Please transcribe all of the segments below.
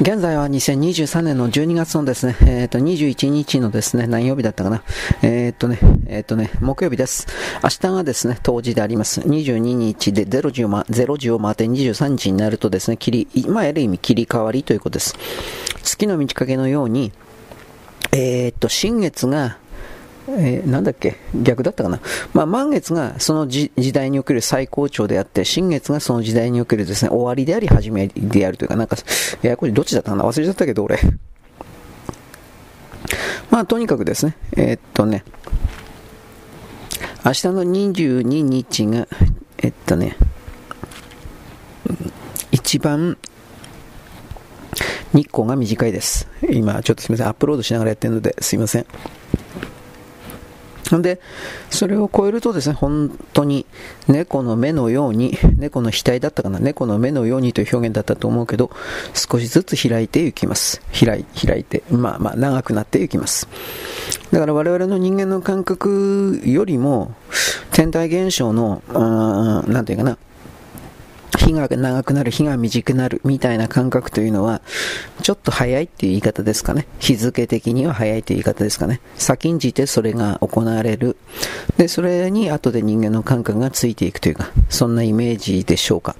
現在は2023年の12月のですね、えっ、ー、と、21日のですね、何曜日だったかな。えっ、ー、とね、えっ、ー、とね、木曜日です。明日がですね、当時であります。22日で0時を,、ま、0時を回って23日になるとですね、切り、まあ、ある意味切り替わりということです。月の満ち欠けのように、えっと、新月が、えー、なんだっけ？逆だったかな？まあ、満月がその時代における最高潮であって、新月がその時代におけるですね、終わりであり、始めであるというか、なんか、いや、これどっちだったかな？忘れちゃったけど、俺。まあ、とにかくですね、えー、っとね、明日の22日が、えっとね、一番日光が短いです。今、ちょっとすみません、アップロードしながらやってるので、すいません。んで、それを超えるとですね、本当に猫の目のように、猫の額だったかな、猫の目のようにという表現だったと思うけど、少しずつ開いていきます。開い開いて、まあまあ長くなっていきます。だから我々の人間の感覚よりも、天体現象の、うん、なんていうかな、日が長くなる、日が短くなるみたいな感覚というのは、ちょっと早いっていう言い方ですかね。日付的には早いという言い方ですかね。先んじてそれが行われる。で、それに後で人間の感覚がついていくというか、そんなイメージでしょうか。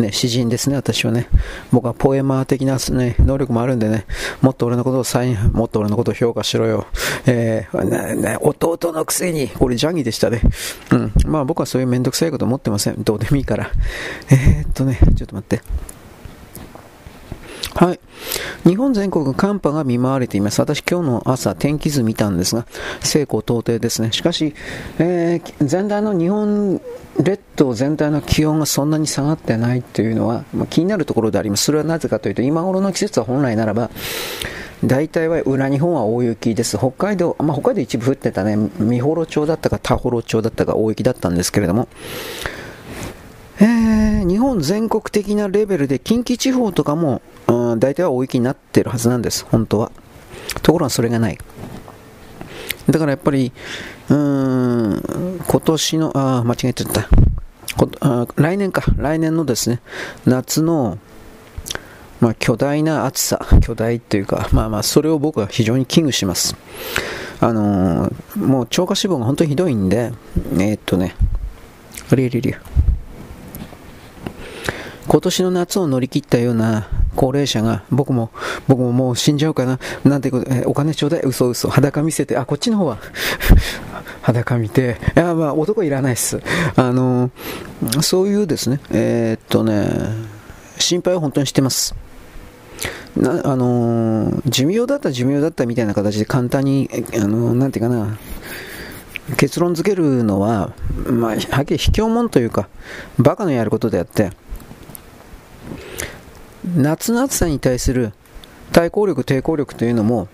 ね、詩人ですね、私はね。僕はポエマー的な、ね、能力もあるんでね、もっと俺のことをサイン、もっと俺のことを評価しろよ。えー、ね、ね、弟のくせに、これジャギでしたね。うん。まあ僕はそういうめんどくさいこと思ってません。どうでもいいから。えー、っとね、ちょっと待って。はい。日本全国寒波が見舞われています。私今日の朝天気図見たんですが、西高東低ですね。しかし、えー、全体の日本列島全体の気温がそんなに下がってないというのは、まあ、気になるところであります。それはなぜかというと、今頃の季節は本来ならば、大体は裏日本は大雪です。北海道、まあ、北海道一部降ってたね、美幌町だったか田幌町だったか大雪だったんですけれども、えー、日本全国的なレベルで近畿地方とかも、大体は大雪になってるはずなんです、本当は。ところがそれがない。だからやっぱり、うーん、今年の、あ、間違えちゃった。来年か、来年のですね、夏の、まあ、巨大な暑さ、巨大というか、まあまあ、それを僕は非常に危惧します。あのー、もう超過脂肪が本当にひどいんで、えー、っとね、あれれれ今年の夏を乗り切ったような高齢者が、僕も、僕ももう死んじゃうかな、なんてこと、えお金ちょうだい、嘘嘘、裸見せて、あ、こっちの方は 裸見て、いや、まあ、男いらないっす。あの、そういうですね、えー、っとね、心配を本当にしてます。なあの寿命だった寿命だったみたいな形で簡単に、あのなんていうかな、結論付けるのは、まあ、はっきり卑怯者というか、バカのやることであって、夏の暑さに対する対抗力、抵抗力というのも、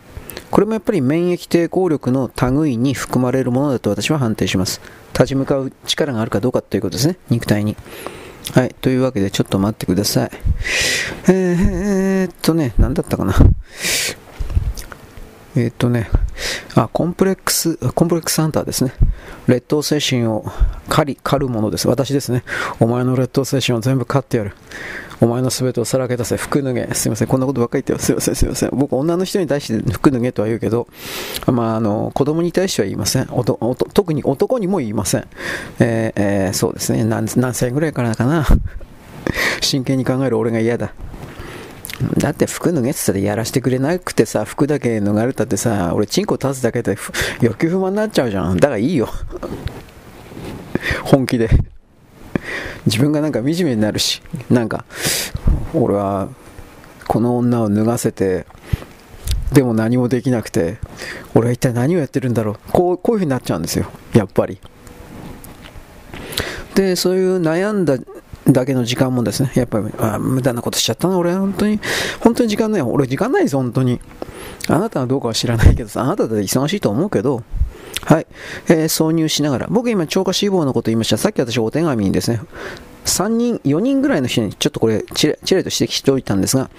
これもやっぱり免疫抵抗力の類に含まれるものだと私は判定します。立ち向かう力があるかどうかということですね、肉体に。はい、というわけでちょっと待ってください。えー、っとね、何だったかな。え、っとね、あ、コンプレックス、コンプレックスハンターですね。劣等精神を狩り、狩るものです。私ですね。お前の劣等精神を全部狩ってやる。お前の全てをさらけ出せ、服脱げ。すいません、こんなことばっかり言ってすいません、すいません。僕、女の人に対して服脱げとは言うけど、まあ、あの、子供に対しては言いません。おとおと特に男にも言いません。えー、えー、そうですね。何、何歳ぐらいからかな。真剣に考える俺が嫌だ。だって服脱げってたらやらせてくれなくてさ、服だけ脱がれたってさ、俺チンコ立つだけで欲求不満になっちゃうじゃん。だからいいよ。本気で。自分がなんか惨めになるし、なんか、俺はこの女を脱がせて、でも何もできなくて、俺は一体何をやってるんだろう。こう、こういう風になっちゃうんですよ。やっぱり。で、そういう悩んだだけの時間もですね、やっぱり、あ無駄なことしちゃったな、俺本当に、本当に時間ない。俺時間ないです、本当に。あなたはどうかは知らないけどさ、あなただって忙しいと思うけど、はい、えー、挿入しながら、僕今超過脂肪のこと言いました。さっき私お手紙にですね、3人、4人ぐらいの人にちょっとこれちらちらと指摘しておいたんですが、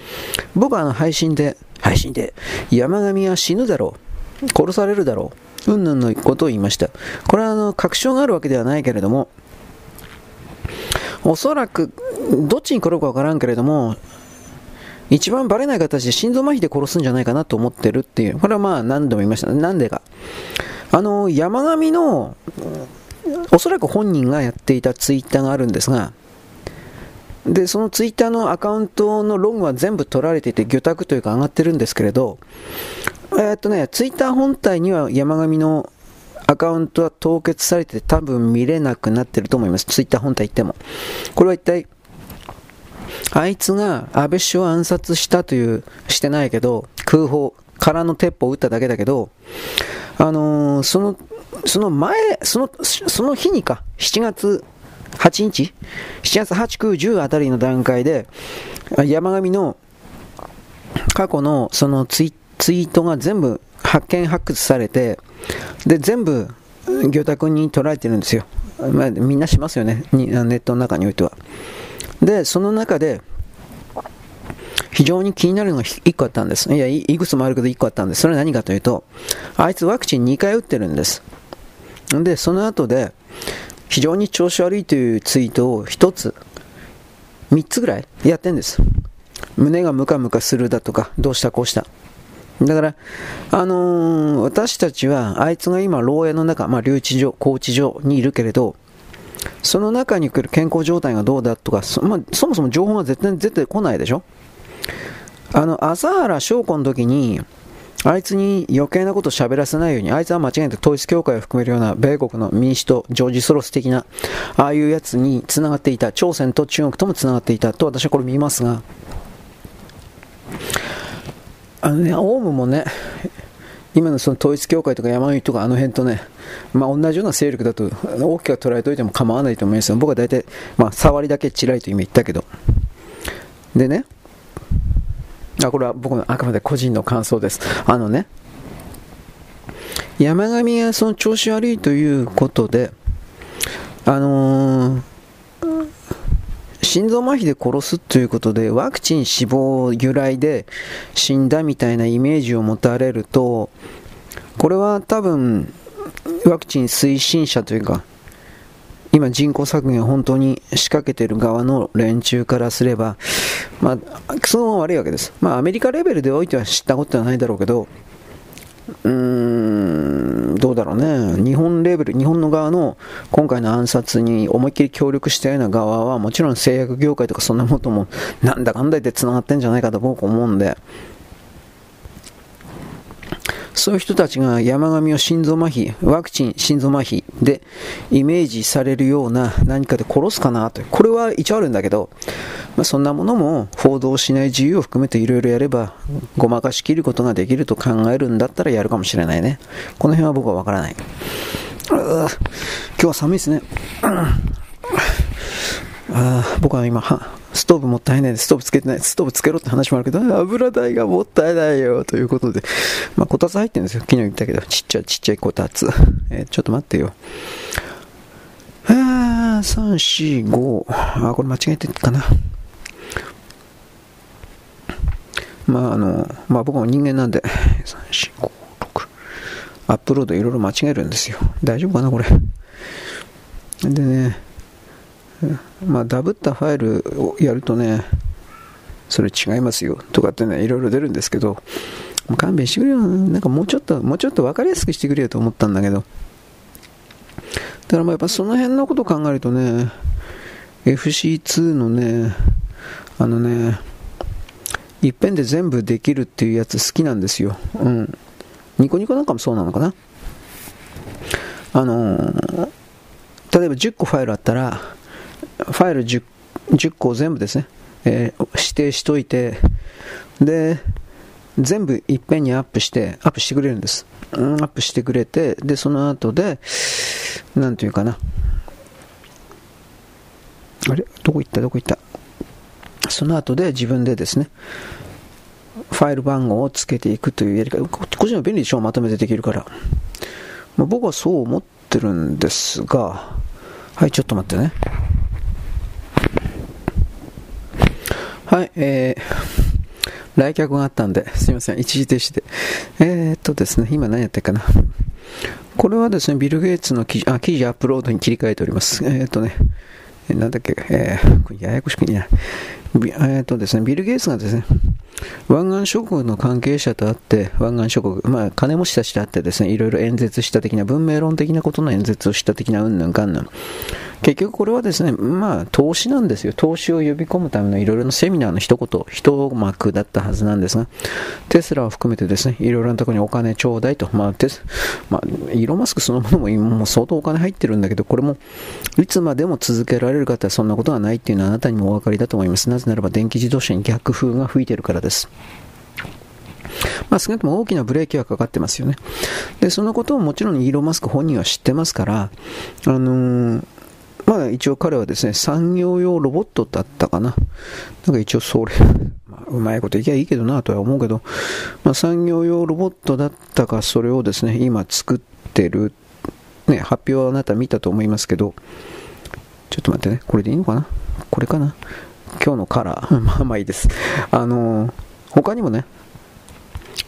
僕はあの配信で、配信で、山上は死ぬだろう、殺されるだろう、うんぬんのことを言いました。これはあの確証があるわけではないけれども、おそらく、どっちに転ぶかわからんけれども、一番バレない形で心臓麻痺で殺すんじゃないかなと思ってるっていう。これはまあ何度も言いました。なんでか。あの、山上の、おそらく本人がやっていたツイッターがあるんですが、で、そのツイッターのアカウントのログは全部取られていて、魚拓というか上がってるんですけれど、えー、っとね、ツイッター本体には山上のアカウントは凍結されて多分見れなくなってると思います。ツイッター本体行っても。これは一体、あいつが安倍首相を暗殺したという、してないけど、空砲、空の鉄砲を撃っただけだけど、あのー、その、その前、その、その日にか、7月8日 ?7 月8、9、10あたりの段階で、山上の過去のそのツイツイートが全部発見発掘されて、で、全部、魚拓に取られてるんですよ。まあ、みんなしますよね。ネットの中においては。で、その中で、非常に気になるのが1個あったんです。いや、いくつもあるけど1個あったんです。それは何かというと、あいつワクチン2回打ってるんです。で、その後で、非常に調子悪いというツイートを1つ、3つぐらいやってんです。胸がムカムカするだとか、どうしたこうした。だから、あのー、私たちは、あいつが今、牢屋の中、まあ、留置所、拘置所にいるけれど、その中に来る健康状態がどうだとか、そ,、まあ、そもそも情報が絶対出てこないでしょ？あの、朝原翔子の時に、あいつに余計なこと喋らせないように、あいつは間違えて統一教会を含めるような米国の民主党、ジョージ・ソロス的な、ああいうやつに繋がっていた、朝鮮と中国とも繋がっていたと私はこれ見ますが、あのね、オウムもね、今のその統一教会とか山上とかあの辺とね、まあ、同じような勢力だと大きく捉えておいても構わないと思いますよ。僕は大体、まあ、触りだけちらいと今言ったけど。でね、あ、これは僕のあくまで個人の感想です。あのね、山上がその調子悪いということで、あのー、心臓麻痺で殺すということで、ワクチン死亡由来で死んだみたいなイメージを持たれると、これは多分、ワクチン推進者というか、今人口削減を本当に仕掛けている側の連中からすれば、まあ、その悪いわけです。まあ、アメリカレベルでおいては知ったことはないだろうけど、うーん、どうだろうね。日本レベル、日本の側の今回の暗殺に思いっきり協力したような側は、もちろん製薬業界とかそんなことも、なんだかんだ言って繋がってんじゃないかと僕思うんで、そういう人たちが山上を心臓麻痺、ワクチン心臓麻痺でイメージされるような何かで殺すかなと。これは一応あるんだけど、まあ、そんなものも報道しない自由を含めていろいろやればごまかしきることができると考えるんだったらやるかもしれないね。この辺は僕はわからない。今日は寒いですね。あ僕は今は、ストーブもったいないです、ストーブつけてない、ストーブつけろって話もあるけど、油代がもったいないよ、ということで。まあ、こたつ入ってるんですよ。昨日言ったけど、ちっちゃいちっちゃいこたつ。えー、ちょっと待ってよ。あー、3、4、5。あ、これ間違えてるかな。まあ、あの、まあ僕も人間なんで、3、4、5、6。アップロードいろいろ間違えるんですよ。大丈夫かな、これ。でね、まあ、ダブったファイルをやるとね、それ違いますよとかってね、いろいろ出るんですけど、勘弁してくれよ。なんかもうちょっと、もうちょっと分かりやすくしてくれよと思ったんだけど。だからまあやっぱその辺のことを考えるとね、FC2 のね、あのね、いっぺんで全部できるっていうやつ好きなんですよ。うん。ニコニコなんかもそうなのかな。あのー、例えば10個ファイルあったら、ファイル 10, 10個全部ですね、えー、指定しといて、で、全部いっぺんにアップして、アップしてくれるんです。うん、アップしてくれて、で、その後で、なんていうかな。あれ？どこ行った？どこ行った？その後で自分でですね、ファイル番号をつけていくというやり方。こっちの便利でしょ？まとめてできるから。まあ、僕はそう思ってるんですが、はい、ちょっと待ってね。はい、えー、来客があったんで、すいません、一時停止で。えー、っとですね、今何やってるかな。これはですね、ビル・ゲイツの記事、あ、記事アップロードに切り替えております。えー、っとね、なんだっけ、えー、ややこしくいな。え、っとですね、ビル・ゲイツがですね、湾岸諸国の関係者と会って、湾岸諸国、まあ、金持ちたちと会ってですね、いろいろ演説した的な、文明論的なことの演説をした的な、うんぬんかんぬん。結局これはですね、まあ、投資なんですよ。投資を呼び込むためのいろいろなセミナーの一言、一幕だったはずなんですが、テスラを含めてですね、いろいろなところにお金ちょうだいと。まあ、テス、まあ、イーロンマスクそのものも今も相当お金入ってるんだけど、これも、いつまでも続けられる方はそんなことはないっていうのはあなたにもお分かりだと思います。なぜならば電気自動車に逆風が吹いてるからです。まあ、少なくとも大きなブレーキはかかってますよね。で、そのことをもちろんイーロン・マスク本人は知ってますから、あのー、まあ一応彼はですね、産業用ロボットだったかな。なんか一応それ、まあ、うまいこといきゃいいけどなとは思うけど、まあ産業用ロボットだったか、それをですね、今作ってる、ね、発表はあなた見たと思いますけど、ちょっと待ってね、これでいいのかな？これかな？今日のカラー。まあまあいいです。あの、他にもね、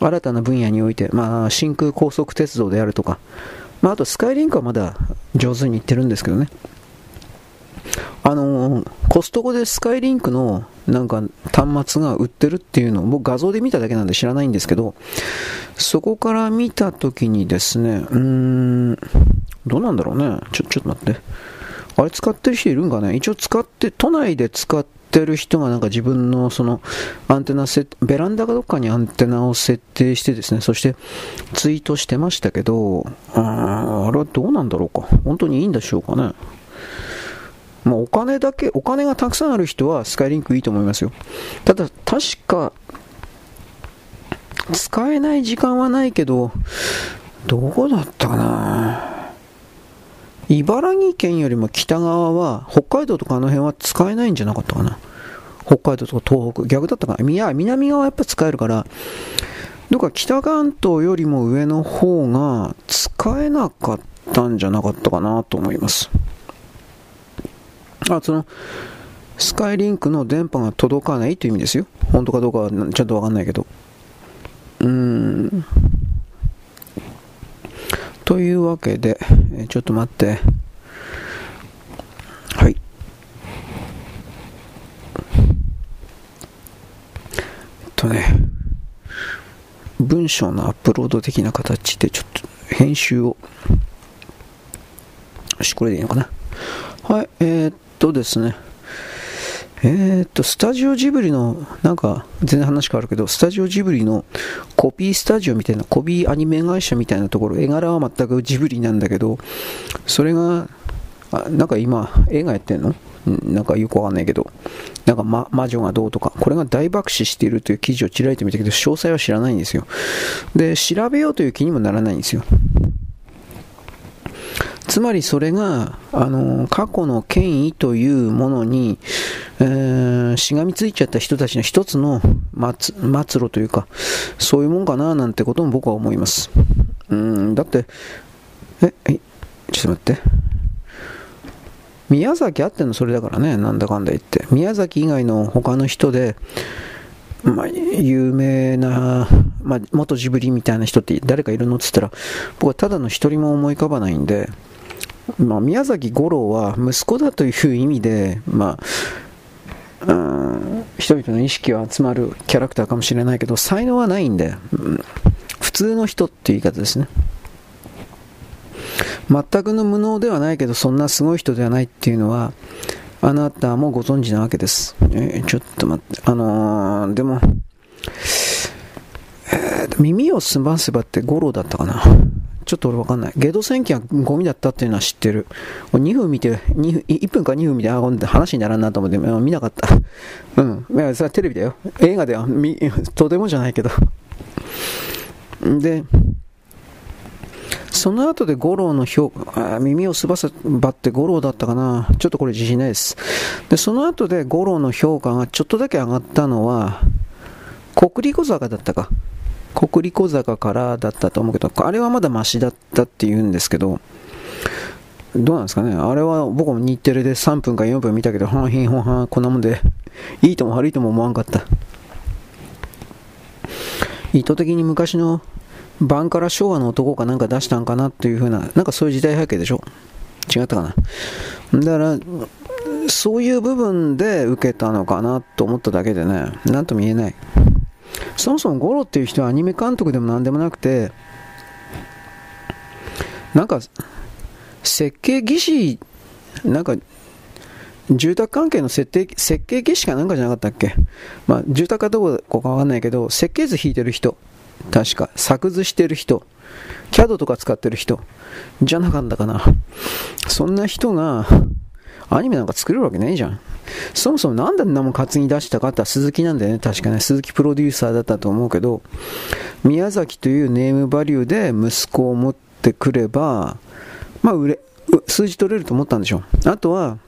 新たな分野において、まあ、真空高速鉄道であるとか、まあ、あとスカイリンクはまだ上手にいってるんですけどね。あのー、コストコでスカイリンクのなんか端末が売ってるっていうのを僕画像で見ただけなんで知らないんですけど、そこから見たときにですね、うーん、どうなんだろうね。ちょ、ちょっと待って。あれ使ってる人いるんかね一応使って、都内で使ってる人がなんか自分のそのアンテナセベランダかどっかにアンテナを設定してですね、そしてツイートしてましたけど、ああれはどうなんだろうか。本当にいいんでしょうかね。まあ、お金だけ、お金がたくさんある人はスカイリンクいいと思いますよ。ただ、確か、使えない時間はないけど、どこだったかな茨城県よりも北側は、北海道とかあの辺は使えないんじゃなかったかな。北海道とか東北、逆だったかな。いや、南側はやっぱ使えるから、どっか北関東よりも上の方が使えなかったんじゃなかったかなと思います。あ、その、スカイリンクの電波が届かないという意味ですよ。本当かどうかはちゃんとわかんないけど。うーん。というわけで、えちょっと待って。はい。えっとね、文章のアップロード的な形でちょっと編集を、よし、これでいいのかな。はい、えー、っとですね、えー、っと、スタジオジブリの、なんか、全然話変わるけど、スタジオジブリのコピースタジオみたいな、コピーアニメ会社みたいなところ、絵柄は全くジブリなんだけど、それが、あなんか今、映画やってんの？なんかよくわかんないけど、なんか、ま、魔女がどうとか、これが大爆死しているという記事をちらりと見たけど、詳細は知らないんですよ。で、調べようという気にもならないんですよ。つまりそれが、あの、過去の権威というものに、えー、しがみついちゃった人たちの一つの末末路というか、そういうもんかななんてことも僕は思います。うん、だって、え、え、ちょっと待って。宮崎あってのそれだからね、なんだかんだ言って。宮崎以外の他の人で、まあ、有名な、まあ、元ジブリみたいな人って誰かいるのって言ったら、僕はただの一人も思い浮かばないんで、まあ、宮崎五郎は息子だという意味で、まあ、人々の意識は集まるキャラクターかもしれないけど、才能はないんで、うん、普通の人っていう言い方ですね。全くの無能ではないけど、そんなすごい人ではないっていうのは、あなたもご存知なわけです。えー、ちょっと待って、あのー、でも、えー、耳を澄ませばって五郎だったかな。ちょっと俺わかんない。ゲド戦記はゴミだったっていうのは知ってる。2分見て、分1分か2分見て、あ、話にならんなと思って見なかった。うん。いや、それはテレビだよ。映画では、とてもじゃないけど。で、その後で五郎の評価、耳をすばせばって五郎だったかな。ちょっとこれ自信ないです。で、その後で五郎の評価がちょっとだけ上がったのは、国立小坂だったか。国立小坂からだったと思うけど、あれはまだマシだったって言うんですけど、どうなんですかねあれは僕も日テレで3分か4分見たけど、はんひんほんはん、こんなもんで、いいとも悪いとも思わんかった。意図的に昔のバンカラ昭和の男かなんか出したんかなっていう風な、なんかそういう時代背景でしょ違ったかなだから、そういう部分で受けたのかなと思っただけでね、なんとも言えない。そもそもゴロっていう人はアニメ監督でも何でもなくて、なんか、設計技師、なんか、住宅関係の設定設計技師かなんかじゃなかったっけ？まあ、住宅かどこかわかんないけど、設計図引いてる人、確か、作図してる人、CAD とか使ってる人、じゃなかったかな。そんな人が、アニメなんか作れるわけないじゃん。そもそもなんであんなもん担ぎ出したかって鈴木なんだよね、確かね。鈴木プロデューサーだったと思うけど、宮崎というネームバリューで息子を持ってくれば、まあ、売れ、数字取れると思ったんでしょう。あとは、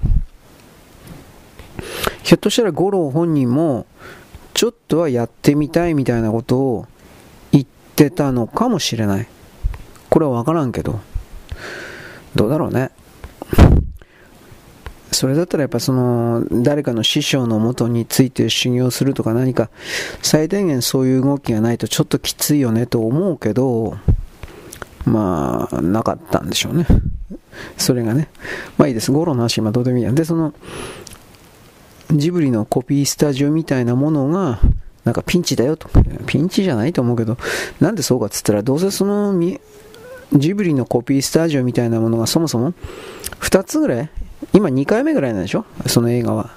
ひょっとしたら五郎本人も、ちょっとはやってみたいみたいなことを言ってたのかもしれない。これはわからんけど。どうだろうね。それだったらやっぱその誰かの師匠のもとについて修行するとか何か最低限そういう動きがないとちょっときついよねと思うけどまあなかったんでしょうね。それがね。まあいいです。ゴロの話今どうでもいいやでそのジブリのコピースタジオみたいなものがなんかピンチだよと。ピンチじゃないと思うけどなんでそうかっつったらどうせそのジブリのコピースタジオみたいなものがそもそも2つぐらい今2回目ぐらいなんでしょ？その映画は。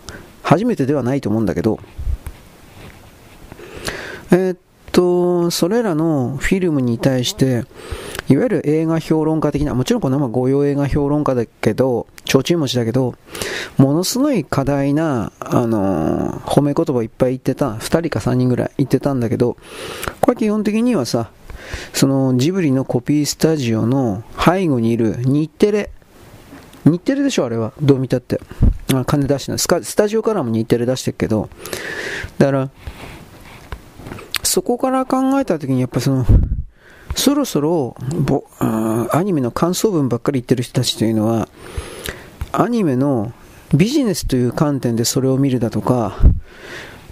初めてではないと思うんだけど、えー、っと、それらのフィルムに対して、いわゆる映画評論家的な、もちろんこのまま御用映画評論家だけど、提灯持ちだけど、ものすごい過大な、あのー、褒め言葉いっぱい言ってた、2人か3人ぐらい言ってたんだけど、これ基本的にはさ、そのジブリのコピースタジオの背後にいる日テレ、日テレでしょ、あれは。どう見たって。あ金出してないス。スタジオからも日テレ出してるけど。だから、そこから考えたときに、やっぱその、そろそろぼアニメの感想文ばっかり言ってる人たちというのは、アニメのビジネスという観点でそれを見るだとか、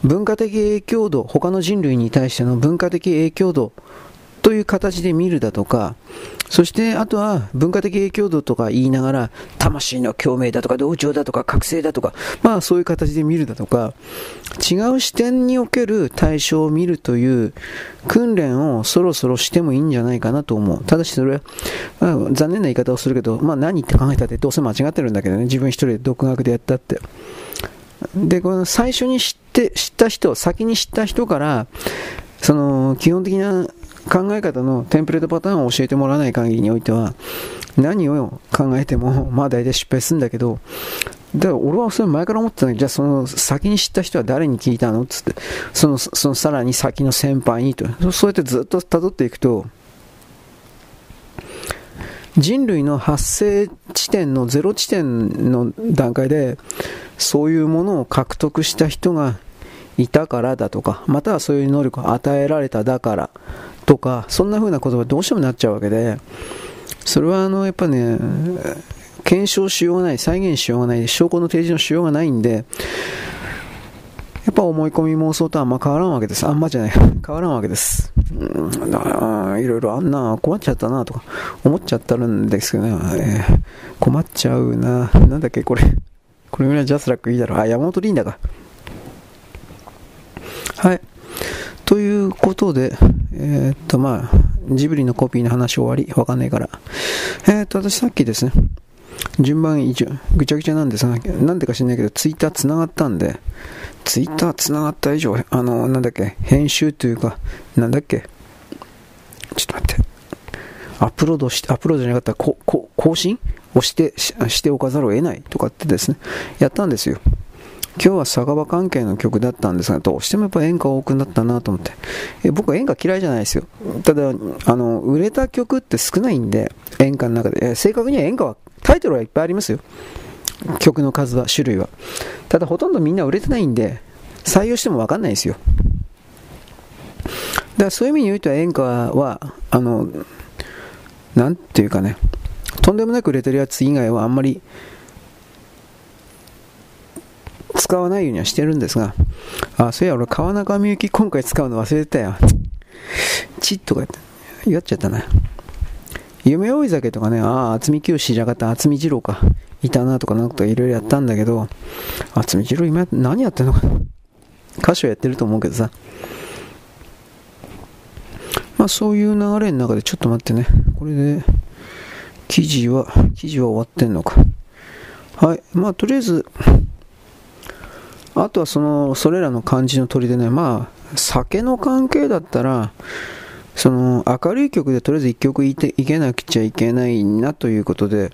文化的影響度、他の人類に対しての文化的影響度という形で見るだとか、そしてあとは文化的影響度とか言いながら、魂の共鳴だとか同調だとか覚醒だとか、まあそういう形で見るだとか、違う視点における対象を見るという訓練をそろそろしてもいいんじゃないかなと思う。ただしそれは、まあ、残念な言い方をするけど、まあ何って考えたってどうせ間違ってるんだけどね、自分一人で独学でやったって。で、この最初に知って、知った人、先に知った人から、その基本的な考え方のテンプレートパターンを教えてもらわない限りにおいては、何を考えても、まあ大体失敗するんだけど、だから俺はそれ前から思ってたんだけど、じゃあその先に知った人は誰に聞いたの？つって、その、そのさらに先の先輩にと、そうやってずっと辿っていくと、人類の発生地点のゼロ地点の段階で、そういうものを獲得した人がいたからだとか、またはそういう能力を与えられただからとか、そんな風な言葉どうしてもなっちゃうわけで、それはあの、やっぱね、検証しようがない、再現しようがない、証拠の提示のしようがないんで、やっぱ思い込み妄想とあんま変わらんわけです。あんまじゃない。変わらんわけです。うん、いろいろあんな、困っちゃったなとか思っちゃったんですけどね、えー、困っちゃうな。なんだっけ、これ。これぐらいジャスラックいいだろう。あ、山本リンダか。はい。ということで、えー、っと、まあ、ジブリのコピーの話終わり。わかんないから。えー、っと、私さっきですね、順番以上、ぐちゃぐちゃなんですが、なんでか知んないけど、ツイッター繋がったんで、ツイッター繋がった以上、あの、なんだっけ、編集というか、なんだっけ、ちょっと待って、アップロードして、アップロードじゃなかったら、ここ更新をしてし、しておかざるを得ないとかってですね、やったんですよ。今日は酒場関係の曲だったんですが、どうしてもやっぱ演歌多くなったなと思って。え僕は演歌嫌いじゃないですよ。ただ、あの、売れた曲って少ないんで、演歌の中で。正確には演歌は、タイトルはいっぱいありますよ。曲の数は、種類は。ただ、ほとんどみんな売れてないんで、採用してもわかんないですよ。だからそういう意味においては演歌は、あの、なんていうかね、とんでもなく売れてるやつ以外はあんまり使わないようにはしてるんですが、あ、そういや、俺、川中美幸今回使うの忘れてたよ。チッとか言っちゃったな。夢追い酒とかね、ああ、渥美清じゃなかった、渥美二郎か。いたなとかなんかいろいろやったんだけど、渥美二郎今何やってんのか歌手やってると思うけどさ。まあそういう流れの中でちょっと待ってね。これで、記事は、記事は終わってんのか。はい。まあとりあえず、あとはその、それらの漢字の鳥でね、まあ、酒の関係だったら、その明るい曲でとりあえず1曲いていけなくちゃいけないなということで、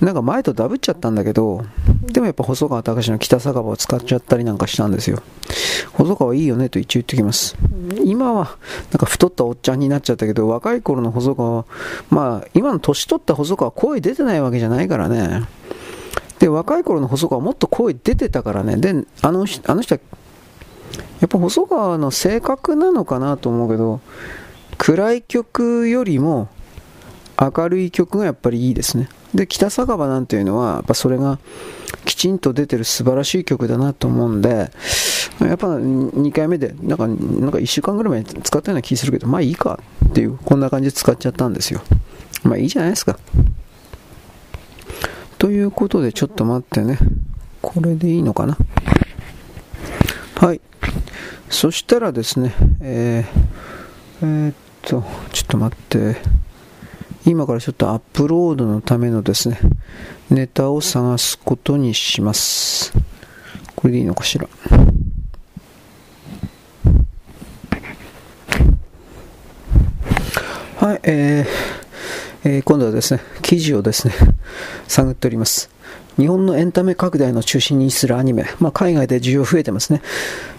なんか前とダブっちゃったんだけど、でもやっぱ細川隆の北酒場を使っちゃったりなんかしたんですよ。細川いいよねと一応言っておきます。今はなんか太ったおっちゃんになっちゃったけど、若い頃の細川は、まあ今の年取った細川は声出てないわけじゃないからね。で、若い頃の細川はもっと声出てたからね。で、あのあの人は、やっぱ細川の性格なのかなと思うけど、暗い曲よりも明るい曲がやっぱりいいですね。で、北酒場なんていうのは、やっぱそれがきちんと出てる素晴らしい曲だなと思うんで、やっぱ2回目で、なんか、なんか1週間ぐらい前に使ったような気するけど、まあいいかっていう、こんな感じで使っちゃったんですよ。まあいいじゃないですか。ということで、ちょっと待ってね。これでいいのかな？はい。そしたらですね、えー、えー、っと、ちょっと待って。今からちょっとアップロードのためのですね、ネタを探すことにします。これでいいのかしら？はい、えー、えー、今度はですね、記事をですね、探っております。日本のエンタメ拡大の中心にするアニメ、まあ、海外で需要増えてますね。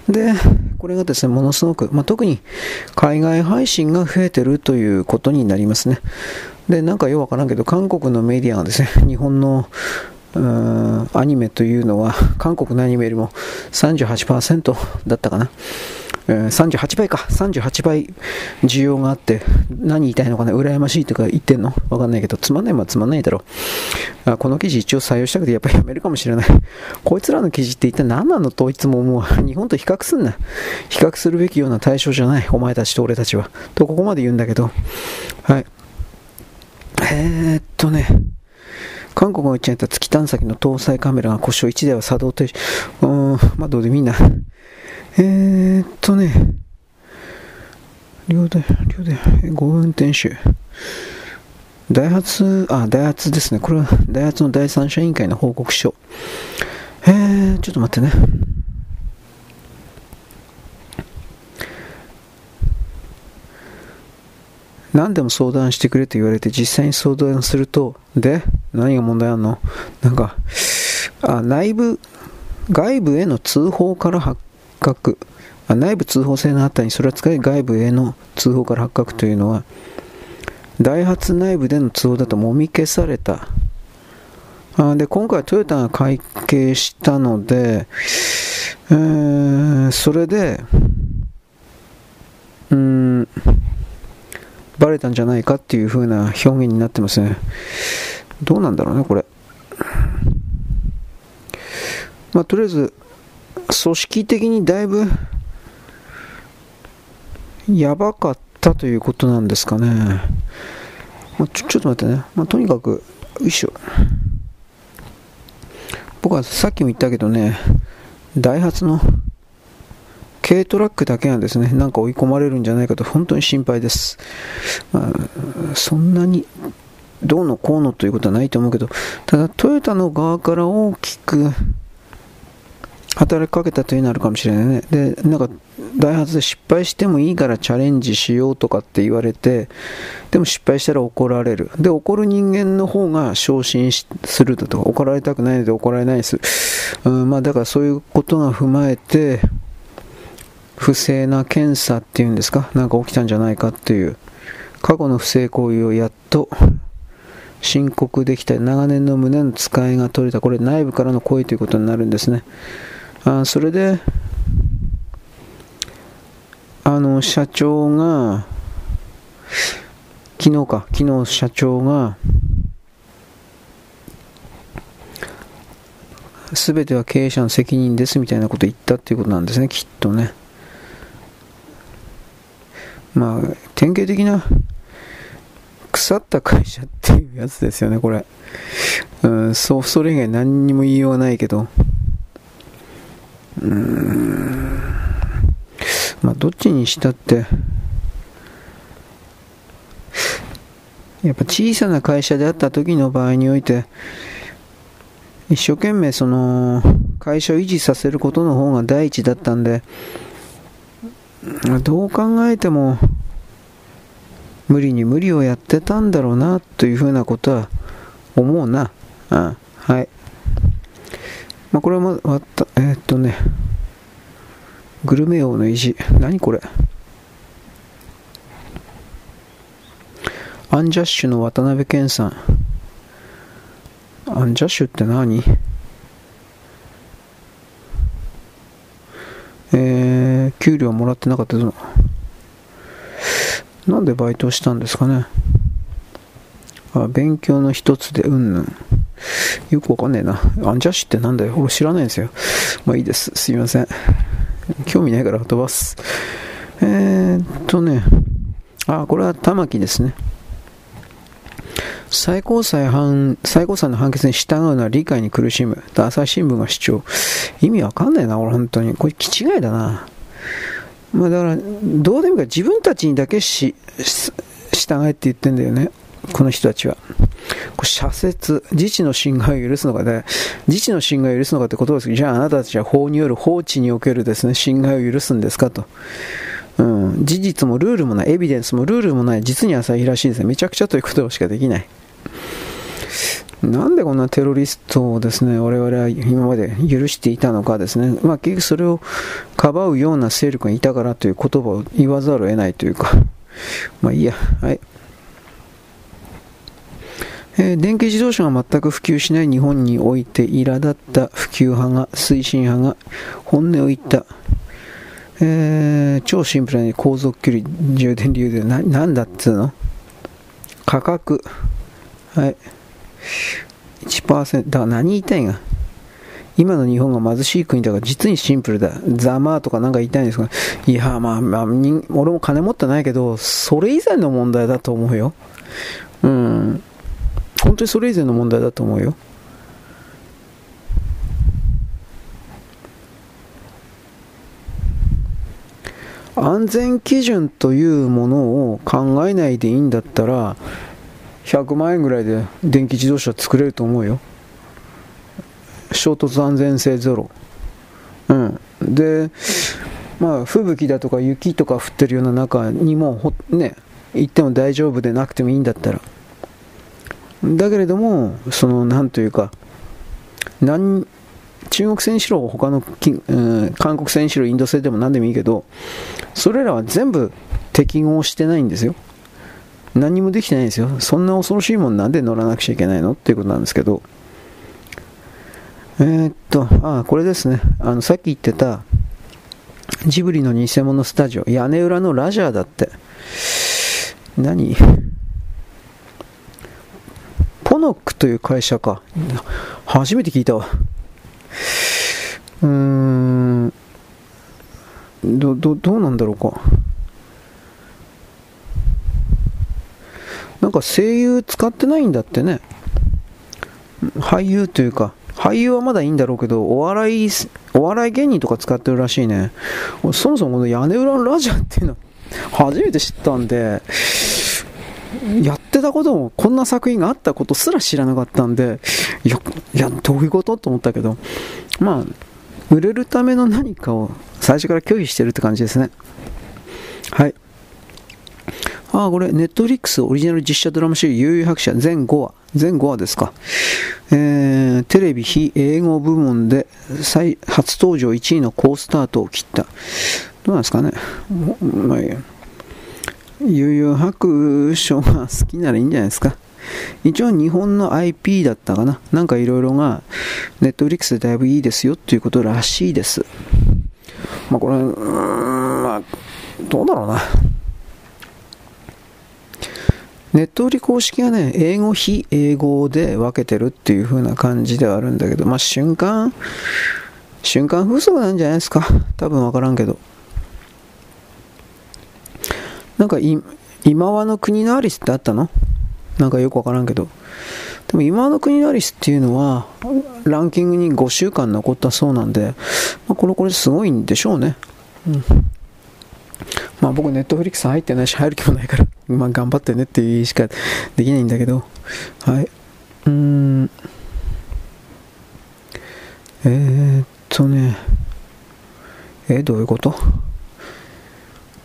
で、これがですね、ものすごく、まあ、特に海外配信が増えてるということになりますね。で、なんかよくわからんけど、韓国のメディアがですね、日本のアニメというのは、韓国のアニメよりも38%だったかな。え38倍か、38倍需要があって、何言いたいのかな、羨ましいとか言ってんの？わかんないけど、つまんないもんつまんないだろう。この記事一応採用したくて、やっぱりやめるかもしれない。こいつらの記事って一体何なのといつも思う。日本と比較すんな。比較するべきような対象じゃない。お前たちと俺たちは。と、ここまで言うんだけど。はい。えー、っとね。韓国が打ち上げた月探査機の搭載カメラが故障1台は作動停止。うーん、まあどうでもいいな。えー、っとね、両で、両で、ご運転手。ダイハツ、あ、ダイハツですね。これはダイハツの第三者委員会の報告書。えー、ちょっと待ってね。何でも相談してくれと言われて実際に相談すると、で、何が問題あんの？なんか、あ、内部、外部への通報から発覚。内部通報性のあったにそれは使い外部への通報から発覚というのはダイハツ内部での通報だともみ消された。あで今回トヨタが会計したので、えー、それでうんバレたんじゃないかっていう風な表現になってますね。どうなんだろうねこれ。まあとりあえず組織的にだいぶやばかったということなんですかね。まあ、ちょちょっと待ってね。まあ、とにかく、よいしょ。僕はさっきも言ったけどね、ダイハツの軽トラックだけがですね、なんか追い込まれるんじゃないかと本当に心配です。まあ、そんなにどうのこうのということはないと思うけど、ただトヨタの側から大きく働きかけたというのあるかもしれないね。で、なんか、ダイハツで失敗してもいいからチャレンジしようとかって言われて、でも失敗したら怒られる。で、怒る人間の方が昇進するだとか、怒られたくないので怒られないです。うん、まあだからそういうことが踏まえて、不正な検査っていうんですか、なんか起きたんじゃないかっていう、過去の不正行為をやっと申告できた長年の胸の使いが取れた、これ内部からの行為ということになるんですね。あそれであの社長が昨日か昨日社長が全ては経営者の責任ですみたいなことを言ったっていうことなんですねきっとね。まあ典型的な腐った会社っていうやつですよねこれ、うん、そうそれ以外何にも言いようがないけど。うーんまあどっちにしたってやっぱ小さな会社であった時の場合において、一生懸命その会社を維持させることの方が第一だったんで、どう考えても無理に無理をやってたんだろうなというふうなことは思うな。うん、はい。まあ、これはまた、えー、っとね、グルメ王の意地。何これアンジャッシュの渡辺謙さん。アンジャッシュって何？えー、給料もらってなかったぞ。なんでバイトしたんですかね。あ、勉強の一つでうんぬん。よくわかんねえな。アンジャッシュってなんだよ。俺知らないんですよ。まあいいです。すいません。興味ないから飛ばす。えー、っとね。あ、これは玉木ですね。最高裁判、最高裁の判決に従うのは理解に苦しむ。朝日新聞が主張。意味わかんないな、俺本当に。これ気違いだな。まあだから、どうでもいいから自分たちにだけし、従えって言ってんだよね。この人たちは。これ、社説、自治の侵害を許すのかで、自治の侵害を許すのかってことですけど、じゃああなたたちは法による法治におけるですね、侵害を許すんですかと。うん、事実もルールもない、エビデンスもルールもない、実に朝日らしいですね。めちゃくちゃということしかできない。なんでこんなテロリストをですね、我々は今まで許していたのかですね、まあ結局それをかばうような勢力がいたからという言葉を言わざるを得ないというか、まあいいや、はい。えー、電気自動車が全く普及しない日本において苛立った普及派が、推進派が本音を言った。えー、超シンプルに航続距離充電理由でな、なんだっつうの？価格。はい。1%。だから何言いたいが。今の日本が貧しい国だから実にシンプルだ。ざまとかなんか言いたいんですが、いや、まあ、まあ、俺も金持ってないけど、それ以前の問題だと思うよ。うん。本当にそれ以前の問題だと思うよ。安全基準というものを考えないでいいんだったら、100万円ぐらいで電気自動車作れると思うよ。衝突安全性ゼロ。うん。で、まあ、吹雪だとか雪とか降ってるような中にも、ね、行っても大丈夫でなくてもいいんだったら。だけれども、その、なんというか、何、中国戦しろ、他の、うん、韓国戦しろ、インド戦でも何でもいいけど、それらは全部適合してないんですよ。何もできてないんですよ。そんな恐ろしいもんなんで乗らなくちゃいけないのっていうことなんですけど。えー、っと、あ、これですね。あの、さっき言ってた、ジブリの偽物スタジオ、屋根裏のラジャーだって。何？ポノックという会社か。初めて聞いたわ。うーん。ど、ど、どうなんだろうか。なんか声優使ってないんだってね。俳優というか、俳優はまだいいんだろうけど、お笑い、お笑い芸人とか使ってるらしいね。そもそもこの屋根裏のラジオっていうのは、初めて知ったんで、やってたことも、こんな作品があったことすら知らなかったんで、いや、いやどういうことと思ったけど、まあ、売れるための何かを最初から拒否してるって感じですね。はい。ああ、これ、ネットフリックスオリジナル実写ドラマシーズ、悠々白書全5話。全5話ですか。えー、テレビ非英語部門で最初登場1位の好スタートを切った。どうなんですかね。まあ、悠々白書が好きならいいんじゃないですか。一応日本の IP だったかな。なんかいろいろが、ネットフリックスでだいぶいいですよっていうことらしいです。まあこれ、うーん、まあ、どうだろうな。ネット売り公式はね、英語、非英語で分けてるっていう風な感じではあるんだけど、まあ、瞬間、瞬間風速なんじゃないですか。多分分からんけど。なんか今和の国のアリスってあったの？なんかよくわからんけど。でも今の国のアリスっていうのは、ランキングに5週間残ったそうなんで、まあ、これこれすごいんでしょうね。うん。まあ僕ネットフリックス入ってないし入る気もないから、まあ頑張ってねっていう言いしかできないんだけど、はい。うーん。えー、っとね、えどういうこと？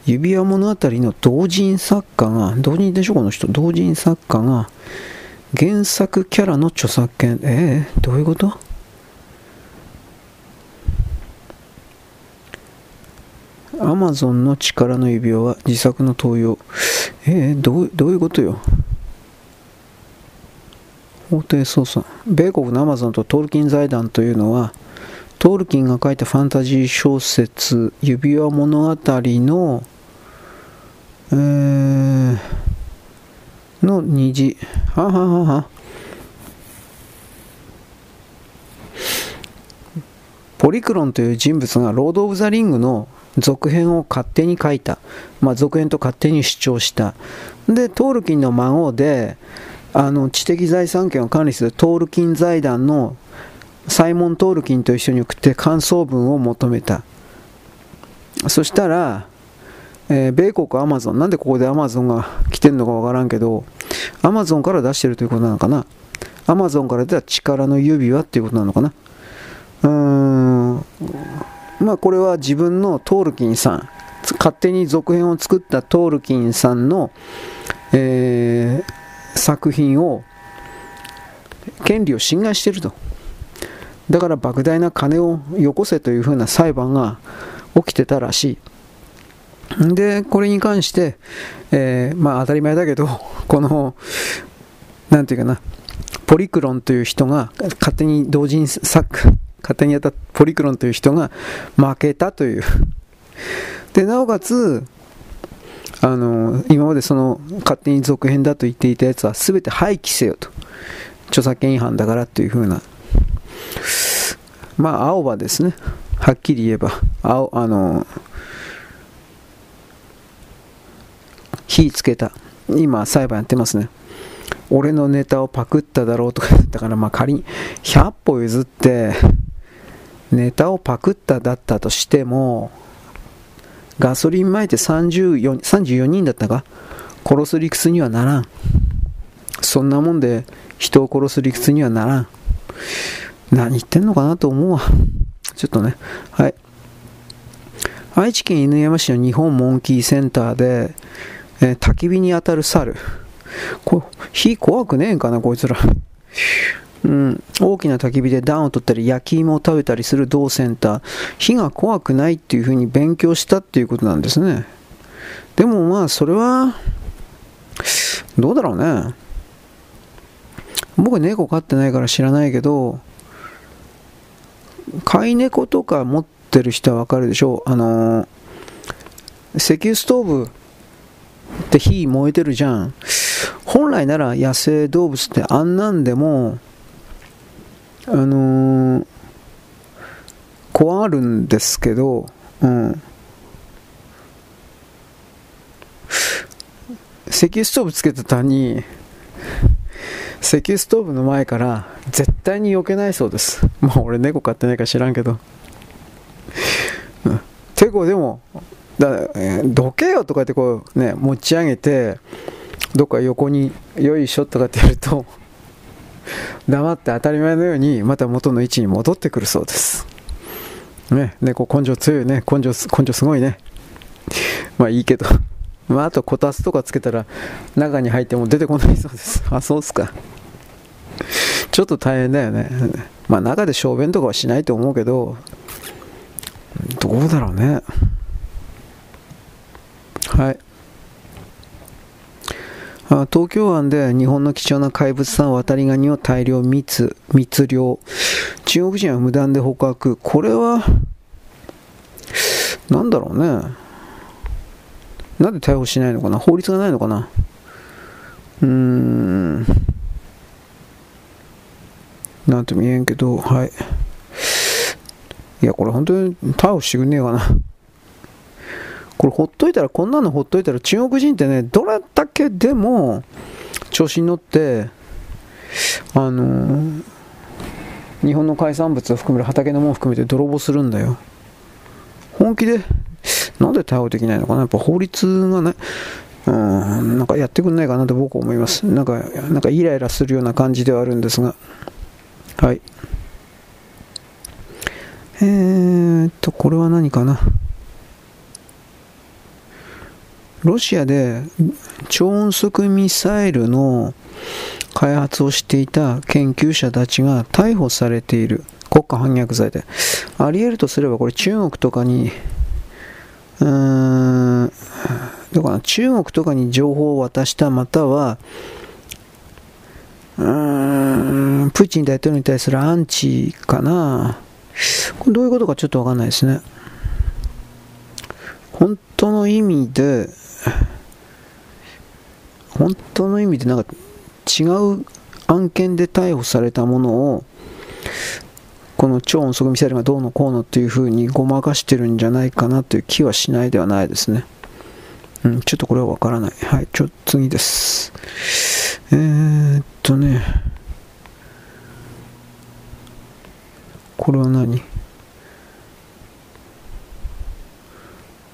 指輪物語の同人作家が、同人でしょこの人、同人作家が、原作キャラの著作権、えー、どういうこと？アマゾンの力の指輪は自作の盗用。えー、どうどういうことよ？法廷捜査。米国のアマゾンとトールキン財団というのは、トールキンが書いたファンタジー小説「指輪物語の」えー、の虹。はははは。ポリクロンという人物がロード・オブ・ザ・リングの続編を勝手に書いた、まあ、続編と勝手に主張した。でトールキンの孫であの知的財産権を管理するトールキン財団のサイモン・トールキンと一緒に送って感想文を求めた。そしたら、えー、米国アマゾンなんでここでアマゾンが来てるのかわからんけどアマゾンから出してるということなのかな？アマゾンから出た力の指輪っていうことなのかな？うーんまあこれは自分のトールキンさん。勝手に続編を作ったトールキンさんの、えー、作品を権利を侵害してると。だから莫大な金をよこせというふうな裁判が起きてたらしい。で、これに関して、えー、まあ当たり前だけど、この、なんていうかな、ポリクロンという人が勝手に同人作、勝手にやったポリクロンという人が負けたという。で、なおかつ、あの、今までその勝手に続編だと言っていたやつは全て廃棄せよと。著作権違反だからというふうなまあ、青葉ですね。はっきり言えば。青、あの、火つけた。今、裁判やってますね。俺のネタをパクっただろうとか、だったからまあ仮に100歩譲って、ネタをパクっただったとしても、ガソリン撒いて34 34人だったか？殺す理屈にはならん。そんなもんで人を殺す理屈にはならん。何言ってんのかなと思うわ。ちょっとね。はい。愛知県犬山市の日本モンキーセンターで、えー、焚き火に当たる猿。こ火怖くねえんかな、こいつら。うん、大きな焚き火で暖を取ったり焼き芋を食べたりする同センター火が怖くないっていうふうに勉強したっていうことなんですねでもまあそれはどうだろうね僕猫飼ってないから知らないけど飼い猫とか持ってる人はわかるでしょう。あのー、石油ストーブって火燃えてるじゃん。本来なら野生動物ってあんなんでも、あのー、怖がるんですけど、うん。石油ストーブつけたたに、石油ストーブの前から絶対に避けないそうです。まあ俺猫飼ってないか知らんけど。てこでも、だえどけよとかってこうね、持ち上げて、どっか横によいしょとかってやると、黙って当たり前のようにまた元の位置に戻ってくるそうです。ね、猫根性強いね、根性、根性すごいね。まあいいけど。まああとこたつとかつけたら中に入っても出てこないそうです。あ、そうっすか。ちょっと大変だよね。まあ中で小便とかはしないと思うけど、どうだろうね。はい。あ東京湾で日本の貴重な怪物産渡りガニを大量密、密漁。中国人は無断で捕獲。これは、なんだろうね。なんで逮捕しないのかな？法律がないのかな？うーん。なんとも言えんけど、はい。いや、これ本当に逮捕してくんねえかな。これほっといたら、こんなのほっといたら、中国人ってね、どれだけでも調子に乗って、あの、日本の海産物を含める畑のものを含めて泥棒するんだよ。本気でなんで逮捕できないのかなやっぱ法律がね、うん、なんかやってくんないかなと僕は思います。なんか、なんかイライラするような感じではあるんですが。はい。えーっと、これは何かな。ロシアで超音速ミサイルの開発をしていた研究者たちが逮捕されている。国家反逆罪で。あり得るとすればこれ中国とかにうーんどうかな。中国とかに情報を渡したまたはうーんプーチン大統領に対するアンチかな。これどういうことかちょっとわかんないですね。本当の意味で本当の意味でなんか違う案件で逮捕されたものをこの超音速ミサイルがどうのこうのっていう風にごまかしてるんじゃないかなという気はしないではないですね。うん、ちょっとこれはわからない。はい、ちょ、次です。えー、っとね、これは何？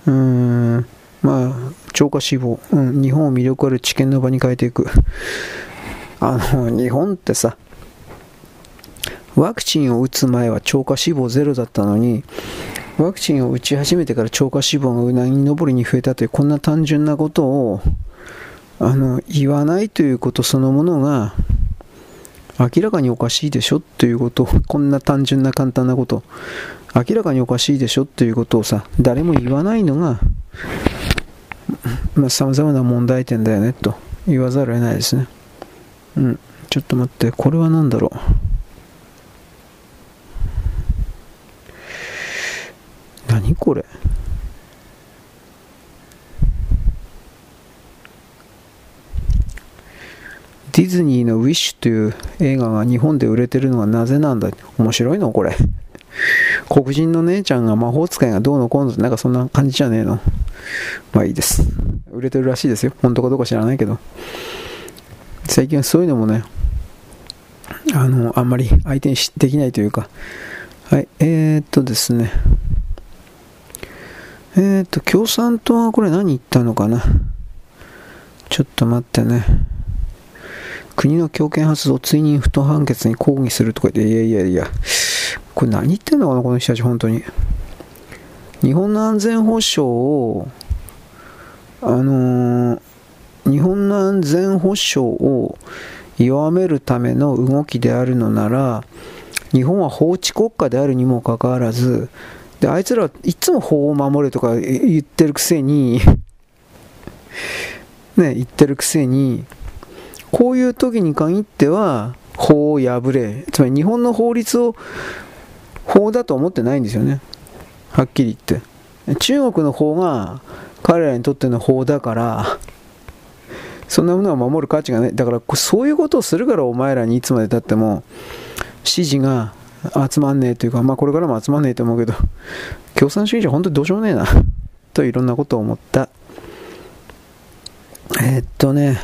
うーん、まあ、超過死亡、うん、日本を魅力ある知見の場に変えていく。あの、日本ってさ、ワクチンを打つ前は超過死亡ゼロだったのに、ワクチンを打ち始めてから超過死亡がうなぎ登りに増えたという、こんな単純なことを、あの、言わないということそのものが、明らかにおかしいでしょということこんな単純な簡単なこと、明らかにおかしいでしょということをさ、誰も言わないのが、まあ、様々な問題点だよね、と言わざるを得ないですね。うん、ちょっと待って、これは何だろう？何これ？ディズニーの「ウィッシュ」という映画が日本で売れてるのはなぜなんだ？面白いの？これ。黒人の姉ちゃんが魔法使いがどうのこうのってなんかそんな感じじゃねえの。まあいいです。売れてるらしいですよ。本当かどうか知らないけど。最近はそういうのもね、あの、あんまり相手にできないというか、はい、えー、っとですね、えー、っと、共産党はこれ何言ったのかな。ちょっと待ってね。国の強権発動追認不当判決に抗議するとか言って、いやいやいや、これ何言ってんのかな、この人たち、本当に。日本の安全保障を、あのー、日本の安全保障を弱めるための動きであるのなら日本は法治国家であるにもかかわらずであいつらはいつも法を守れとか言ってるくせに ね言ってるくせにこういう時に限っては法を破れつまり日本の法律を法だと思ってないんですよね。はっきり言って。中国の法が彼らにとっての法だからそんなものは守る価値がない。だからそういうことをするからお前らにいつまでたっても支持が集まんねえというかまあこれからも集まんねえと思うけど共産主義者本当にどうしようもねえなといろんなことを思った。えー、っとね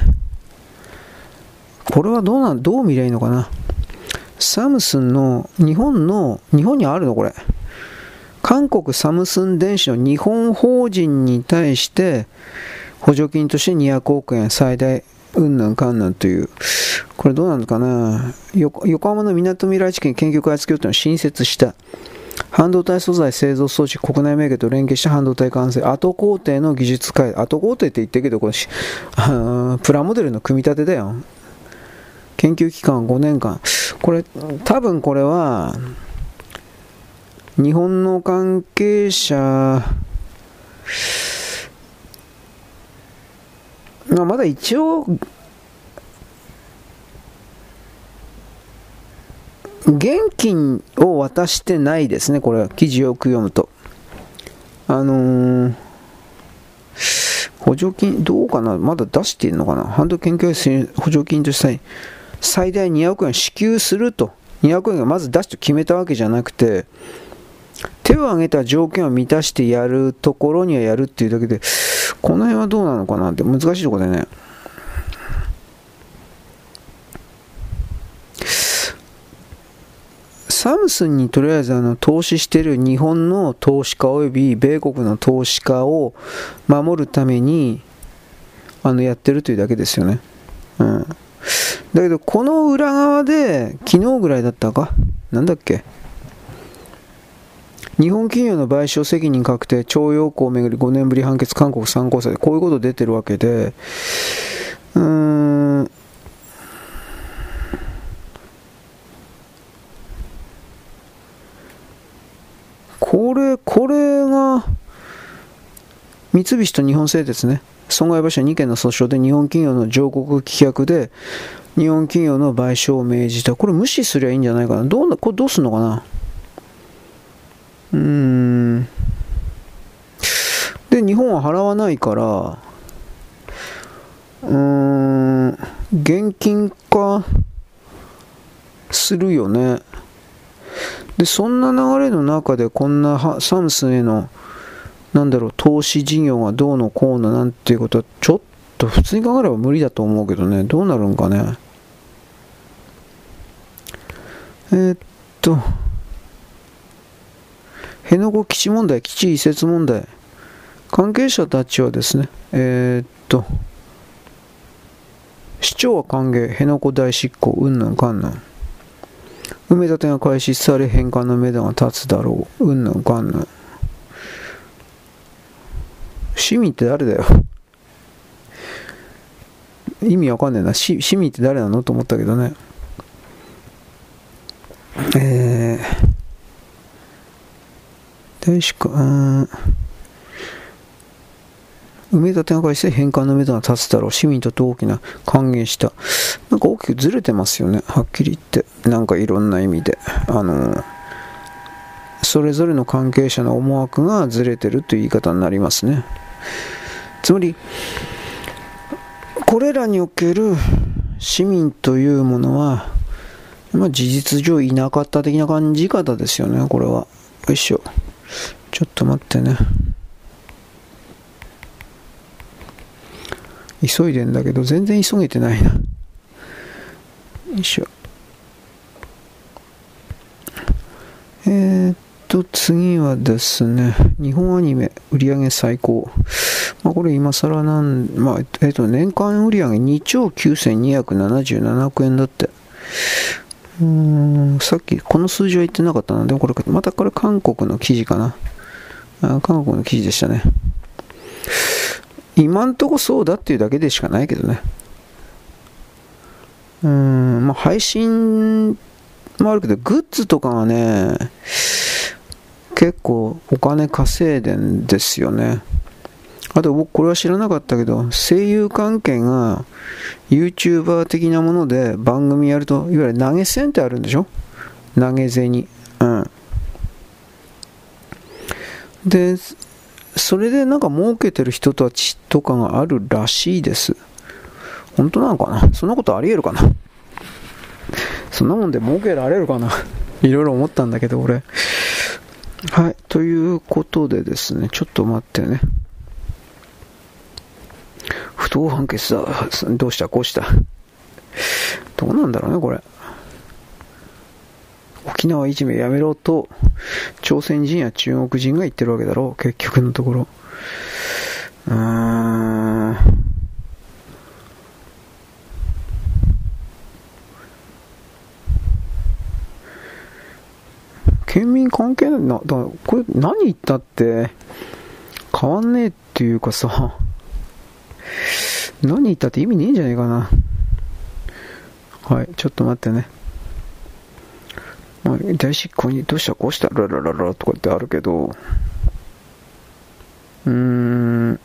これはどうなんどう見りゃいいのかな。サムスンの日本の日本にあるのこれ。韓国サムスン電子の日本法人に対して補助金として200億円最大うんぬんかんぬんという、これどうなのかな。横浜のみなとみらい地区研究開発協定を新設した。半導体素材製造装置国内メーカーと連携した半導体完成。後工程の技術開後工程って言ってるけどこれプラモデルの組み立てだよ。研究期間5年間。これ多分これは日本の関係者まあ、まだ一応、現金を渡してないですね、これは記事をよく読むと。あのー、補助金、どうかな、まだ出しているのかな、半導研究室補助金として最大200億円支給すると、200億円がまず出すと決めたわけじゃなくて、手を挙げた条件を満たしてやるところにはやるっていうだけで、この辺はどうなのかなって難しいところでね。サムスンにとりあえずあの投資してる日本の投資家及び米国の投資家を守るためにあのやってるというだけですよね。うん。だけど、この裏側で、昨日ぐらいだったか？なんだっけ？日本企業の賠償責任確定、徴用工をめぐり5年ぶり判決、韓国参考裁でこういうこと出てるわけで、うーん、これ、これが、三菱と日本製鉄ね、損害賠償2件の訴訟で日本企業の上告棄却で、日本企業の賠償を命じた。これ無視すりゃいいんじゃないかな。どうなこれどうすんのかな？うーん。で、日本は払わないから、うーん、現金化するよね。で、そんな流れの中でこんなサムスンへの、なんだろう、投資事業がどうのこうのなんていうことは、ちょっと普通に考えれば無理だと思うけどね、どうなるんかね。えー、っと、辺野古基地問題、基地移設問題、関係者たちはですね、えー、っと、市長は歓迎、辺野古大執行、うんぬんかんぬん。埋め立てが開始され返還のめどが立つだろう、うんぬんかんぬん。市民って誰だよ？意味わかんねえな。市民って誰なの？と思ったけどね。えー、大使か、埋め立てが開始して返還のめどが立つだろう。市民と大きな歓迎した。なんか大きくずれてますよね。はっきり言って。なんかいろんな意味で。あのそれぞれの関係者の思惑がずれてるという言い方になりますね。つまり、これらにおける市民というものは、まあ、事実上いなかった的な感じ方ですよね、これは。よいしょ。ちょっと待ってね。急いでんだけど、全然急げてないな。よいしょ。えー、っと、次はですね、日本アニメ売上最高。まあ、これ今更なん、まあ、えっと、年間売上2兆9277億円だって。うーん、さっきこの数字は言ってなかったな。でもこれ、またこれ韓国の記事かな。あ韓国の記事でしたね。今んとこそうだっていうだけでしかないけどね。うーん、まあ配信もあるけど、グッズとかがね、結構お金稼いでんですよね。あと僕これは知らなかったけど、声優関係が YouTuber 的なもので番組やると、いわゆる投げ銭ってあるんでしょ？投げ銭。うん。で、それでなんか儲けてる人たちとかがあるらしいです。本当なのかな？そんなことあり得るかな？そんなもんで儲けられるかな？いろいろ思ったんだけど、俺。はい。ということでですね、ちょっと待ってね。不当判決だ。どうした？こうした？どうなんだろうね、これ。沖縄いじめやめろと、朝鮮人や中国人が言ってるわけだろう、結局のところ。うーん。県民関係ないな、だこれ何言ったって変わんねえっていうかさ、何言ったって意味ねえんじゃねえかな。はい、ちょっと待ってね。まあ、大執行にどうしたこうしたららららとかってあるけど、うーん、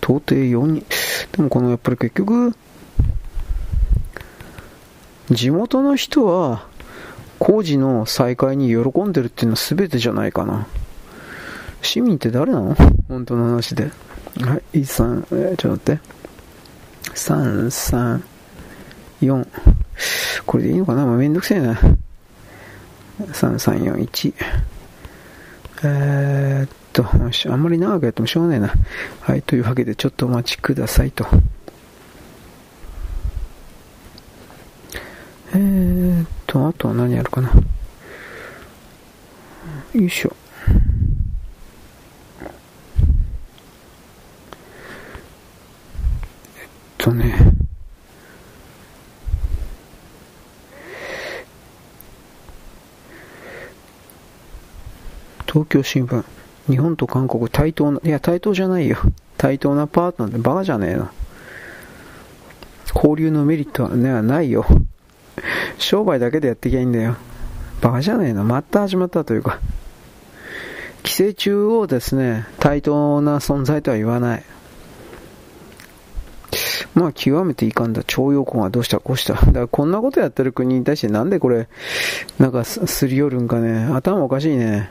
到底4人、でもこのやっぱり結局、地元の人は工事の再開に喜んでるっていうのは全てじゃないかな。市民って誰なの？本当の話で。はい、3、えー、ちょっと待って。3、3、4。これでいいのかな？まあ、めんどくせえな。3、3、4、1。えー、っと、あんまり長くやってもしょうがないな。はい、というわけでちょっとお待ちくださいと。えー、っと、あとは何やるかな。よいしょ。えっとね。東京新聞。日本と韓国対等な、いや対等じゃないよ。対等なパートナーってバカじゃねえの。交流のメリットはね、ないよ。商売だけでやっていきゃいいんだよ。バカじゃねえの。また始まったというか。寄生虫をですね、対等な存在とは言わない。まあ、極めていかんだ。徴用工がどうしたこうした。だからこんなことやってる国に対してなんでこれ、なんかすり寄るんかね。頭おかしいね。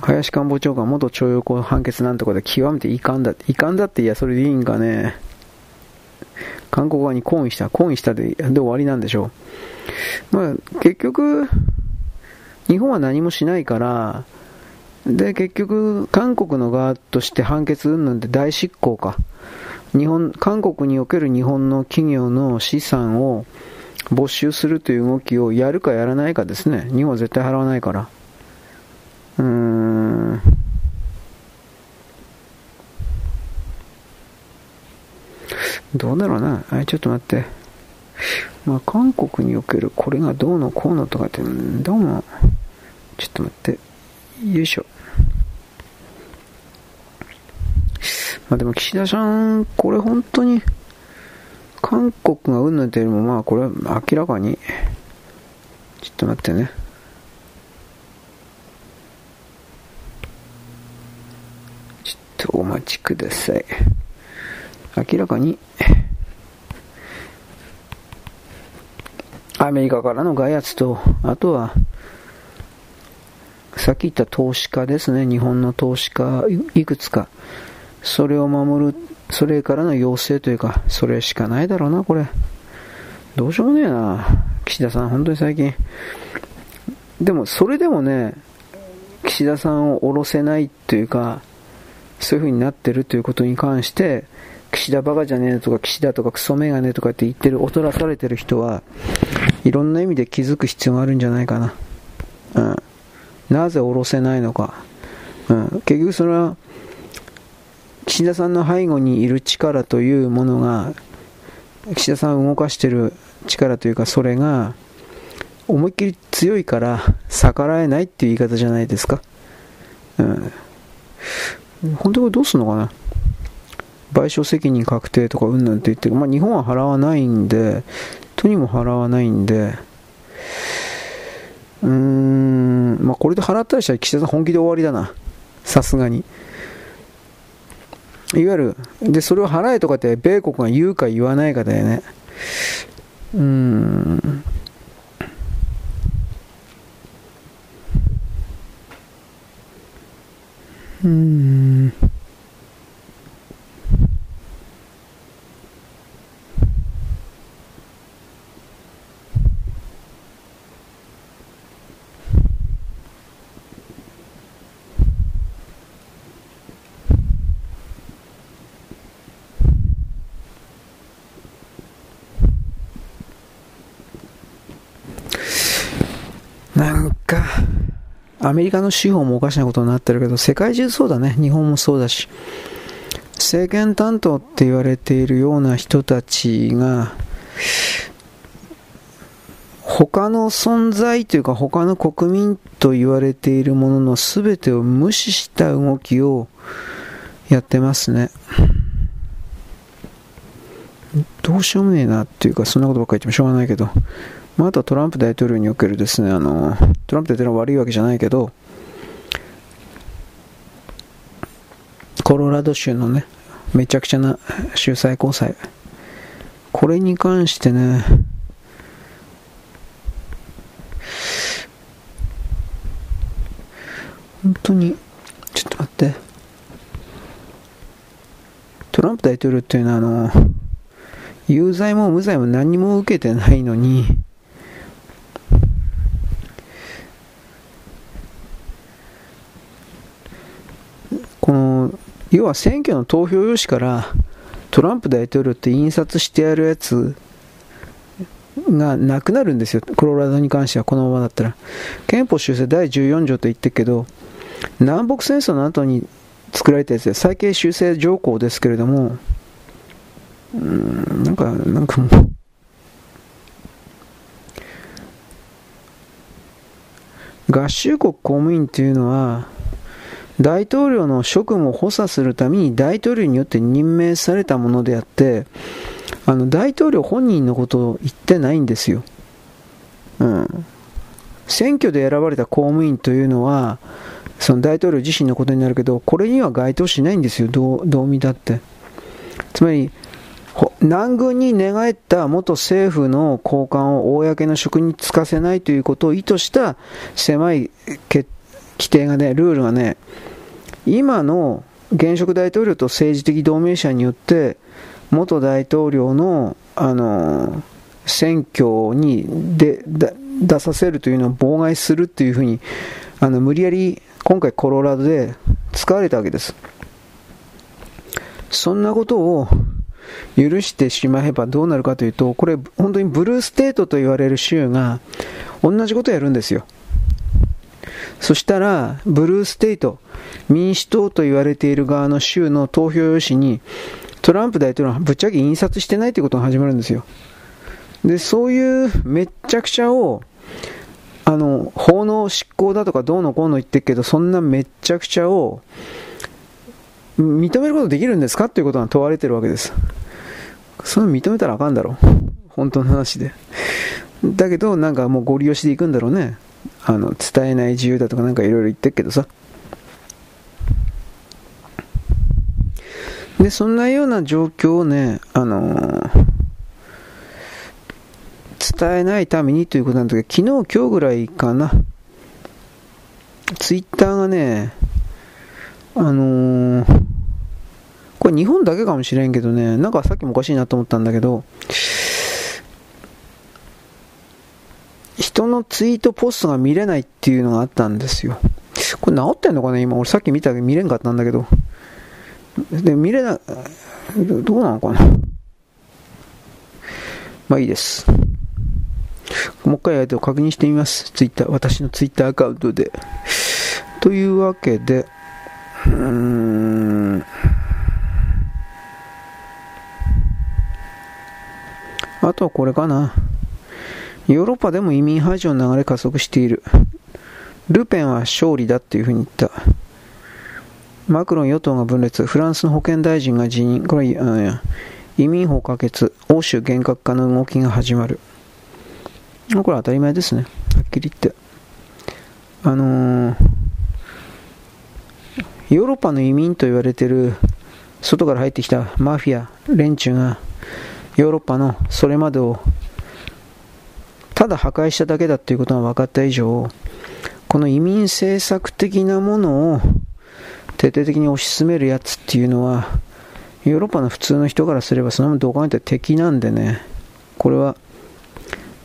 林官房長官元徴用工判決なんとかで極めて遺憾だ。遺憾だっていや、それでいいんかね。韓国側に抗議した。抗議したでで終わりなんでしょう。まあ、結局、日本は何もしないから、で、結局、韓国の側として判決云々で大執行か。日本、韓国における日本の企業の資産を没収するという動きをやるかやらないかですね。日本は絶対払わないから。うーん。どうだろうな。あれちょっと待って。まあ、韓国におけるこれがどうのこうのとかって、どうも、ちょっと待って。よいしょ。まあでも岸田さん、これ本当に、韓国がうんぬんというよりも、まあこれは明らかに、ちょっと待ってね。ちょっとお待ちください。明らかに、アメリカからの外圧と、あとは、さっき言った投資家ですね、日本の投資家いくつか、それを守る、それからの要請というか、それしかないだろうな、これ。どうしようもねえな、岸田さん、本当に最近。でも、それでもね、岸田さんを下ろせないというか、そういう風になってるということに関して、岸田バカじゃねえとか、岸田とかクソメガネとかって言ってる、劣らされてる人は、いろんな意味で気づく必要があるんじゃないかな。うん。なぜ下ろせないのか。うん。結局それは、岸田さんの背後にいる力というものが、岸田さんを動かしてる力というか、それが、思いっきり強いから逆らえないっていう言い方じゃないですか。うん。本当はどうすんのかな賠償責任確定とかうんぬんって言ってる。まあ日本は払わないんで、都にも払わないんで、うーん、まあこれで払ったりしたら岸田さん本気で終わりだな。さすがに。いわゆる、で、それを払えとかって米国が言うか言わないかだよね。うーん。うーん。アメリカの司法もおかしなことになってるけど、世界中そうだね。日本もそうだし。政権担当って言われているような人たちが、他の存在というか他の国民と言われているものの全てを無視した動きをやってますね。どうしようもねえなっていうか、そんなことばっかり言ってもしょうがないけど。まあ、あとトランプ大統領におけるですね、あの、トランプ大統領は悪いわけじゃないけど、コロラド州のね、めちゃくちゃな州最高裁。これに関してね、本当に、ちょっと待って。トランプ大統領っていうのは、あの、有罪も無罪も何も受けてないのに、この、要は選挙の投票用紙からトランプ大統領って印刷してあるやつがなくなるんですよ。コロラドに関してはこのままだったら。憲法修正第14条と言ってるけど、南北戦争の後に作られたやつで、最慶修正条項ですけれども、うん、なんか、なんかもう、合衆国公務員というのは、大統領の職務を補佐するために大統領によって任命されたものであって、あの大統領本人のことを言ってないんですよ。うん。選挙で選ばれた公務員というのは、その大統領自身のことになるけど、これには該当しないんですよ、どうどう見たって。つまり、南軍に寝返った元政府の高官を公の職に就かせないということを意図した狭い決規定がね、ルールがね、今の現職大統領と政治的同盟者によって元大統領の、あの選挙にで出させるというのを妨害するというふうにあの無理やり今回コロラドで使われたわけです。そんなことを許してしまえばどうなるかというとこれ本当にブルーステートと言われる州が同じことをやるんですよ。そしたらブルーステート民主党と言われている側の州の投票用紙にトランプ大統領はぶっちゃけ印刷してないということが始まるんですよ。で、そういうめっちゃくちゃを、あの、法の執行だとかどうのこうの言ってるけど、そんなめっちゃくちゃを認めることできるんですか？ということが問われてるわけです。それ認めたらあかんだろう。本当の話で。だけど、なんかもうご利用しでいくんだろうね。あの、伝えない自由だとかなんかいろいろ言ってるけどさ。で、そんなような状況をね、あのー、伝えないためにということなんだけど、昨日、今日ぐらいかな、ツイッターがね、あのー、これ日本だけかもしれんけどね、なんかさっきもおかしいなと思ったんだけど、人のツイートポストが見れないっていうのがあったんですよ。これ治ってんのかな今、俺さっき見たけど見れんかったんだけど。で、見れな、どうなのかな？まあいいです。もう一回相手を確認してみます。ツイッター、私のツイッターアカウントで。というわけで、うーん。あとはこれかな。ヨーロッパでも移民排除の流れ加速している。ルペンは勝利だっていうふうに言った。マクロン与党が分裂、フランスの保健大臣が辞任、これ、移民法可決、欧州厳格化の動きが始まる。これは当たり前ですね。はっきり言って。あのー、ヨーロッパの移民と言われている外から入ってきたマフィア連中がヨーロッパのそれまでをただ破壊しただけだということが分かった以上この移民政策的なものを徹底的に推し進めるやつっていうのは、ヨーロッパの普通の人からすればそのままどう考えたら敵なんでね、これは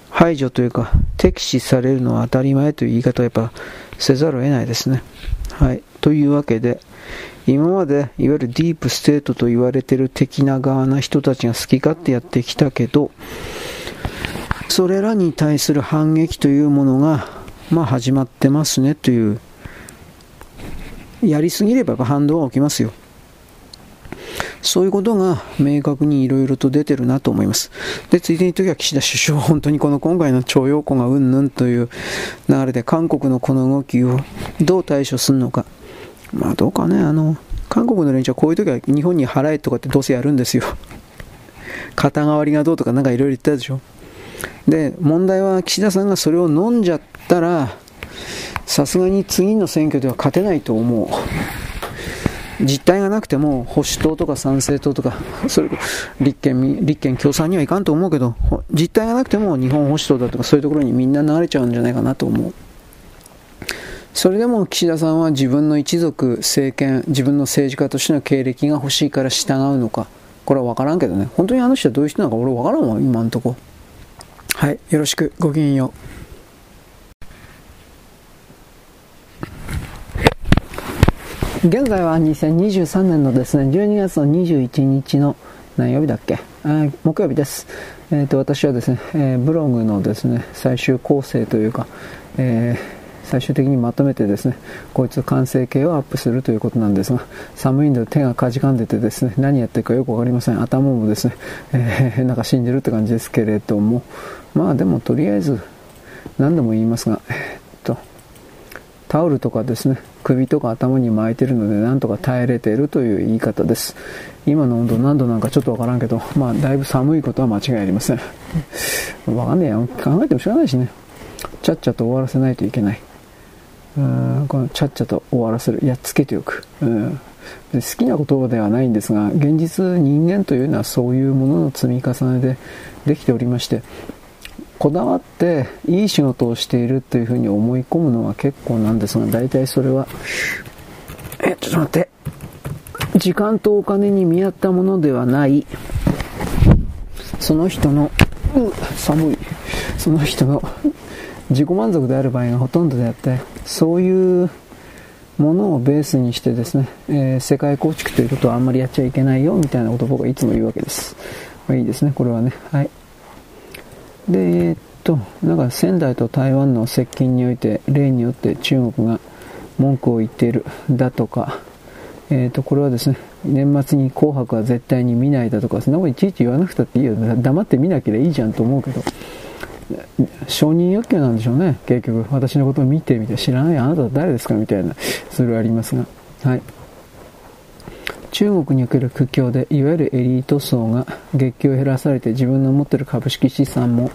排除というか、敵視されるのは当たり前という言い方はやっぱせざるを得ないですね。はい。というわけで、今までいわゆるディープステートと言われてる的な側な人たちが好き勝手やってきたけど、それらに対する反撃というものが、まあ始まってますねというやりすぎれば反動が起きますよ。そういうことが明確にいろいろと出てるなと思います。で、ついでに言っときは岸田首相、本当にこの今回の徴用工がうんぬんという流れで韓国のこの動きをどう対処するのか。まあどうかね、あの、韓国の連中はこういう時は日本に払えとかってどうせやるんですよ。肩代わりがどうとかなんかいろいろ言ったでしょ。で、問題は岸田さんがそれを飲んじゃったら、さすがに次の選挙では勝てないと思う。実態がなくても保守党とか参政党とかそれ立憲立憲共産にはいかんと思うけど実態がなくても日本保守党だとかそういうところにみんな流れちゃうんじゃないかなと思う。それでも岸田さんは自分の一族政権自分の政治家としての経歴が欲しいから従うのかこれは分からんけどね。本当にあの人はどういう人なのか俺分からんわ今んとこ。はいよろしくごきげんよう現在は2023年のですね12月の21日の何曜日だっけ？木曜日です。えっ、ー、と、私はですね、えー、ブログのですね、最終構成というか、えー、最終的にまとめてですね、こいつ完成形をアップするということなんですが、寒いんで手がかじかんでてですね、何やってるかよくわかりません。頭もですね、え、なんか死んでるって感じですけれども、まあでもとりあえず、何度も言いますが、えー、っと、タオルとかですね、首とか頭に巻いてるので、なんとか耐えれているという言い方です。今の温度何度なんかちょっとわからんけど、まあ、だいぶ寒いことは間違いありません。わかんねえや。考えてもしょうがないしね。ちゃっちゃと終わらせないといけない。うんこのちゃっちゃと終わらせる。やっつけておく。うん好きな言葉ではないんですが、現実人間というのはそういうものの積み重ねでできておりまして、こだわっていい仕事をしているというふうに思い込むのは結構なんですが、大体それは、え、ちょっと待って。時間とお金に見合ったものではない、その人の、う寒い、その人の自己満足である場合がほとんどであって、そういうものをベースにしてですね、えー、世界構築ということはあんまりやっちゃいけないよみたいなことを僕はいつも言うわけです。まあ、いいですね、これはね。はい。で、えー、っと、なんか仙台と台湾の接近において、例によって中国が文句を言っているだとか、えー、とこれはですね年末に紅白は絶対に見ないだとかそんなこといちいち言わなくたっていいよ。黙って見なければいいじゃんと思うけど。承認欲求なんでしょうね。結局私のことを見てみて知らないあなたは誰ですかみたいなそれはありますが。はい。中国における苦境でいわゆるエリート層が月給を減らされて自分の持ってる株式資産も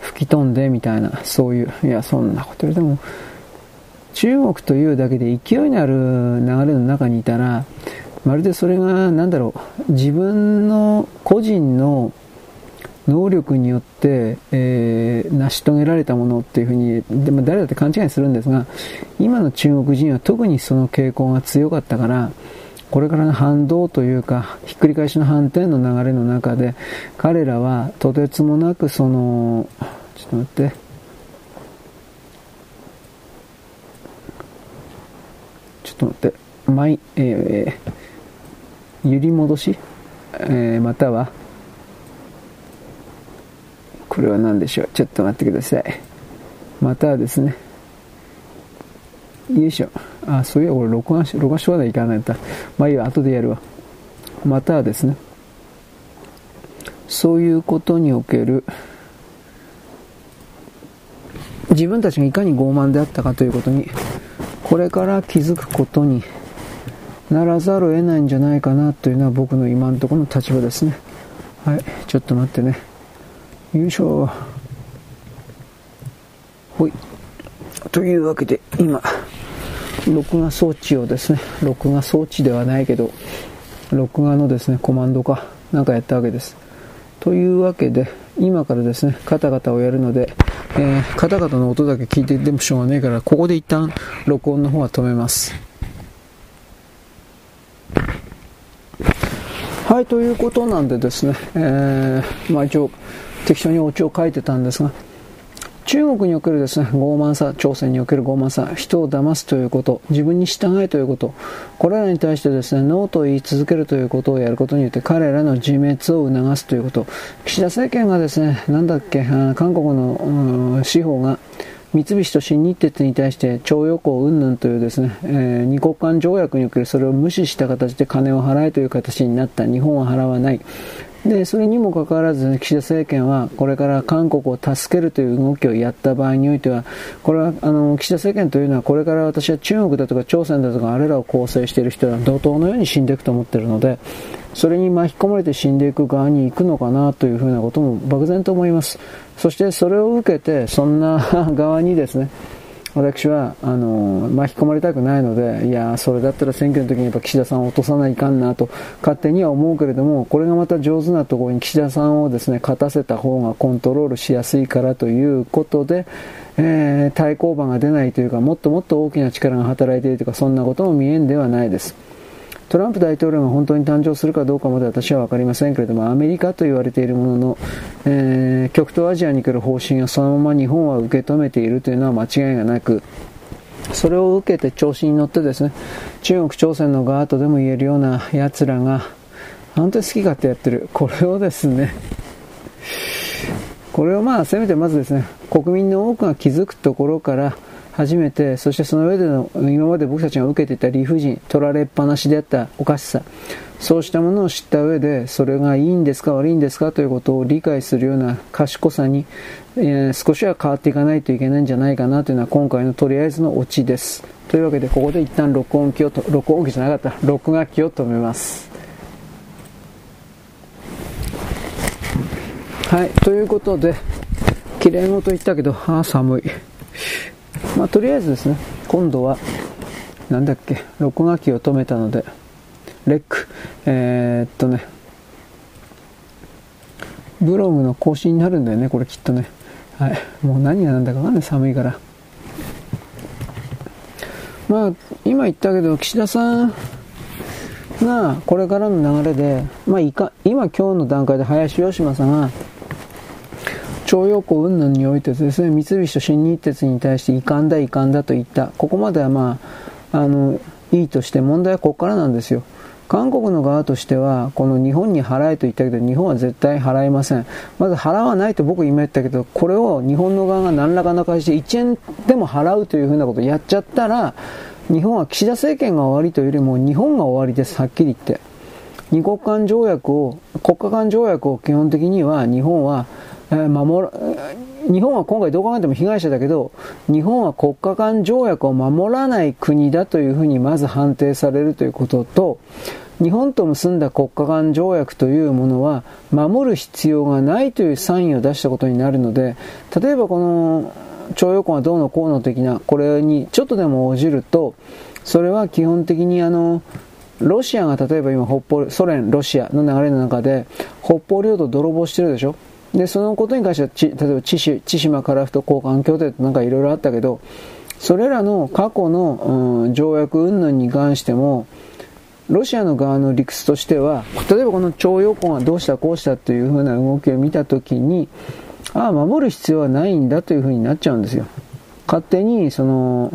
吹き飛んでみたいなそういういやそんなことよりでも中国というだけで勢いのある流れの中にいたら、まるでそれが、なんだろう、自分の個人の能力によって、えー、成し遂げられたものっていうふうに、でも誰だって勘違いするんですが、今の中国人は特にその傾向が強かったから、これからの反動というか、ひっくり返しの反転の流れの中で、彼らはとてつもなくその、ちょっと待って、ちょっと待って、毎、えー、揺り戻し、えー、または、これは何でしょう？ちょっと待ってください。またはですね、よいしょ。あ、そういや、俺録画し、録画しとかないかないんだ。まあいいわ、後でやるわ。またはですね、そういうことにおける、自分たちがいかに傲慢であったかということにこれから気づくことにならざるを得ないんじゃないかなというのは僕の今のところの立場ですね。はい、ちょっと待ってね。よいしょ。ほい。というわけで、今、録画装置をですね、録画装置ではないけど、録画のですね、コマンドか、なんかやったわけです。というわけで、今からですね、カタカタをやるので、えー、カタカタの音だけ聞いてでもしょうがねえから、ここで一旦録音の方は止めます。はい、ということなんでですね、えー、まあ一応適当にオチを書いてたんですが、中国におけるですね、傲慢さ、朝鮮における傲慢さ、人を騙すということ、自分に従えということ、これらに対してですね、ノーと言い続けるということをやることによって彼らの自滅を促すということ、岸田政権がですね、なんだっけ、韓国の司法が三菱と新日鉄に対して徴用工云々というですね、えー、二国間条約におけるそれを無視した形で金を払えという形になった。日本は払わない。で、それにもかかわらず、岸田政権は、これから韓国を助けるという動きをやった場合においては、これは、あの、岸田政権というのは、これから私は中国だとか朝鮮だとか、あれらを構成している人は怒涛のように死んでいくと思っているので、それに巻き込まれて死んでいく側に行くのかなというふうなことも漠然と思います。そしてそれを受けて、そんな側にですね、私は、あの、巻き込まれたくないので、いや、それだったら選挙の時にやっぱ岸田さんを落とさないかんなと、勝手には思うけれども、これがまた上手なところに岸田さんをですね、勝たせた方がコントロールしやすいからということで、えー、対抗馬が出ないというか、もっともっと大きな力が働いているとか、そんなことも見えんではないです。トランプ大統領が本当に誕生するかどうかまで私は分かりませんけれども、アメリカと言われているものの、えー、極東アジアに来る方針をそのまま日本は受け止めているというのは間違いがなく、それを受けて調子に乗ってですね、中国、朝鮮の側とでも言えるような奴らが、本当に好き勝手やってる。これをですね、これをまあ、せめてまずですね、国民の多くが気づくところから始めて、そしてその上での、今まで僕たちが受けていた理不尽、取られっぱなしであったおかしさ、そうしたものを知った上で、それがいいんですか悪いんですかということを理解するような賢さに、えー、少しは変わっていかないといけないんじゃないかなというのは今回のとりあえずのオチです。というわけで、ここで一旦録音機をと、録音機じゃなかった、録画機を止めます。はい、ということで、きれいごと言ったけど、ああ、寒い。まあ、とりあえずですね、今度は、なんだっけ、録画機を止めたので、レック、えー、っとね、ブログの更新になるんだよね、これきっとね。はい。もう何が何だかわかんない、寒いから。まあ、今言ったけど、岸田さんが、これからの流れで、まあ、いか、今今日の段階で林芳正が、徴用工云々においてですね、三菱と新日鉄に対して遺憾だ遺憾だと言った。ここまではまあ、あの、いいとして問題はここからなんですよ。韓国の側としては、この日本に払えと言ったけど、日本は絶対払えません。まず払わないと僕今言ったけど、これを日本の側が何らかの形で1円でも払うというふうなことをやっちゃったら、日本は岸田政権が終わりというよりも日本が終わりです、はっきり言って。二国間条約を、国家間条約を基本的には日本は守日本は今回どう考えても被害者だけど、日本は国家間条約を守らない国だというふうにまず判定されるということと、日本と結んだ国家間条約というものは守る必要がないというサインを出したことになるので、例えばこの徴用工がどうのこうの的な、これにちょっとでも応じると、それは基本的にあの、ロシアが例えば今北方、ソ連、ロシアの流れの中で、北方領土泥棒してるでしょ？で、そのことに関しては、例えば千島樺太交換協定ってなんかいろいろあったけど、それらの過去の、うん、条約云々に関しても、ロシアの側の理屈としては、例えばこの徴用工がどうしたこうしたというふうな動きを見たときに、ああ、守る必要はないんだというふうになっちゃうんですよ。勝手に、その、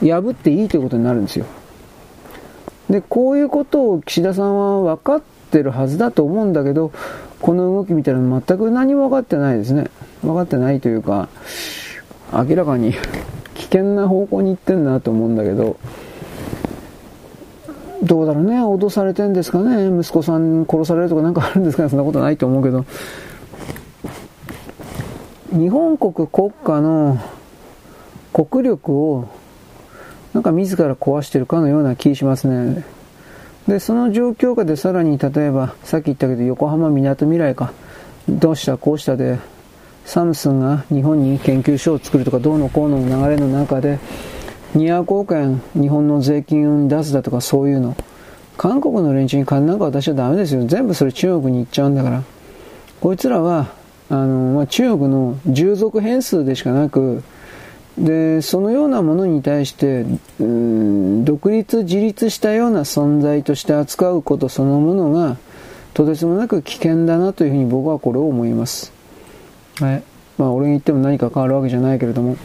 破っていいということになるんですよ。で、こういうことを岸田さんは分かってるはずだと思うんだけど、この動き見たら全く何も分かってないですね。分かってないというか、明らかに 危険な方向に行ってんなと思うんだけど、どうだろうね、脅されてんですかね、息子さん殺されるとかなんかあるんですかね、そんなことないと思うけど、日本国国家の国力をなんか自ら壊してるかのような気しますね。で、その状況下でさらに例えば、さっき言ったけど横浜みなとみらいか、どうしたこうしたで、サムスンが日本に研究所を作るとかどうのこうの流れの中で、200億円日本の税金を出すだとかそういうの。韓国の連中に金なんか渡しちゃダメですよ。全部それ中国に行っちゃうんだから。こいつらは、あの、まあ、中国の従属変数でしかなく、で、そのようなものに対して、うん、独立自立したような存在として扱うことそのものが、とてつもなく危険だなというふうに僕はこれを思います。はい。まあ、俺に言っても何か変わるわけじゃないけれども、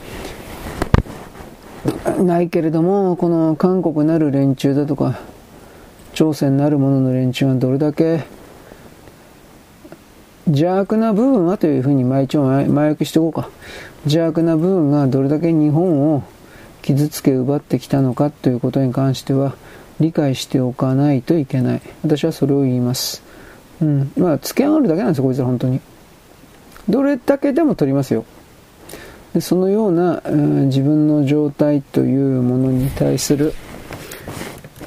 ないけれども、この韓国なる連中だとか、朝鮮なるものの連中はどれだけ邪悪な部分はというふうに毎日前置きしておこうか。邪悪な部分がどれだけ日本を傷つけ奪ってきたのかということに関しては理解しておかないといけない。私はそれを言います。うん。まあ、付け上がるだけなんですよ、こいつら本当に。どれだけでも取りますよ。でそのような、うん、自分の状態というものに対する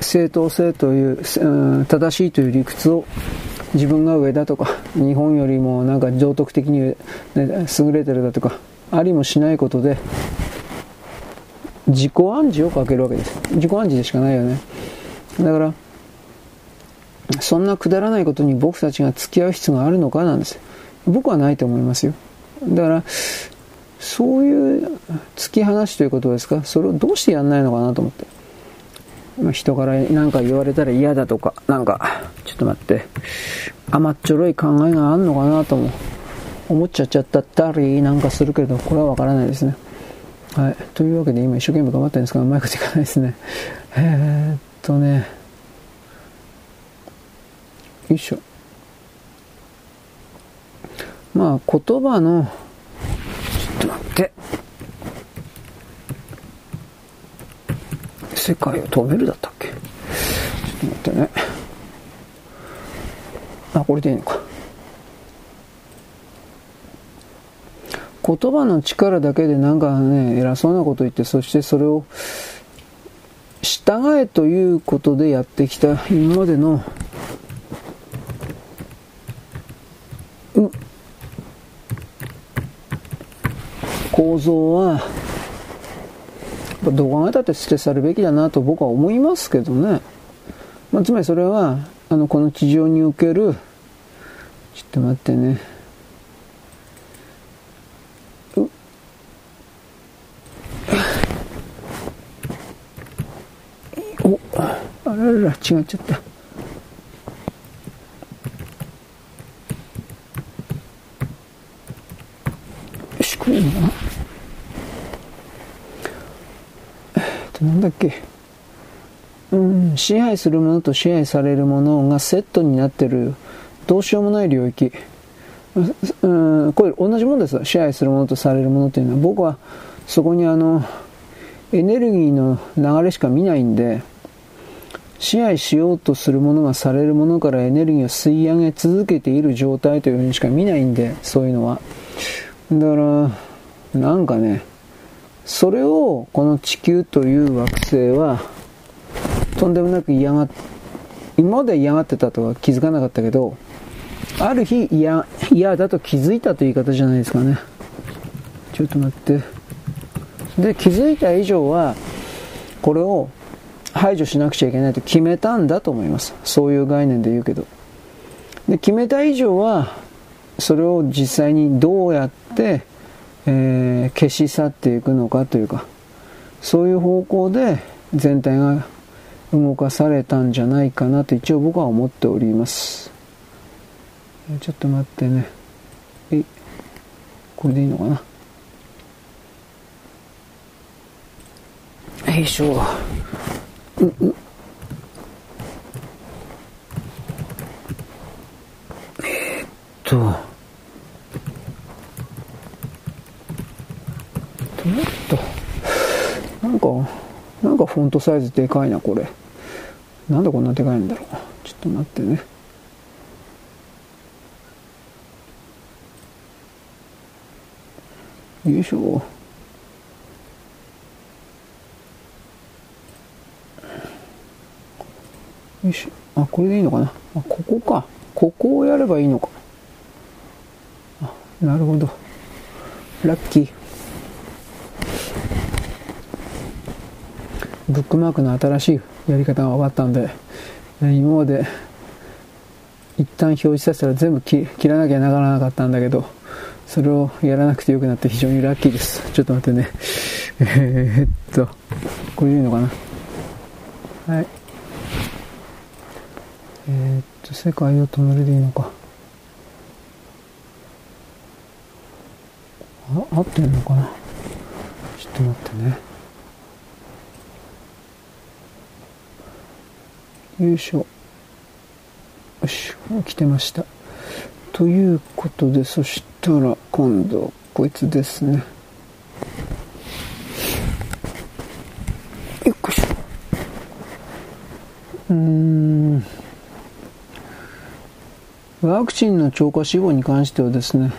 正当性という、うん、正しいという理屈を自分が上だとか、日本よりもなんか道徳的に、優れてるだとか、ありもしないことで、自己暗示をかけるわけです。自己暗示でしかないよね。だから、そんなくだらないことに僕たちが付き合う必要があるのかなんです。僕はないと思いますよ。だから、そういう突き放しということですか、それをどうしてやんないのかなと思って。ま、人から何か言われたら嫌だとか、なんか、ちょっと待って、甘っちょろい考えがあんのかなとも思っちゃっちゃったりなんかするけれど、これはわからないですね。はい。というわけで今一生懸命頑張ってるんですが、うまいこといかないですね。えー、っとね、よいしょ。まあ、言葉の、ちょっと待って。世界を止めるだったっけ？ちょっと待ってね。あ、これでいいのか。言葉の力だけでなんかね、偉そうなこと言って、そしてそれを従えということでやってきた今までの、う構造は、どう考えたって捨て去るべきだなと僕は思いますけどね。まあ、つまりそれは、あの、この地上における、ちょっと待ってね。お、あららら、違っちゃった。よし、これいいのかななんだっけ、うん、支配するものと支配されるものがセットになってる、どうしようもない領域。うん、これ同じものです。支配するものとされるものっていうのは、僕はそこにあの、エネルギーの流れしか見ないんで、支配しようとするものがされるものからエネルギーを吸い上げ続けている状態というふうにしか見ないんで、そういうのは。だから、なんかね、それをこの地球という惑星はとんでもなく嫌が今まで嫌がってたとは気づかなかったけどある日嫌嫌だと気づいたという言い方じゃないですかねちょっと待ってで気づいた以上はこれを排除しなくちゃいけないと決めたんだと思います。そういう概念で言うけど。で決めた以上はそれを実際にどうやってえー、消し去っていくのかというかそういう方向で全体が動かされたんじゃないかなと一応僕は思っております。ちょっと待ってね。えこれでいいのかな？いしょううえー、っともっと、なんか、なんかフォントサイズでかいな、これ。なんでこんなでかいんだろう。ちょっと待ってね。よいしょ。よし。あ、これでいいのかな？あ、ここか。ここをやればいいのか。あ、なるほど。ラッキー。ブックマークの新しいやり方が分かったんで、今まで一旦表示させたら全部切らなきゃならなかったんだけど、それをやらなくてよくなって非常にラッキーです。ちょっと待ってね。えー、っと、これでいいのかな？はい。えー、っと、世界を止めるでいいのか。あ、合ってるのかな。ちょっと待ってね。よいしょ。よし、来てました。ということで、そしたら今度、こいつですね。よっこしょ。うん。ワクチンの超過死亡に関してはですね、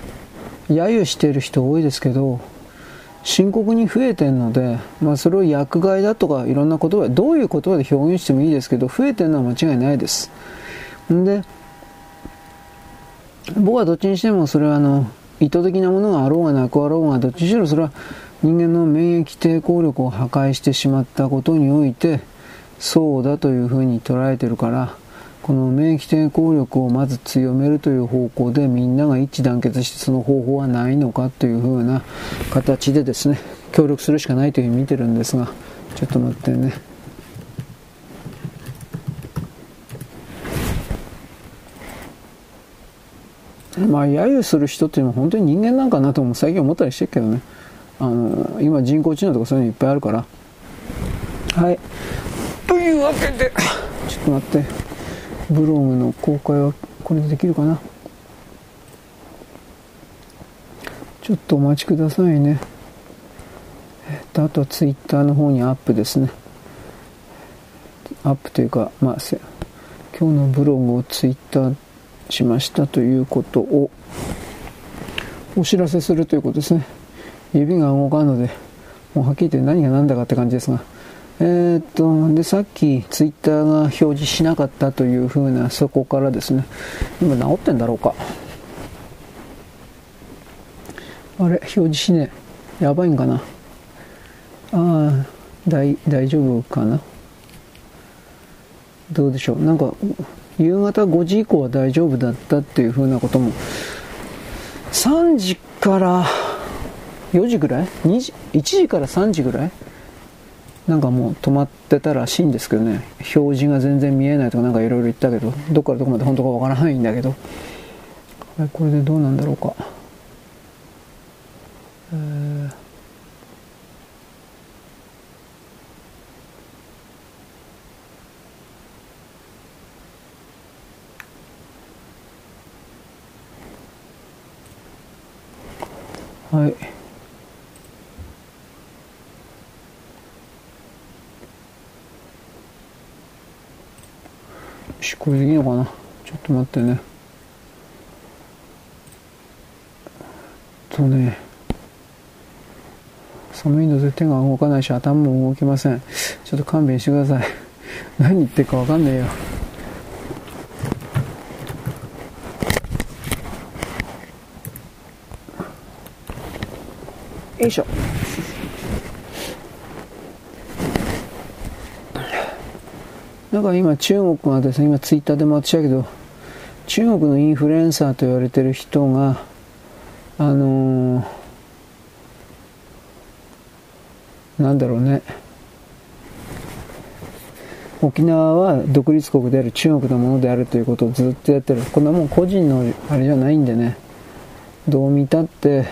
揶揄している人多いですけど、深刻に増えてるので、まあ、それを薬害だとかいろんな言葉どういう言葉で表現してもいいですけど増えてるのは間違いないです。んで僕はどっちにしてもそれはあの意図的なものがあろうがなくあろうがどっちにしろそれは人間の免疫抵抗力を破壊してしまったことにおいてそうだというふうに捉えてるからこの免疫抵抗力をまず強めるという方向でみんなが一致団結してその方法はないのかというふうな形でですね協力するしかないというふうに見てるんですがちょっと待ってね。まあ揶揄する人っていうのは本当に人間なんかなとも最近思ったりしてるけどね。あの今人工知能とかそういうのいっぱいあるから。はい。というわけでちょっと待って。ブログの公開はこれでできるかな？ちょっとお待ちくださいね。えっとあとはツイッターの方にアップですね。アップというかまあ今日のブログをツイッターしましたということをお知らせするということですね。指が動かんのでもうはっきり言って何が何だかって感じですが。えー、っとでさっきツイッターが表示しなかったというふうなそこからですね今治ってんだろうか。あれ表示しねえ。やばいんかな。ああ大大丈夫かな。どうでしょう。なんか夕方5時以降は大丈夫だったっていうふうなことも。3時から4時ぐらい？2時？1時から3時ぐらい？なんかもう止まってたらしいんですけどね。表示が全然見えないとかなんかいろいろ言ったけどどっからどこまで本当かわからないんだけど。これでどうなんだろうか。えー。はい。し、これでいいのかな？ちょっと待ってね。とね、寒いので手が動かないし頭も動きません。ちょっと勘弁してください。何言ってるかわかんねえよ。よいしょなんか今中国がですね今ツイッターでも私だけど中国のインフルエンサーと言われてる人があのー、なんだろうね。沖縄は独立国である中国のものであるということをずっとやってる。こんなもん個人のあれじゃないんでね。どう見たって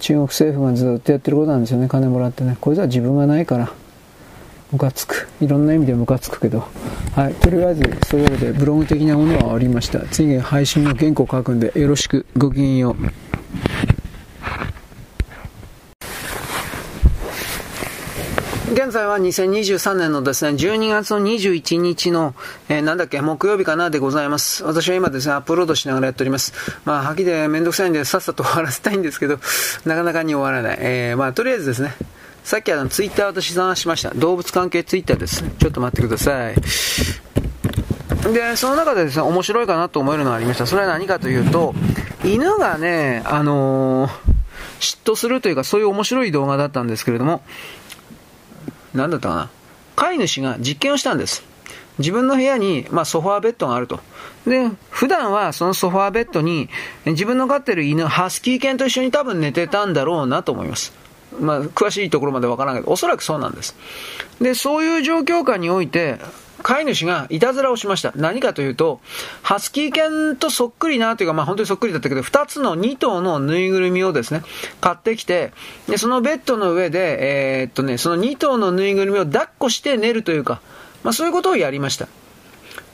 中国政府がずっとやってることなんですよね。金もらってね。これじゃ自分がないから。ムカつくいろんな意味でムカつくけどはいとりあえずそういうわけでブログ的なものは終わりました次に配信の原稿を書くんでよろしくごきげんよう現在は2023年のですね、12月の21日の、えー、なんだっけ、木曜日かなでございます。私は今ですね、アップロードしながらやっております。まあ、はきでめんどくさいんで、さっさと終わらせたいんですけど、なかなかに終わらない。えー、まあ、とりあえずですね、さっきあの、ツイッター私探しました。動物関係ツイッターです。ちょっと待ってください。で、その中でですね、面白いかなと思えるのがありました。それは何かというと、犬がね、あのー、嫉妬するというか、そういう面白い動画だったんですけれども、何だったかな。飼い主が実験をしたんです。自分の部屋に、まあ、ソファーベッドがあると。で、普段はそのソファーベッドに自分の飼ってる犬、ハスキー犬と一緒に多分寝てたんだろうなと思います。まあ、詳しいところまでわからないけど、おそらくそうなんです。で、そういう状況下において、飼い主がいたずらをしました。何かというと、ハスキー犬とそっくりなというか、まあ本当にそっくりだったけど、2つの2頭のぬいぐるみをですね、買ってきて、で、そのベッドの上で、えー、っとね、その2頭のぬいぐるみを抱っこして寝るというか、まあそういうことをやりました。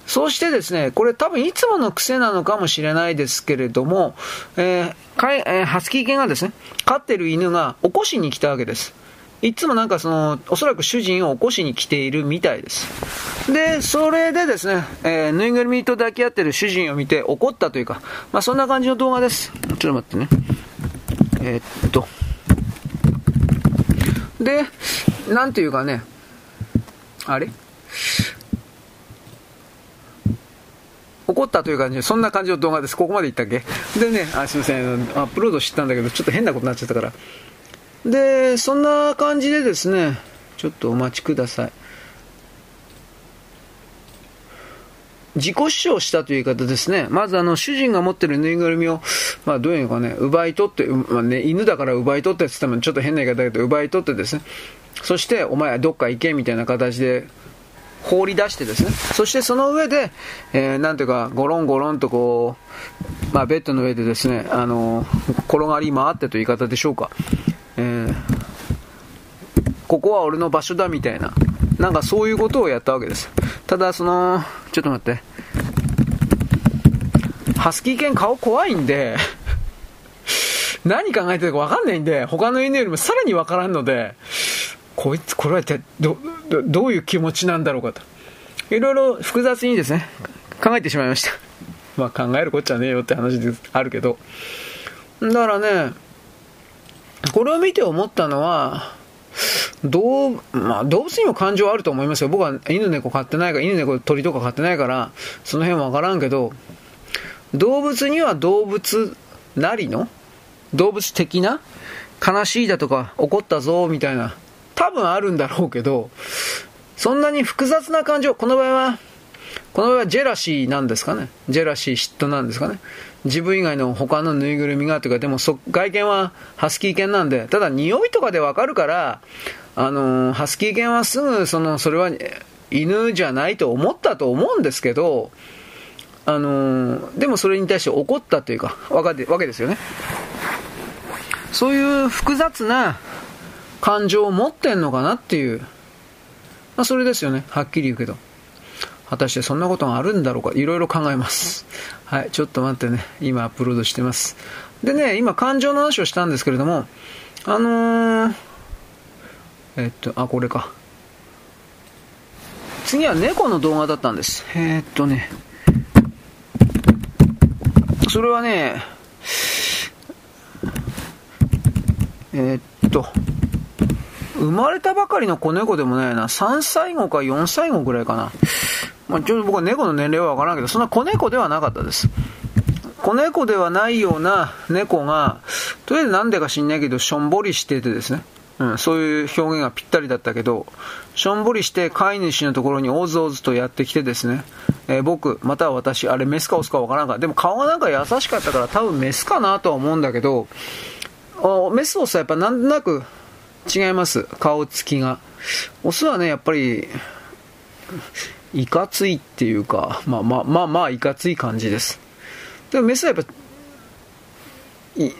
そうしてですね、これ多分いつもの癖なのかもしれないですけれども、えーかえー、ハスキー犬がですね、飼ってる犬が起こしに来たわけです。いつもなんかその、おそらく主人を起こしに来ているみたいです。で、それでですね、えー、ぬいぐるみと抱き合ってる主人を見て怒ったというか、まあそんな感じの動画です。ちょっと待ってね。えー、っと。で、なんていうかね、あれ？怒ったという感じで、そんな感じの動画です。ここまで言ったっけ？でね、あ、すいません、アップロードしたんだけど、ちょっと変なことになっちゃったから。で、そんな感じでですね、ちょっとお待ちください。自己主張したという言い方ですね。まずあの、主人が持ってるぬいぐるみを、まあどういうのかね、奪い取って、まあね、犬だから奪い取ってって言ってもちょっと変な言い方だけど、奪い取ってですね。そして、お前はどっか行けみたいな形で、放り出してですね。そしてその上で、えー、なんていうか、ゴロンゴロンとこう、まあベッドの上でですね、あの、転がり回ってという言い方でしょうか。えー、ここは俺の場所だみたいな、なんかそういうことをやったわけです。ただ、その、ちょっと待って。ハスキー犬顔怖いんで何考えてるか分かんないんで、他の犬よりもさらに分からんので、こいつ、これはど、ど、どういう気持ちなんだろうかと。いろいろ複雑にですね、考えてしまいました。まあ考えるこっちゃねえよって話であるけど。だからね、これを見て思ったのは、どう、まあ、動物にも感情あると思いますよ。僕は犬猫飼ってないから、犬猫鳥とか飼ってないから、その辺わからんけど、動物には動物なりの、動物的な、悲しいだとか、怒ったぞ、みたいな、多分あるんだろうけど、そんなに複雑な感情、この場合は、この場合はジェラシーなんですかね？ジェラシー、嫉妬なんですかね？自分以外の他のぬいぐるみがというか、でもそ外見はハスキー犬なんで、ただ匂いとかでわかるから、あのー、ハスキー犬はすぐ、その、それは犬じゃないと思ったと思うんですけど、あのー、でもそれに対して怒ったというか、わかわけですよね。そういう複雑な感情を持ってんのかなっていう、まあ、それですよね。はっきり言うけど。果たしてそんなことがあるんだろうか、いろいろ考えます。はい、ちょっと待ってね、今アップロードしてます。でね、今感情の話をしたんですけれども、あのー、えっと、あ、これか。次は猫の動画だったんです。えー、っとね、それはね、えー、っと、生まれたばかりの子猫でもないな、3歳後か4歳後ぐらいかな。まあ、ちょっと僕は猫の年齢はわからんけど、そんな子猫ではなかったです。子猫ではないような猫が、とりあえずなんでか知んないけど、しょんぼりしててですね。うん、そういう表現がぴったりだったけど、しょんぼりして飼い主のところにおずおずとやってきてですね、えー、僕、または私、あれメスかオスかわからんかでも顔がなんか優しかったから多分メスかなとは思うんだけど、メスオスはやっぱなんとなく違います、顔つきが。オスはね、やっぱり、いかついっていうか、まあまあまあまあいかつい感じです。でもメスはやっぱ、い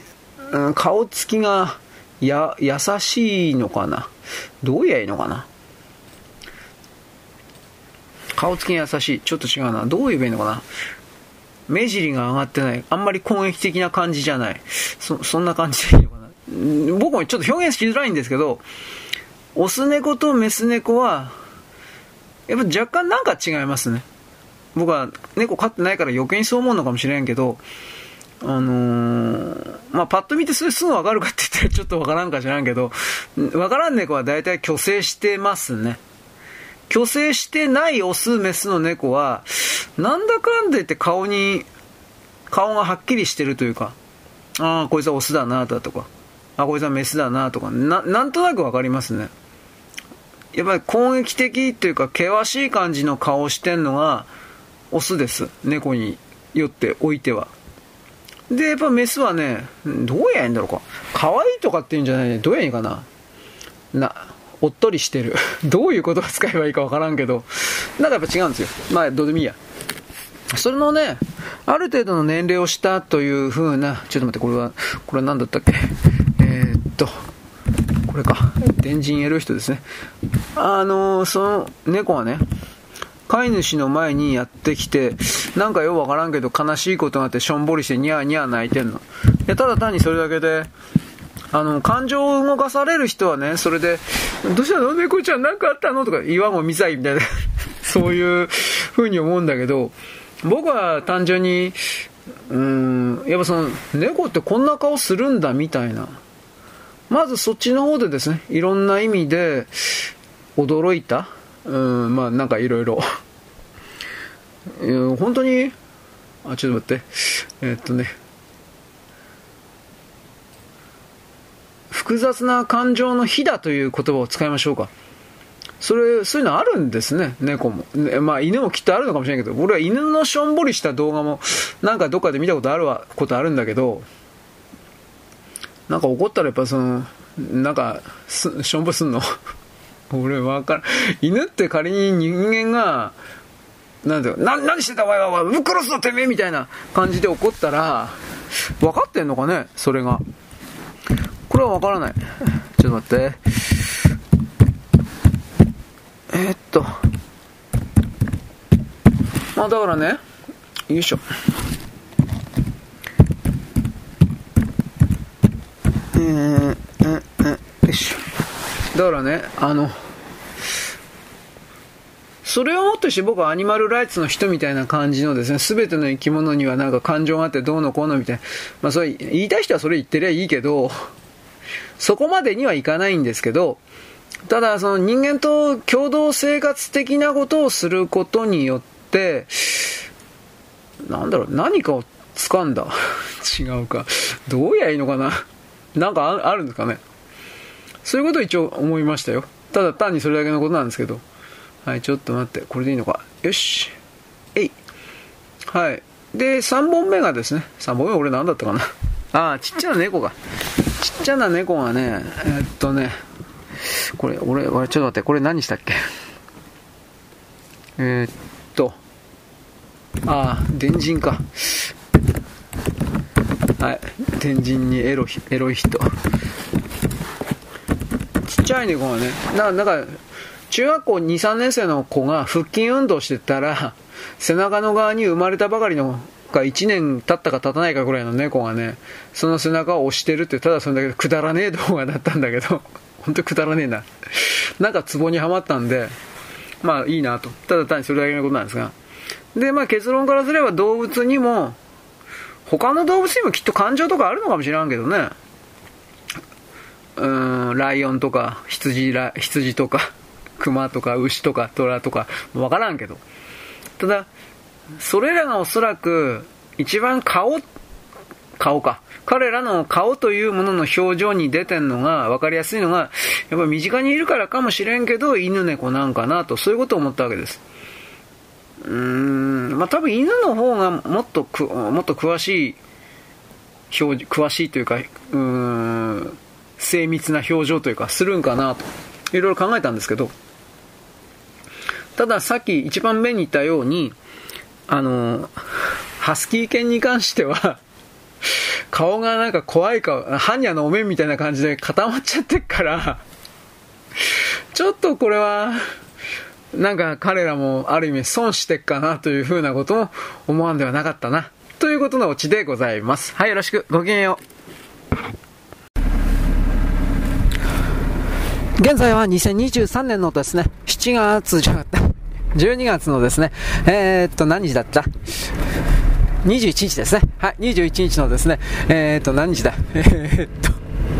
うん、顔つきがや優しいのかな？どう言えばいいのかな？顔つきが優しい。ちょっと違うな。どう言えばいいのかな？目尻が上がってない。あんまり攻撃的な感じじゃない。そ、そんな感じで。僕もちょっと表現しづらいんですけど、オス猫とメス猫は、やっぱ若干なんか違いますね。僕は猫飼ってないから余計にそう思うのかもしれんけど、あのー、まあ、パッと見てそれすぐわかるかって言ったらちょっとわからんか知らんけど、わからん猫は大体虚勢してますね。虚勢してないオス、メスの猫は、なんだかんだ言って顔に、顔がはっきりしてるというか、ああ、こいつはオスだなだとか、あこいつはメスだなとかな、なんとなくわかりますね。やっぱり攻撃的っていうか、険しい感じの顔をしてんのが、オスです。猫によっておいては。で、やっぱメスはね、どうやんだろうか。可愛いとかっていうんじゃないね。どうやんかな。な、おっとりしてる。どういう言葉使えばいいかわからんけど、なんかやっぱ違うんですよ。まあ、どうでもいいや。それのね、ある程度の年齢をしたという風な、ちょっと待って、これは、これは何だったっけ？えー、っと、これか。天神エロ人ですね。あのー、その猫はね、飼い主の前にやってきて、なんかようわからんけど悲しいことがあってしょんぼりしてニャーニャー泣いてんの。いやただ単にそれだけで、あの、感情を動かされる人はね、それで、どうしたの？猫ちゃんなんかあったの？とか、岩も見ざいみたいな そういう風に思うんだけど、僕は単純に、うん、やっぱその、猫ってこんな顔するんだみたいな。まずそっちの方でですね、いろんな意味で驚いた。うん、まあなんかいろいろ。本当に、あ、ちょっと待って。えー、っとね。複雑な感情の火だという言葉を使いましょうか。それ、そういうのあるんですね、猫も。ね、まあ、犬もきっとあるのかもしれないけど、俺は犬のしょんぼりした動画も、なんかどっかで見たことあるわ、ことあるんだけど、なんか怒ったらやっぱその、なんか、す、しょんぼすんの？俺わからん。犬って仮に人間が、なんだよ、な、何してたわよ、ぶっ殺すぞてめえみたいな感じで怒ったら、分かってんのかね？それが。これは分からない。ちょっと待って。えー、っと。まあだからね、よいしょ。よいしょ。だからね、あの、それをもってして僕はアニマルライツの人みたいな感じのですね、すべての生き物にはなんか感情があってどうのこうのみたいな。まあそれ、言いたい人はそれ言ってりゃいいけど、そこまでにはいかないんですけど、ただその人間と共同生活的なことをすることによって、なんだろう、何かを掴んだ？違うか。どうやいいのかな？なんかあるんですかね。そういうことを一応思いましたよ。ただ単にそれだけのことなんですけど。はい、ちょっと待って。これでいいのか。よし。えい。はい。で、3本目がですね。3本目俺何だったかな。ああ、ちっちゃな猫が。ちっちゃな猫がね、えー、っとね、これ、俺、俺、ちょっと待って、これ何したっけえー、っと、ああ、電人か。はい。天神にエロエロい人。ちっちゃい猫がね、ななんか、中学校2、3年生の子が腹筋運動してたら、背中の側に生まれたばかりのが1年経ったか経たないかぐらいの猫がね、その背中を押してるって、ただそれだけでくだらねえ動画だったんだけど、本当くだらねえな。なんかツボにはまったんで、まあいいなと。ただ単にそれだけのことなんですが。で、まあ結論からすれば動物にも、他の動物にもきっと感情とかあるのかもしれんけどね。うーん、ライオンとか、羊ら、羊とか、熊とか、牛とか、虎とか、わからんけど。ただ、それらがおそらく、一番顔、顔か。彼らの顔というものの表情に出てんのが、分かりやすいのが、やっぱり身近にいるからかもしれんけど、犬猫なんかなと、そういうことを思ったわけです。うーん、まあ多分犬の方がもっとく、もっと詳しい表、詳しいというか、うん、精密な表情というか、するんかなと、いろいろ考えたんですけど、たださっき一番目に言ったように、あの、ハスキー犬に関しては 顔がなんか怖い顔、般若のお面みたいな感じで固まっちゃってっからちょっとこれは、なんか彼らもある意味損してっかなというふうなことも思わんではなかったな。ということのオチでございます。はい、よろしく。ごきげんよう。現在は2023年のですね、7月じゃなかった。12月のですね、えー、っと、何時だった ?21 日ですね。はい、21日のですね、えー、っと、何時だ？えー、っと、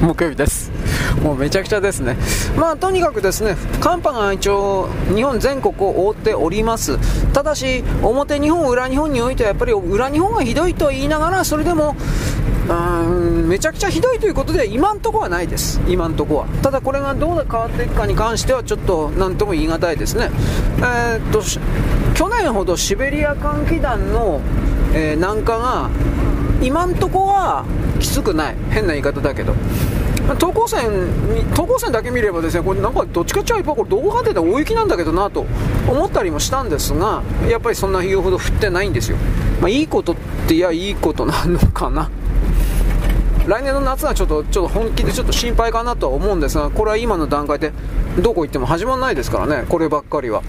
木曜日です。もうめちゃくちゃですね。まあとにかくですね、寒波が一応日本全国を覆っております。ただし、表日本、裏日本においてはやっぱり裏日本がひどいと言いながら、それでも、うんめちゃくちゃひどいということで今んとこはないです。今んとこは。ただこれがどう変わっていくかに関してはちょっと何とも言い難いですね。えー、っと去年ほどシベリア寒気団の、えー、南下が今んとこはきつくない。変な言い方だけど。東高線東高線だけ見ればですねこれなんかどっちかっちゃえばこれどこかで大雪なんだけどなと思ったりもしたんですがやっぱりそんな言うほど降ってないんですよ、まあ、いいことっていやいいことなのかな。来年の夏はちょっとちょっと本気でちょっと心配かなとは思うんですがこれは今の段階でどこ行っても始まらないですからねこればっかりは。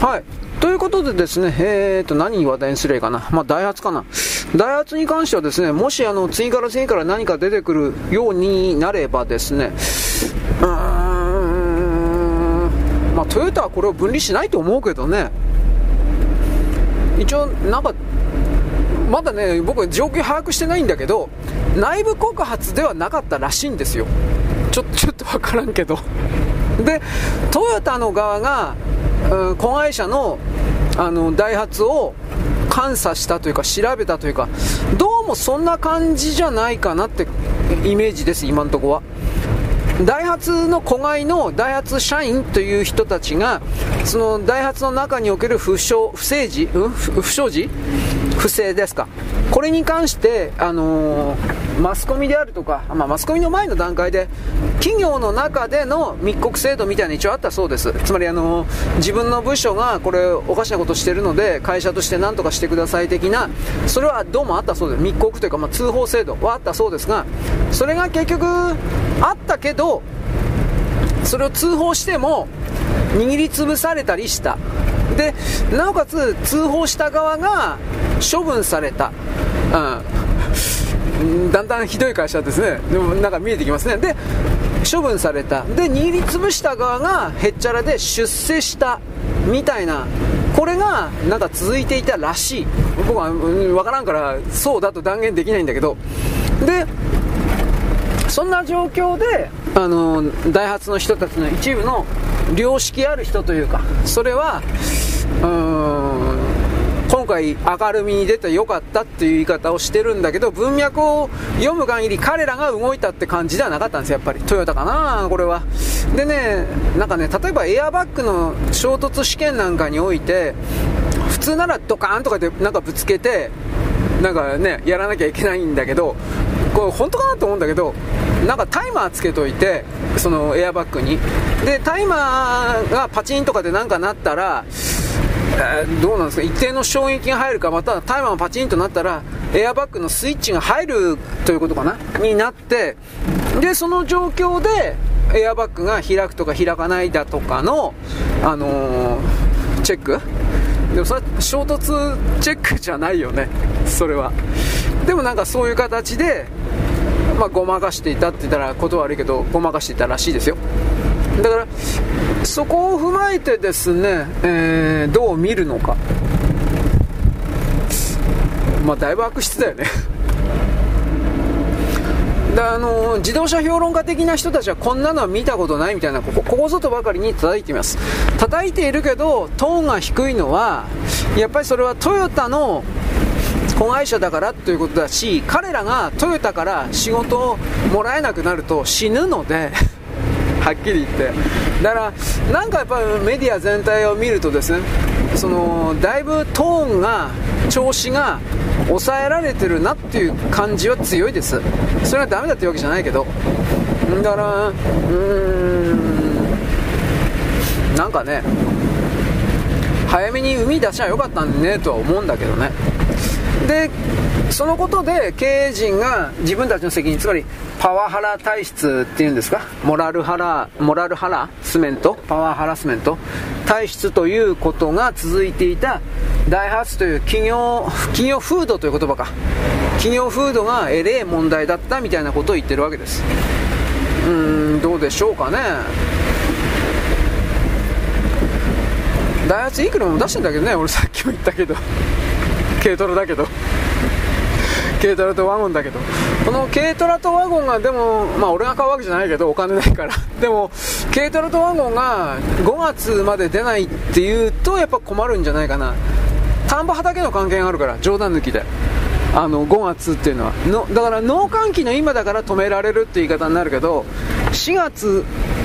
はいということでですね、えーと、何話題にすればいいかな？まあ、ダイハツかな。ダイハツに関してはですね、もしあの、次から次から何か出てくるようになればですね、うーん、まあ、トヨタはこれを分離しないと思うけどね、一応、なんか、まだね、僕状況把握してないんだけど、内部告発ではなかったらしいんですよ。ちょちょっとわからんけど。で、トヨタの側が、子会社のあのダイハツを監査したというか調べたというかどうもそんな感じじゃないかなってイメージです今のところは。ダイハツの子飼いのダイハツ社員という人たちがそのダイハツの中における不祥不正事、うん、不祥事不正ですか？これに関して、あのー、マスコミであるとか、まあ、マスコミの前の段階で企業の中での密告制度みたいな一応あったそうです。つまり、あのー、自分の部署がこれおかしなことしてるので会社として何とかしてください的なそれはどうもあったそうです。密告というか、まあ、通報制度はあったそうですがそれが結局あったけどそれを通報しても握りつぶされたりした。でなおかつ通報した側が処分された、うん、だんだんひどい会社ですね。でもなんか見えてきますね。で処分された。で握りつぶした側がへっちゃらで出世した。みたいな。これがなんか続いていたらしい。僕は分からんからそうだと断言できないんだけど。でそんな状況であのダイハツの人たちの一部の良識ある人というかそれはうん今回明るみに出てよかったっていう言い方をしてるんだけど文脈を読む限り彼らが動いたって感じではなかったんですやっぱり。トヨタかなこれは。でねなんかね例えばエアバッグの衝突試験なんかにおいて普通ならドカーンとかでなんかぶつけてなんかねやらなきゃいけないんだけどこれ本当かなと思うんだけどなんかタイマーつけといてそのエアバッグに。でタイマーがパチンとかでなんかなったらえー、どうなんですか？一定の衝撃が入るかまたタイマーがパチンとなったらエアバッグのスイッチが入るということかな？になってでその状況でエアバッグが開くとか開かないだとかの、あのー、チェック？でもそれ衝突チェックじゃないよねそれは。でもなんかそういう形でまあ、ごまかしていたって言ったらこと悪いけどごまかしていたらしいですよ。だからそこを踏まえてですね、えー、どう見るのか。まあだいぶ悪質だよね。であの自動車評論家的な人たちはこんなのは見たことないみたいなここここぞとばかりに叩いています。叩いているけどトーンが低いのはやっぱりそれはトヨタの子会社だからということだし彼らがトヨタから仕事をもらえなくなると死ぬので はっきり言って。だからなんかやっぱりメディア全体を見るとですねそのだいぶトーンが調子が抑えられてるなっていう感じは強いです。それはダメだっていうわけじゃないけど。だからうーんなんかね早めに海出しゃよかったんねとは思うんだけどね。でそのことで経営陣が自分たちの責任つまりパワハラ体質っていうんですか？モラルハラモラルハラスメント？パワーハラスメント？体質ということが続いていたダイハツという企業企業風土という言葉か。企業風土がえれえ問題だったみたいなことを言ってるわけです。うーんどうでしょうかね。ダイハツいくらも出してんだけどね俺さっきも言ったけど。軽トラだけど。軽トラとワゴンだけど。この軽トラとワゴンがでもまあ俺が買うわけじゃないけどお金ないから。でも軽トラとワゴンが5月まで出ないっていうとやっぱ困るんじゃないかな。田んぼ畑の関係があるから冗談抜きで。あの5月っていうのは。のだから農閑期の今だから止められるって言い方になるけど4月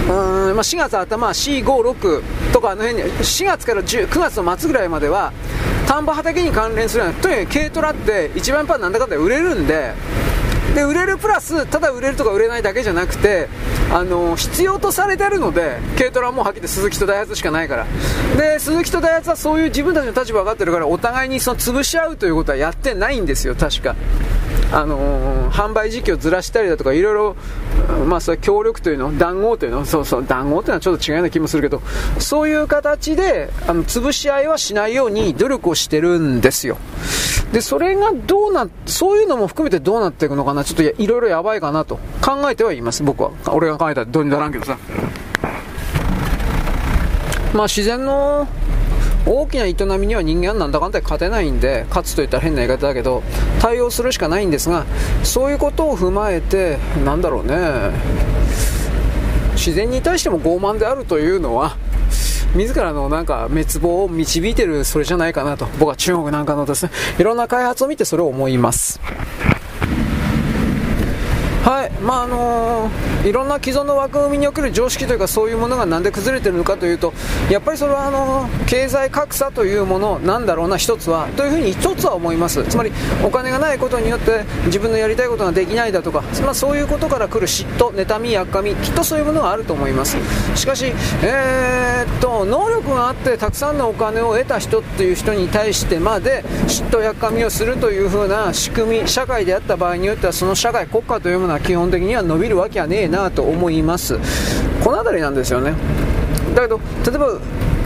うん、ま、4月頭456とかあの辺に4月から10 9月の末ぐらいまでは田んぼ畑に関連するようなとにかく軽トラって一番やっぱなんだかんだ売れるんでで売れるプラスただ売れるとか売れないだけじゃなくてあの必要とされてるので軽トラもはっきり鈴木とダイハツしかないから。で鈴木とダイハツはそういう自分たちの立場分かってるからお互いにその潰し合うということはやってないんですよ確か。あのー、販売時期をずらしたりだとかいろいろまあそれ協力というの談合というのそうそう談合というのはちょっと違うような気もするけどそういう形であの潰し合いはしないように努力をしてるんですよ。でそれがどうなそういうのも含めてどうなっていくのかなちょっといろいろやばいかなと考えてはいます僕は。俺が考えたらどうにならんけどさ。まあ自然の大きな営みには人間はなんだかんだ勝てないんで勝つといったら変な言い方だけど対応するしかないんですがそういうことを踏まえてなんだろうね自然に対しても傲慢であるというのは自らのなんか滅亡を導いてるそれじゃないかなと僕は中国なんかのですねいろんな開発を見てそれを思います。はい。まああのー、いろんな既存の枠組みにおける常識というかそういうものがなんで崩れてるのかというとやっぱりそれはあのー、経済格差というものなんだろうな一つはというふうに一つは思います。つまりお金がないことによって自分のやりたいことができないだとか、まあ、そういうことから来る嫉妬妬みやっかみきっとそういうものがあると思います。しかしえー、っと能力があってたくさんのお金を得た人っていう人に対してまで嫉妬やっかみをするというふうな仕組み社会であった場合によってはその社会国家というものが基本的には伸びるわけはねえなと思います。この辺りなんですよね。だけど例えば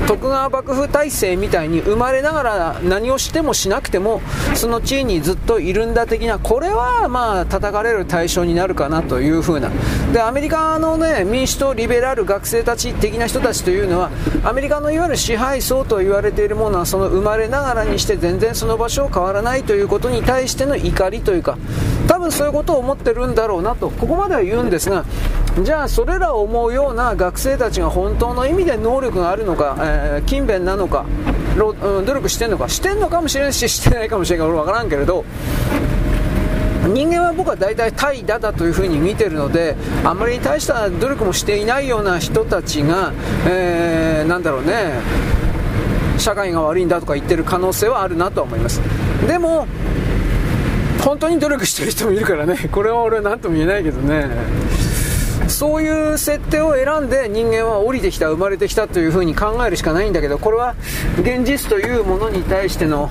徳川幕府体制みたいに生まれながら何をしてもしなくてもその地位にずっといるんだ的なこれはまあ叩かれる対象になるかなというふうな。でアメリカの、ね、民主党リベラル学生たち的な人たちというのはアメリカのいわゆる支配層と言われているものはその生まれながらにして全然その場所を変わらないということに対しての怒りというか多分そういうことを思ってるんだろうなと。ここまでは言うんですがじゃあそれらを思うような学生たちが本当の意味で能力があるのか、えー、勤勉なのか、うん努力してんのかしてんのかもしれないししてないかもしれないから分からんけれど人間は僕は大体怠惰だというふうに見てるのであまり大した努力もしていないような人たちが、えー、なんだろうね社会が悪いんだとか言ってる可能性はあるなとは思います。でも本当に努力してる人もいるからねこれは俺は何とも言えないけどね。そういう設定を選んで人間は降りてきた生まれてきたというふうに考えるしかないんだけどこれは現実というものに対しての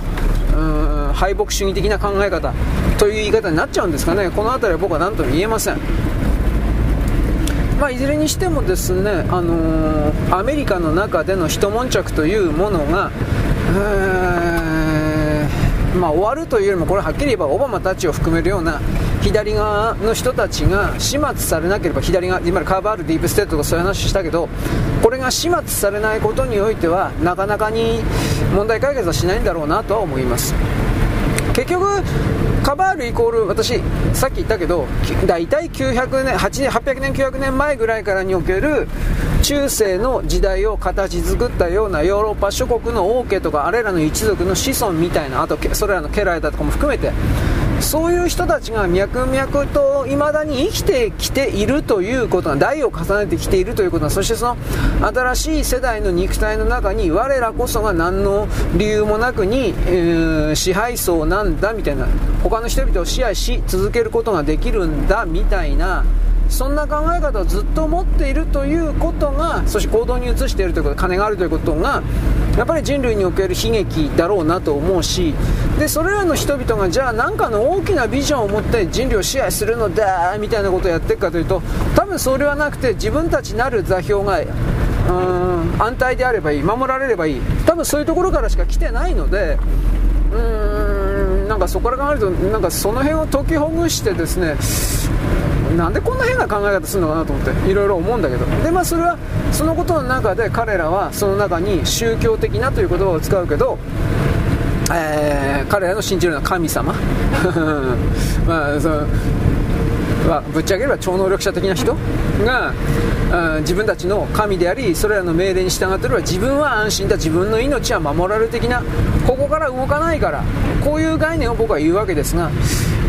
うん敗北主義的な考え方という言い方になっちゃうんですかね。この辺りは僕は何とも言えません。まあ、いずれにしてもですね、あのー、アメリカの中での一悶着というものが、まあ、終わるというよりもこれはっきり言えばオバマたちを含めるような左側の人たちが始末されなければ左側今カーバールディープステートとかそういう話したけどこれが始末されないことにおいてはなかなかに問題解決はしないんだろうなとは思います。結局カバールイコール私さっき言ったけど大体900年8年800年900年前ぐらいからにおける中世の時代を形作ったようなヨーロッパ諸国の王家とかあれらの一族の子孫みたいなあとそれらの家来だとかも含めてそういう人たちが脈々と未だに生きてきているということが代を重ねてきているということがそしてその新しい世代の肉体の中に我らこそが何の理由もなくに、えー、支配層なんだみたいな他の人々を支配し続けることができるんだみたいなそんな考え方をずっと持っているということがそして行動に移しているということ金があるということがやっぱり人類における悲劇だろうなと思うしでそれらの人々がじゃあ何かの大きなビジョンを持って人類を支配するのだみたいなことをやっていくかというと多分それはなくて自分たちなる座標がうん安泰であればいい守られればいい多分そういうところからしか来てないのでうーんなんかそこから考えるとなんかその辺を解きほぐしてですねなんでこんな変な考え方するのかなと思っていろいろ思うんだけど。でまあそれはそのことの中で彼らはその中に宗教的なという言葉を使うけどえー、彼らの信じるのは神様。まあそのまあ、ぶっちゃければ超能力者的な人が、うん、自分たちの神でありそれらの命令に従っていれば自分は安心だ自分の命は守られる的なここから動かないからこういう概念を僕は言うわけですが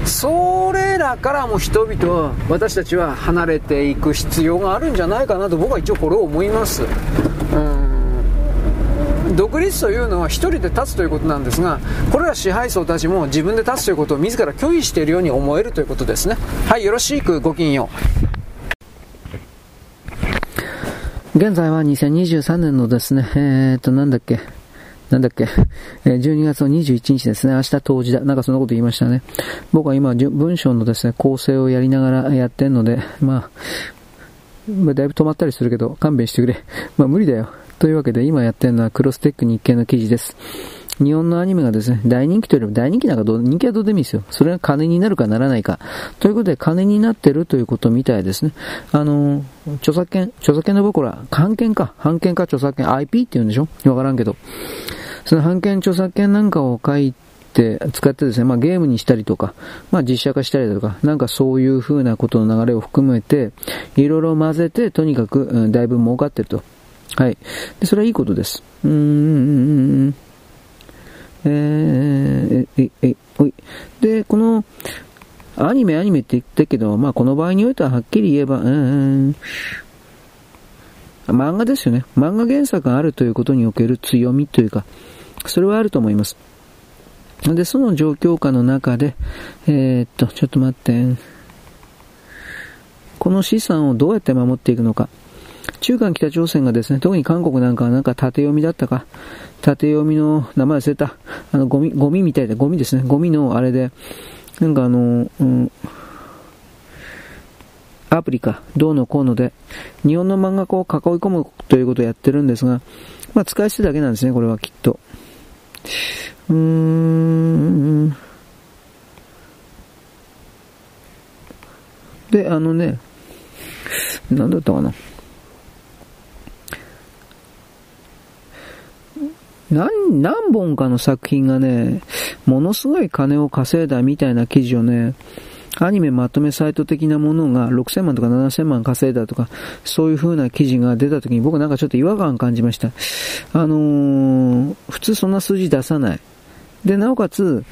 それらからも人々は私たちは離れていく必要があるんじゃないかなと僕は一応これを思います。独立というのは1人で立つということなんですがこれら支配層たちも自分で立つということを自ら拒否しているように思えるということですねはいよろしくごきげんよう現在は2023年のですね、えー、っと、なんだっけ、なんだっけ、え12月の21日ですね、明日当時だ。なんかそんなこと言いましたね。僕は今、文章のですね、構成をやりながらやってんので、まあ、まあ、だいぶ止まったりするけど、勘弁してくれ。まあ、無理だよ。というわけで、今やってるのはクロステック日経の記事です。日本のアニメがですね、大人気というよりも大人気なんかどう、人気はどうでもいいですよ。それが金になるかならないか。ということで、金になってるということみたいですね。あの、著作権、著作権の僕ら、版権か、版権か著作権、IP って言うんでしょ？わからんけど。その版権著作権なんかを書いて、使ってですね、まあゲームにしたりとか、まあ実写化したりとか、なんかそういう風なことの流れを含めて、いろいろ混ぜて、とにかく、うん、だいぶ儲かってると。はい。で、それはいいことです。うーん、えー、え、え、え、おい。で、この、アニメアニメって言ってるけど、まあこの場合においてははっきり言えば、うーん、漫画ですよね。漫画原作があるということにおける強みというか、それはあると思います。で、その状況下の中で、えー、っと、ちょっと待って。この資産をどうやって守っていくのか。中間北朝鮮がですね、特に韓国なんかはなんか縦読みだったか、縦読みの名前忘れた、あの、ゴミ、ゴミみたいで、ゴミですね、ゴミのあれで、なんかあの、うん、アプリか、どうのこうので、日本の漫画家を囲い込むということをやってるんですが、まあ、使い捨てだけなんですね、これはきっと。うーん。で、あのね、なんだったかな。何、何本かの作品がね、ものすごい金を稼いだみたいな記事をね、アニメまとめサイト的なものが6000万とか7000万稼いだとか、そういう風な記事が出た時に僕なんかちょっと違和感感じました。あのー、普通そんな数字出さない。で、なおかつ、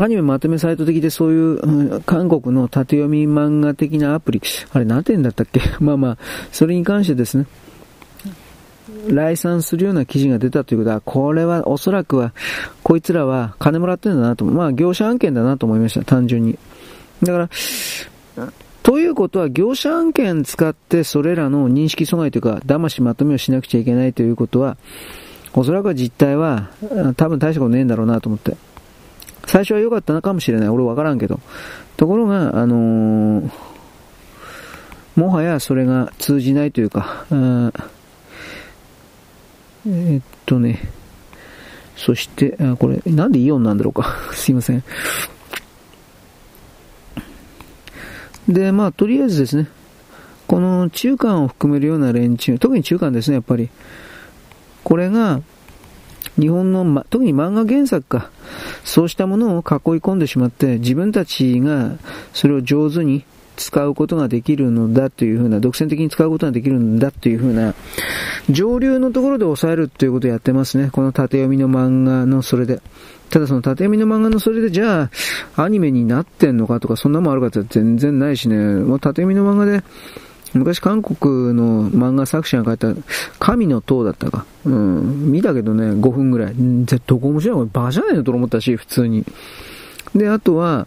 アニメまとめサイト的でそういう、うん、韓国の縦読み漫画的なアプリ、あれ何点だったっけ？まあまあ、それに関してですね、来賛するような記事が出たということは、これはおそらくは、こいつらは金もらってるんだなと、まあ業者案件だなと思いました、単純に。だから、ということは、業者案件使ってそれらの認識阻害というか、騙しまとめをしなくちゃいけないということは、おそらくは実態は、多分大したことねえんだろうなと思って。最初は良かったのかもしれない。俺わからんけど。ところが、あのー、もはやそれが通じないというか、うんえー、っとね、そして、あ、これ、なんでイオンなんだろうか。すいません。で、まあ、とりあえずですね、この中間を含めるような連中、特に中間ですね、やっぱり。これが、日本の、ま、特に漫画原作か、そうしたものを囲い込んでしまって、自分たちがそれを上手に使うことができるのだというふうな、独占的に使うことができるんだというふうな、上流のところで抑えるということをやってますね。この縦読みの漫画のそれで。ただその縦読みの漫画のそれでじゃあ、アニメになってんのかとか、そんなもんあるかって全然ないしね。もう縦読みの漫画で、昔韓国の漫画作者が書いた、神の塔だったか。うん。見たけどね、5分ぐらい。絶対どこ面白いのバカじゃないのと思ったし、普通に。で、あとは、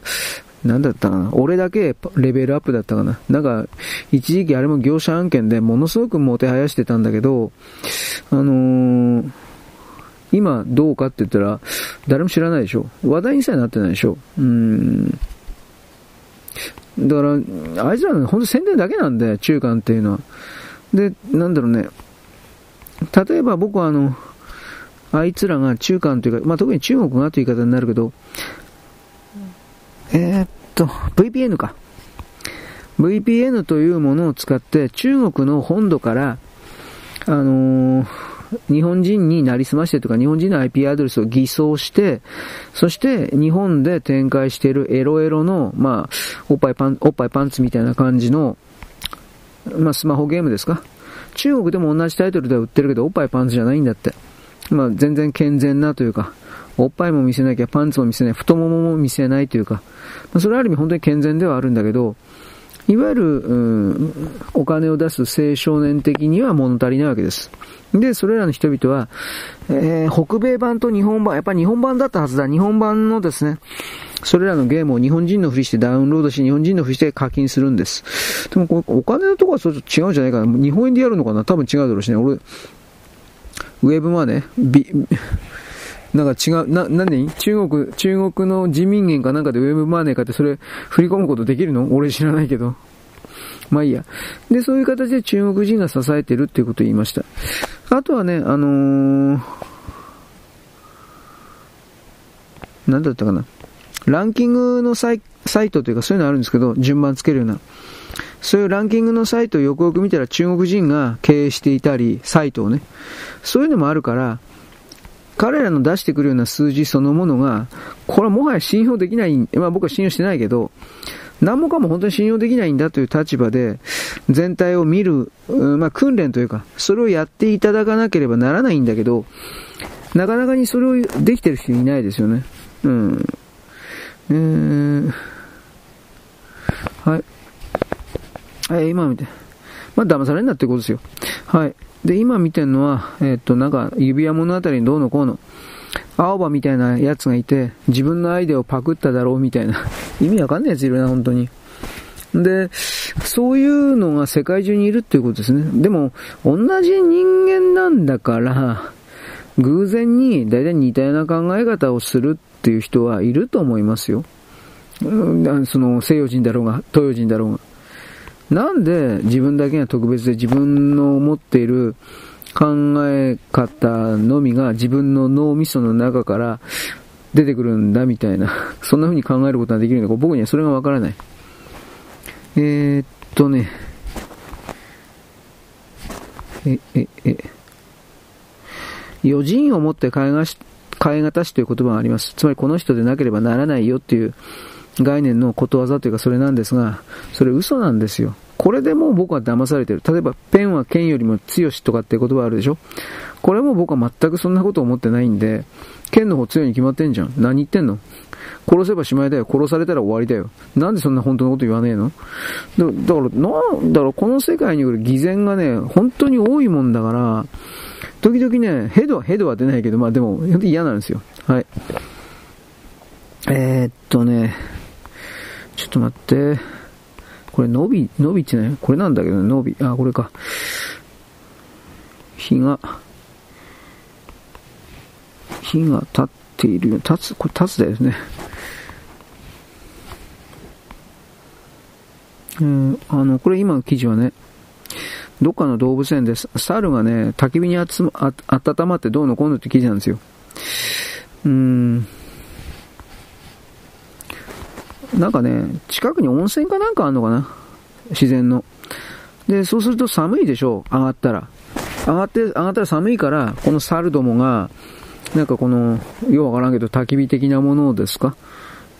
なんだったかな？俺だけレベルアップだったかな？なんか、一時期あれも業者案件でものすごくもてはやしてたんだけど、あのー今どうかって言ったら、誰も知らないでしょ。話題にさえなってないでしょ。うん。だから、あいつらの本当宣伝だけなんで、中間っていうのは。で、なんだろうね。例えば僕はあの、あいつらが中間というか、まあ、特に中国がという言い方になるけど、えー、っと、VPN か。VPN というものを使って中国の本土から、あのー日本人になりすましてとか、日本人の IP アドレスを偽装して、そして日本で展開しているエロエロの、まあ、おっぱいパン、おっぱいパンツみたいな感じの、まあ、スマホゲームですか中国でも同じタイトルでは売ってるけど、おっぱいパンツじゃないんだって。まあ、全然健全なというか、おっぱいも見せなきゃ、パンツも見せない、太ももも見せないというか、まあ、それはある意味本当に健全ではあるんだけど、いわゆる、うん、お金を出す青少年的には物足りないわけです。で、それらの人々は、えー、北米版と日本版、やっぱり日本版だったはずだ。日本版のですね、それらのゲームを日本人のふりしてダウンロードし、日本人のふりして課金するんです。でもこれ、お金のとこはちょっと違うんじゃないかな。日本円でやるのかな多分違うだろうしね。俺、ウェブマネビ、なんか違う、な、なんで中国、中国の人民元かなんかでウェブマネーかってそれ振り込むことできるの？俺知らないけど。まあいいや。で、そういう形で中国人が支えてるっていうことを言いました。あとはね、あのー、なんだったかな。ランキングのサイサイトというかそういうのあるんですけど、順番つけるような。そういうランキングのサイトをよくよく見たら中国人が経営していたり、サイトをね。そういうのもあるから、彼らの出してくるような数字そのものが、これはもはや信用できない、まあ僕は信用してないけど、何もかも本当に信用できないんだという立場で、全体を見る、まあ、訓練というか、それをやっていただかなければならないんだけど、なかなかにそれをできてる人いないですよね。うん。えー、はい。はい、今見て。まあ、騙されんなってことですよ。はい。で、今見てるのは、えー、っと、なんか、指輪物語にどうのこうの。青葉みたいなやつがいて、自分のアイデアをパクっただろうみたいな。意味わかんないやついるな、本当に。で、そういうのが世界中にいるっていうことですね。でも、同じ人間なんだから、偶然に大体似たような考え方をするっていう人はいると思いますよ。その西洋人だろうが、東洋人だろうが。なんで自分だけが特別で自分の持っている考え方のみが自分の脳みその中から出てくるんだみたいな、そんな風に考えることができるのか、僕にはそれがわからない。えー、っとね、え、え、え、余人をもって変えがし、変え難しという言葉があります。つまりこの人でなければならないよっていう概念のことわざというかそれなんですが、それ嘘なんですよ。これでもう僕は騙されてる。例えば、ペンは剣よりも強しとかっていう言葉あるでしょこれも僕は全くそんなこと思ってないんで、剣の方強いに決まってんじゃん。何言ってんの？殺せばしまいだよ。殺されたら終わりだよ。なんでそんな本当のこと言わねえの？だだから、なんだろう、この世界に来る偽善がね、本当に多いもんだから、時々ね、ヘドは、ヘドは出ないけど、まあでも、嫌なんですよ。はい。えー、っとね、ちょっと待って。これ、伸び、伸びってね、これなんだけど、伸び、あ、これか。日が、日が立っているよ。立つ、これ立つだよね。うん、あの、これ今の記事はね、どっかの動物園で。猿がね、焚き火に集ま、あ、温まってどうのこうのって記事なんですよ。うーん。なんかね、近くに温泉かなんかあんのかな？自然の。で、そうすると寒いでしょ、上がったら。上がって、上がったら寒いから、この猿どもが、なんかこの、ようわからんけど、焚き火的なものですか？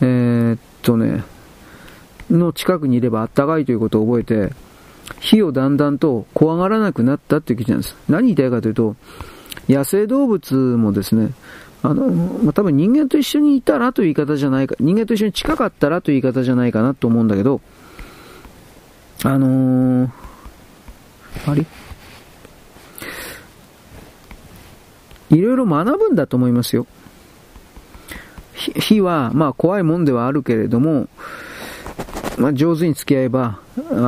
えー、っとね、の近くにいればあったかいということを覚えて、火をだんだんと怖がらなくなったっていう記事なんです。何言いたいかというと、野生動物もですね、あの、まあ、多分人間と一緒にいたらという言い方じゃないか、人間と一緒に近かったらという言い方じゃないかなと思うんだけど、あのー、あれ？いろいろ学ぶんだと思いますよ。火は、まあ怖いもんではあるけれども、まあ上手に付き合えば、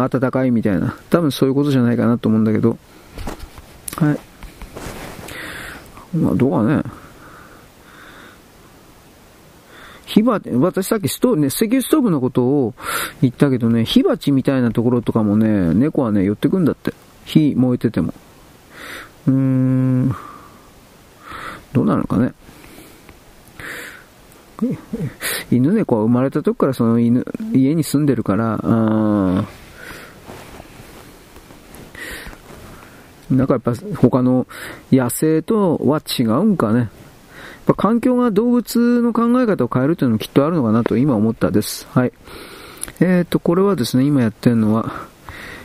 暖かいみたいな。多分そういうことじゃないかなと思うんだけど。はい。まあどうかね。火鉢、私さっきストーブね、石油ストーブのことを言ったけどね、火鉢みたいなところとかもね、猫はね、寄ってくんだって。火燃えてても。うーん。どうなのかね。犬猫は生まれた時からその犬、家に住んでるから、あなんかやっぱ他の野生とは違うんかね。ぱ環境が動物の考え方を変えるというのもきっとあるのかなと今思ったです。はい。えっ、ー、と、これはですね、今やってるのは、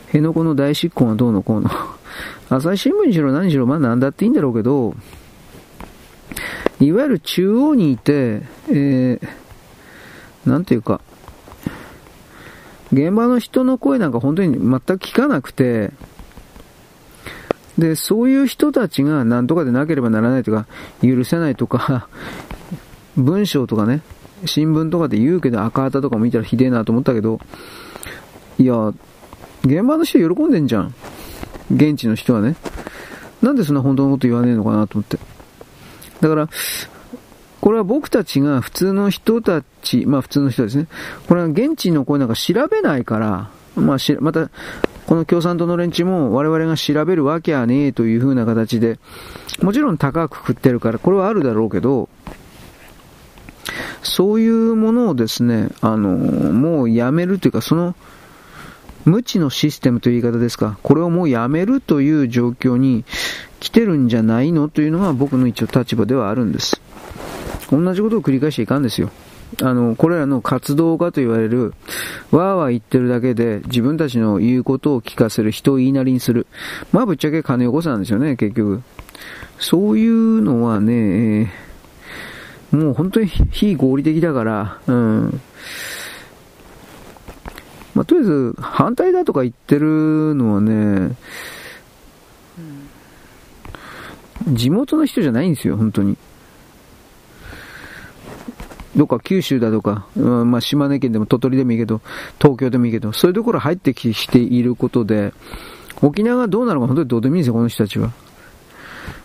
辺野古の大執行がどうのこうの。朝日新聞にしろ何しろ、まあ何だっていいんだろうけど、いわゆる中央にいて、えー、なんていうか、現場の人の声なんか本当に全く聞かなくて、で、そういう人たちが何とかでなければならないとか、許せないとか、文章とかね、新聞とかで言うけど赤旗とか見たらひでえなと思ったけど、いや、現場の人喜んでんじゃん。現地の人はね。なんでそんな本当のこと言わねえのかなと思って。だから、これは僕たちが普通の人たち、まあ普通の人ですね。これは現地の声なんか調べないから、まあし、また、この共産党の連中も我々が調べるわけはねえという風な形で、もちろん高く食ってるから、これはあるだろうけど、そういうものをですね、あの、もうやめるというか、その、無知のシステムという言い方ですか、これをもうやめるという状況に来てるんじゃないのというのが僕の一応立場ではあるんです。同じことを繰り返していかんですよ。あの、これらの活動家と言われる、わーわー言ってるだけで自分たちの言うことを聞かせる、人を言いなりにする。まあぶっちゃけ金よこさなんですよね、結局。そういうのはね、もう本当に非合理的だから、うん。まあ、とりあえず、反対だとか言ってるのはね、地元の人じゃないんですよ、本当に。どっか九州だとか、まあ、島根県でも鳥取でもいいけど、東京でもいいけど、そういうところ入ってきていることで、沖縄がどうなるか本当にどうでもいいんですよ、この人たちは。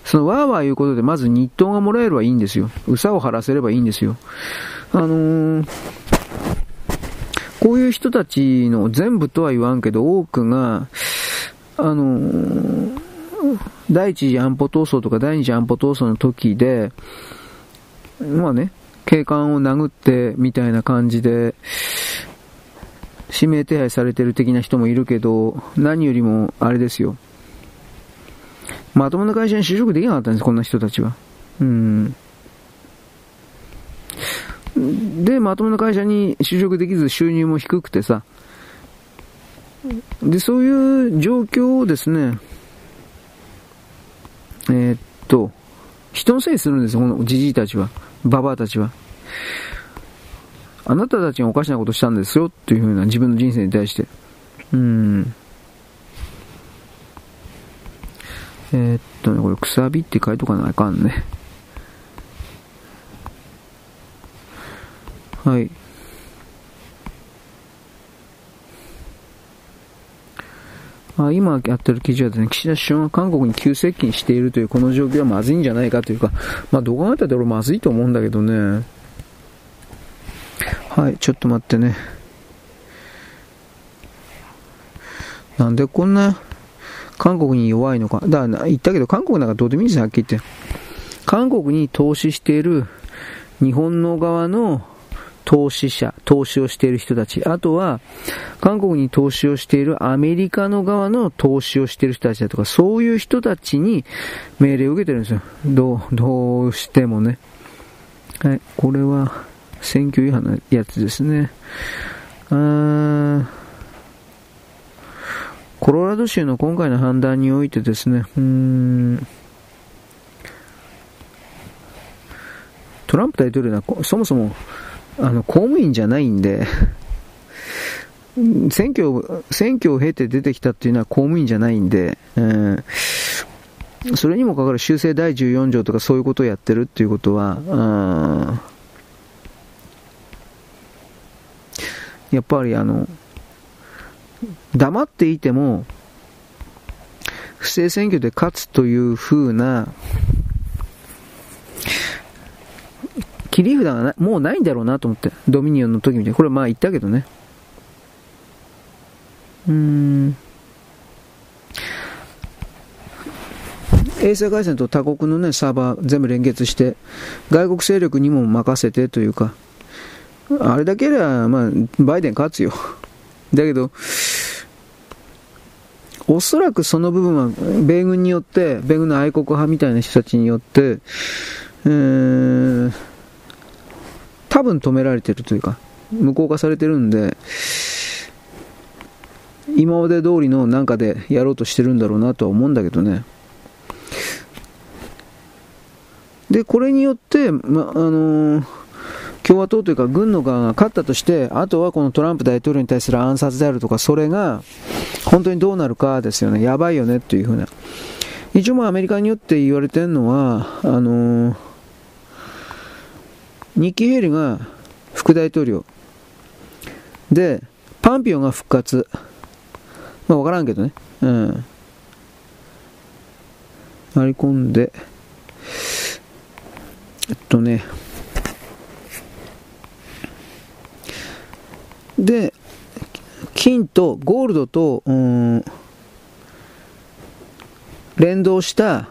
そのわーわー言うことで、まず日当がもらえればいいんですよ。うさを晴らせればいいんですよ。あのー、こういう人たちの全部とは言わんけど、多くが、あのー、第一次安保闘争とか第二次安保闘争の時で、まあね、警官を殴ってみたいな感じで、指名手配されてる的な人もいるけど、何よりもあれですよ。まともな会社に就職できなかったんです、こんな人たちは。うん。で、まともな会社に就職できず収入も低くてさ、で、そういう状況をですね、えー、っと、人のせいにするんですよ、このじじいたちは。ババアたちは。あなたたちがおかしなことしたんですよっていうふうな自分の人生に対して。うん。えー、っとね、これ、くさびって書いとかなあかんね。はい。あ今やってる記事はですね、岸田首相が韓国に急接近しているというこの状況はまずいんじゃないかというか、まあどう考えたって俺まずいと思うんだけどね。はい、ちょっと待ってね。なんでこんな韓国に弱いのか。だから言ったけど韓国なんかどうでもいいんですよ、はっきり言って。韓国に投資している日本の側の投資者、投資をしている人たち、あとは、韓国に投資をしているアメリカの側の投資をしている人たちだとか、そういう人たちに命令を受けてるんですよ。どう、どうしてもね。はい、これは、選挙違反のやつですね。あコロラド州の今回の判断においてですね、うーん、トランプ大統領はそもそもあの、公務員じゃないんで、選挙、選挙を経て出てきたっていうのは公務員じゃないんで、えー、それにもかかる修正第14条とかそういうことをやってるっていうことは、やっぱりあの、黙っていても、不正選挙で勝つという風な切り札がもうないんだろうなと思って。ドミニオンの時みたいに。これまあ言ったけどね。うーん。衛星回線と他国のね、サーバー全部連結して、外国勢力にも任せてというか、あれだけでは、まあ、バイデン勝つよ。だけど、おそらくその部分は、米軍によって、米軍の愛国派みたいな人たちによって、えー、多分止められてるというか、無効化されてるんで、今まで通りのなんかでやろうとしてるんだろうなとは思うんだけどね。で、これによって、ま、あのー、共和党というか軍の側が勝ったとして、あとはこのトランプ大統領に対する暗殺であるとか、それが本当にどうなるかですよね。やばいよねっていうふうな。一応アメリカによって言われてるのは、あのーニッキー・ヘイリが副大統領。で、パンピオンが復活。まあ、わからんけどね。うん。割り込んで、えっとね、で、金とゴールドと、うん、連動した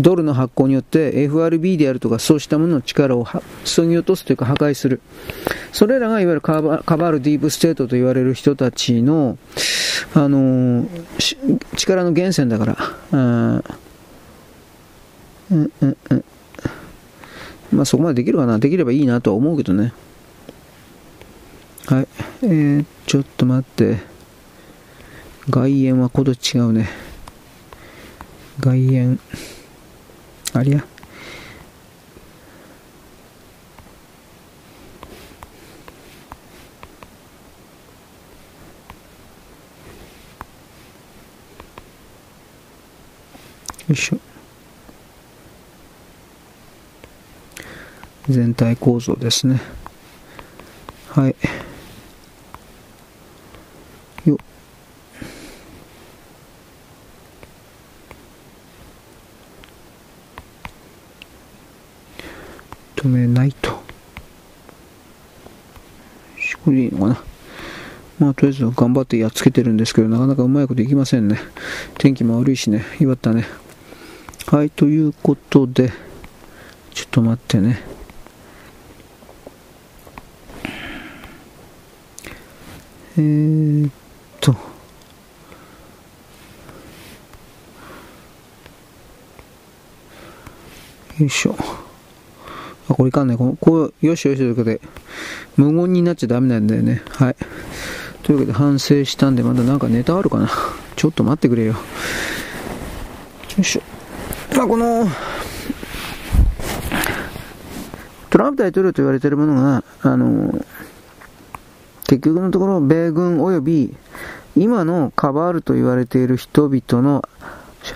ドルの発行によって FRB であるとかそうしたものの力をそぎ落とすというか破壊する。それらがいわゆるカバールディープステートと言われる人たちの、あの、力の源泉だから。うんうんうんまあそこまでできるかなできればいいなとは思うけどね。はい。えー、ちょっと待って。外縁はこと違うね。外縁。ありゃ。よいしょ。全体構造ですね。はい。止めないと。これでいいのかなまあ、とりあえず頑張ってやっつけてるんですけど、なかなかうまいこといきませんね。天気も悪いしね、祝ったね。はい、ということで、ちょっと待ってね。えー、っと、よいしょ。あ、これいかんね。ここう、よしよしということで、無言になっちゃダメなんだよね。はい。というわけで反省したんで、まだなんかネタあるかな。ちょっと待ってくれよ。よいしょ。まあ、この、トランプ大統領と言われているものが、あの、結局のところ、米軍及び今のカバールと言われている人々の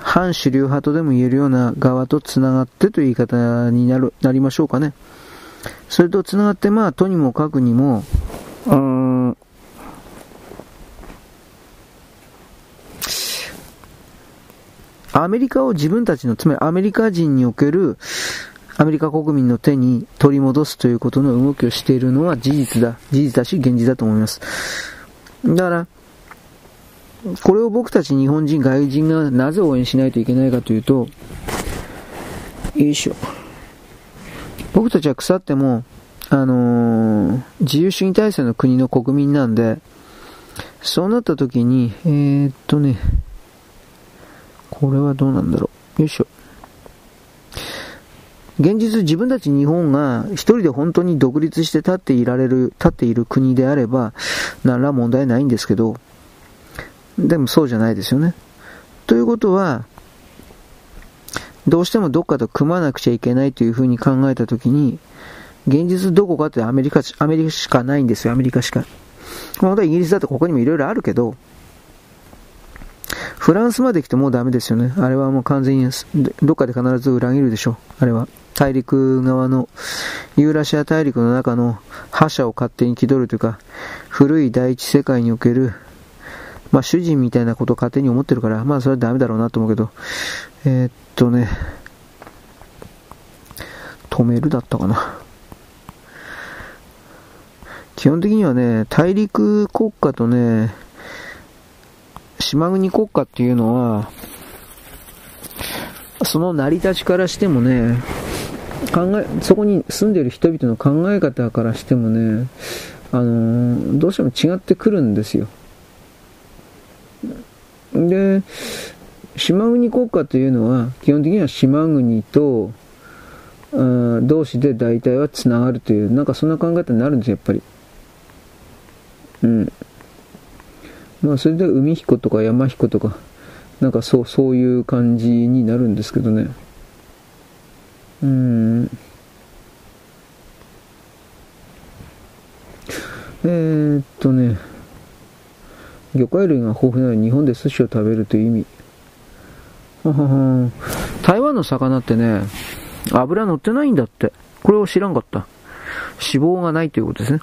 反主流派とでも言えるような側とつながってという言い方になるなりましょうかね。それとつながって、まあ、とにもかくにも、うん、アメリカを自分たちの、つまりアメリカ人におけるアメリカ国民の手に取り戻すということの動きをしているのは事実だ。事実だし、現実だと思います。だから、これを僕たち日本人、外人がなぜ応援しないといけないかというと、よいしょ。僕たちは腐っても、あのー、自由主義体制の国の国民なんで、そうなった時に、えー、っとね、これはどうなんだろう。よいしょ。現実自分たち日本が一人で本当に独立して立っていられる、立っている国であれば、何ら問題ないんですけど、でもそうじゃないですよね。ということは、どうしてもどっかと組まなくちゃいけないというふうに考えたときに、現実どこかってアメリカ、アメリカしかないんですよ、アメリカしか。本当はイギリスだとここにもいろいろあるけど、フランスまで来てもうダメですよね。あれはもう完全に、どっかで必ず裏切るでしょう。あれは。大陸側の、ユーラシア大陸の中の覇者を勝手に気取るというか、古い第一世界における、まあ主人みたいなことを勝手に思ってるから、まあそれはダメだろうなと思うけど、えー、っとね、止めるだったかな。基本的にはね、大陸国家とね、島国国家っていうのは、その成り立ちからしてもね、考え、そこに住んでる人々の考え方からしてもね、あのー、どうしても違ってくるんですよ。で、島国国家というのは、基本的には島国と、同士で大体はつながるという、なんかそんな考え方になるんですよ、やっぱり。うん。まあ、それで海彦とか山彦とか、なんかそう、そういう感じになるんですけどね。うん。えー、っとね、魚介類が豊富なのに日本で寿司を食べるという意味。台湾の魚ってね、油乗ってないんだって。これを知らんかった。脂肪がないということですね。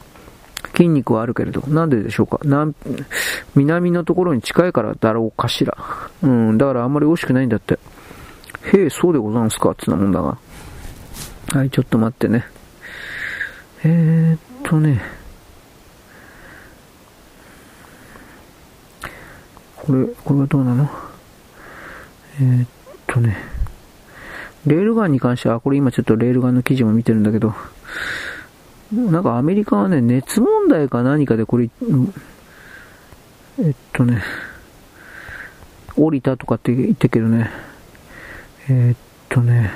筋肉はあるけれど。なんででしょうか南、南のところに近いからだろうかしら。うん、だからあんまり美味しくないんだって。へえ、そうでござんすかっつなもんだが。はい、ちょっと待ってね。えー、っとね。これ、これはどうなの？えー、っとね。レールガンに関しては、これ今ちょっとレールガンの記事も見てるんだけど、なんかアメリカはね、熱問題か何かでこれ、えっとね、降りたとかって言ってけどね、えー、っとね、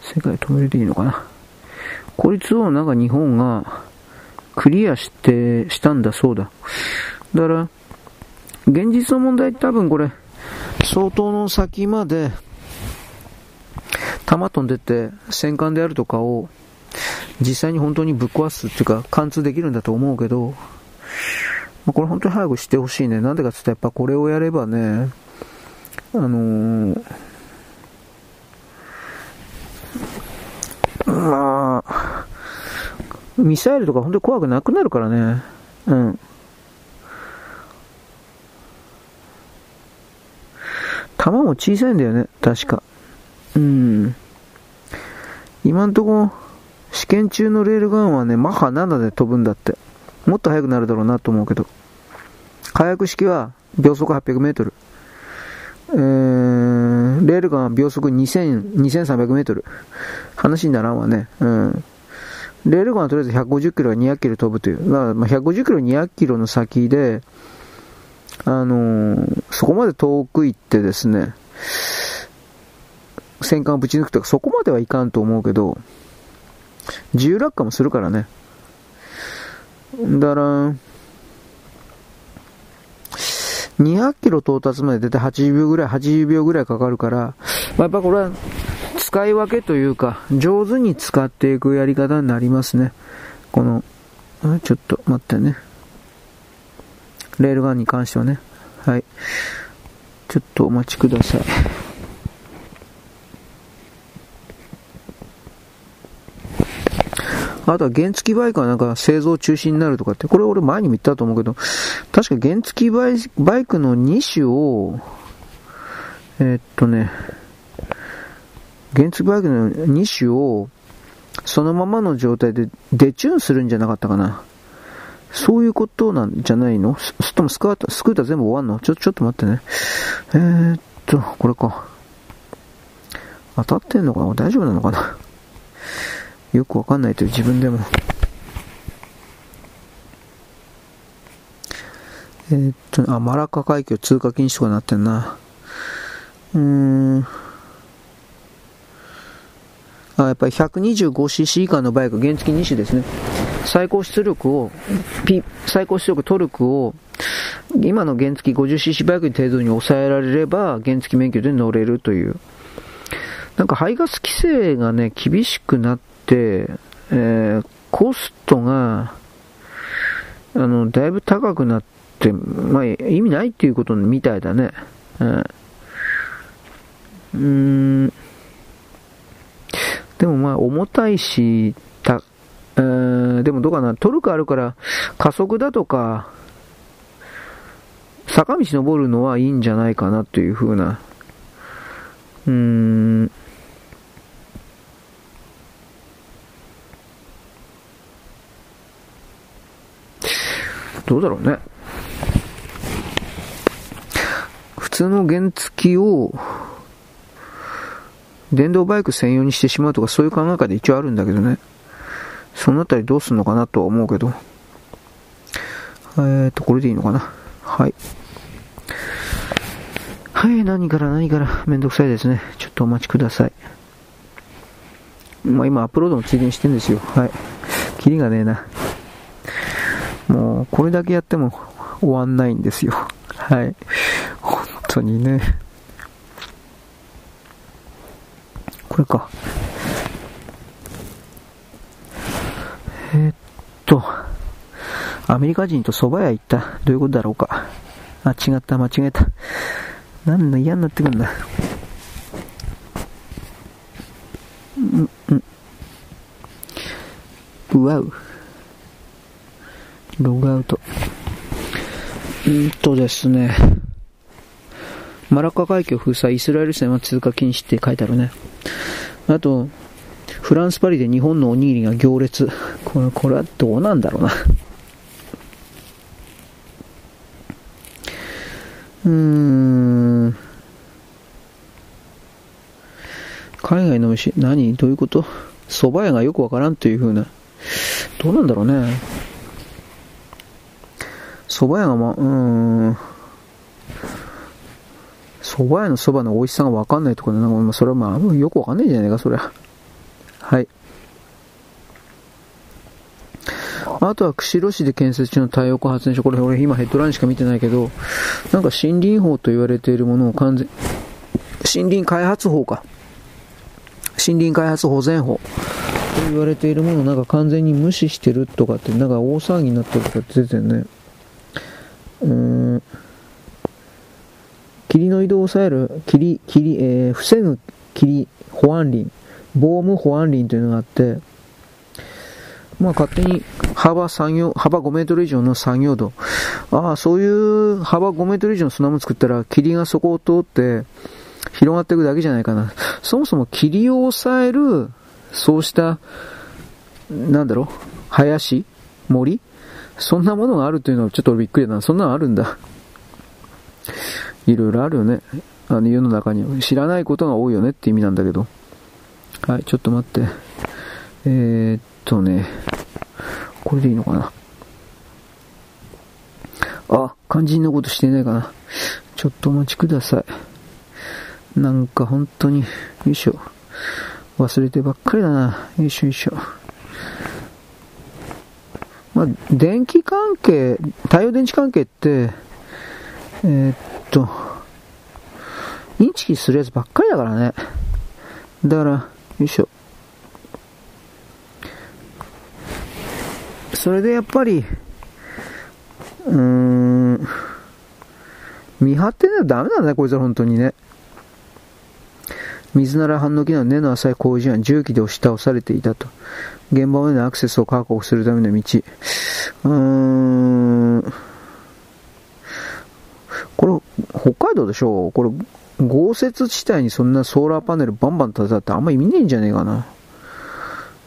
世界止めれていいのかな？こいつをなんか日本がクリアして、したんだそうだ。だから、現実の問題多分これ、相当の先まで、弾飛んでって戦艦であるとかを実際に本当にぶっ壊すっていうか貫通できるんだと思うけど、ま、これ本当に早くしてほしいね。なんでかって言ったらやっぱこれをやればね、あのー、まあ、ミサイルとか本当に怖くなくなるからね。うん。弾も小さいんだよね、確か。うん。今んとこ、試験中のレールガンはね、マッハ7で飛ぶんだって。もっと速くなるだろうなと思うけど。火薬式は秒速800メートル。えー、レールガンは秒速2000、2300メートル。話にならんわね。うん。レールガンはとりあえず150キロが200キロ飛ぶという。まあ、150キロ200キロの先で、あのー、そこまで遠く行ってですね、戦艦をぶち抜くとか、そこまではいかんと思うけど、自由落下もするからね。だから、200キロ到達まで出て80秒ぐらい、80秒ぐらいかかるから、まあ、やっぱこれは使い分けというか、上手に使っていくやり方になりますね。この、ちょっと待ってね。レールガンに関してはね。はい。ちょっとお待ちください。あとは原付バイクはなんか製造中止になるとかって、これ俺前にも言ったと思うけど、確か原付バイクの2種を、えー、っとね、原付バイクの2種を、そのままの状態でデチューンするんじゃなかったかな。そういうことなんじゃないの？すともスクーター、スクーター全部終わんの？ちょ、ちょっと待ってね。えー、っと、これか。当たってんのかな？大丈夫なのかな？よくわかんないという自分でも。えー、っと、あ、マラカ海峡通過禁止とかなってんな。うーん。あ、やっぱり 125cc 以下のバイク、原付2種ですね。最高出力を、ピ最高出力トルクを、今の原付 50cc バイクに程度に抑えられれば、原付免許で乗れるという。なんか排ガス規制がね、厳しくなって、えー、コストが、あの、だいぶ高くなって、まあ、意味ないっていうことみたいだね。うん。うーんでもまあ重たいし、た、えー、でもどうかな、トルクあるから加速だとか、坂道登るのはいいんじゃないかなというふうな、うーん、どうだろうね。普通の原付を、電動バイク専用にしてしまうとかそういう考え方で一応あるんだけどね。そのあたりどうすんのかなとは思うけど。えーと、これでいいのかな。はい。はい、何から何からめんどくさいですね。ちょっとお待ちください。まあ今アップロードのついでにしてんですよ。はい。キリがねえな。もう、これだけやっても終わんないんですよ。はい。本当にね。これか。えー、っと、アメリカ人と蕎麦屋行った。どういうことだろうか。あ、違った、間違えた。なんだ、嫌になってくんだ。うん、うん。うわう。ログアウト。うんとですね。マラッカ海峡封鎖、イスラエル船は通過禁止って書いてあるね。あと、フランス・パリで日本のおにぎりが行列。これ、これはどうなんだろうな。うーん。海外の飯、何？どういうこと？蕎麦屋がよくわからんというふうな。どうなんだろうね。蕎麦屋がま、うーん。蕎麦屋の蕎麦の美味しさがわかんないところで、なんか、それはまあ、よくわかんないじゃないか、そりゃ。はい。あとは釧路市で建設中の太陽光発電所。これ俺今ヘッドラインしか見てないけど、なんか森林法と言われているものを完全、森林開発法か。森林開発保全法と言われているものをなんか完全に無視してるとかって、なんか大騒ぎになってるとかって出てるね。うーん。霧の移動を抑える、霧、霧、えー、防ぐ霧保安林、防務保安林というのがあって、まあ勝手に幅産業、幅5メートル以上の産業度。ああ、そういう幅5メートル以上の砂も作ったら、霧がそこを通って広がっていくだけじゃないかな。そもそも霧を抑える、そうしたなんだろう、林森そんなものがあるというのはちょっとびっくりだな。そんなのあるんだ。いろいろあるよね。あの世の中には知らないことが多いよねって意味なんだけど。はい、ちょっと待って。えー、っとね、これでいいのかな。あ、肝心のことしてないかな。ちょっとお待ちください。なんか本当に、よいしょ。忘れてばっかりだな。よいしょよいしょ。まあ、電気関係、太陽電池関係って、えー、っと、インチキするやつばっかりだからね。だから、よいしょ。それでやっぱり、うーん、見張ってないとダメだね、こいつは本当にね。水なら反応機能根の浅い工事は重機で押し倒されていたと。現場までのアクセスを確保するための道。うーん。これ、北海道でしょこれ、豪雪地帯にそんなソーラーパネルバンバン立てたってあんま意味ねえんじゃねえかな。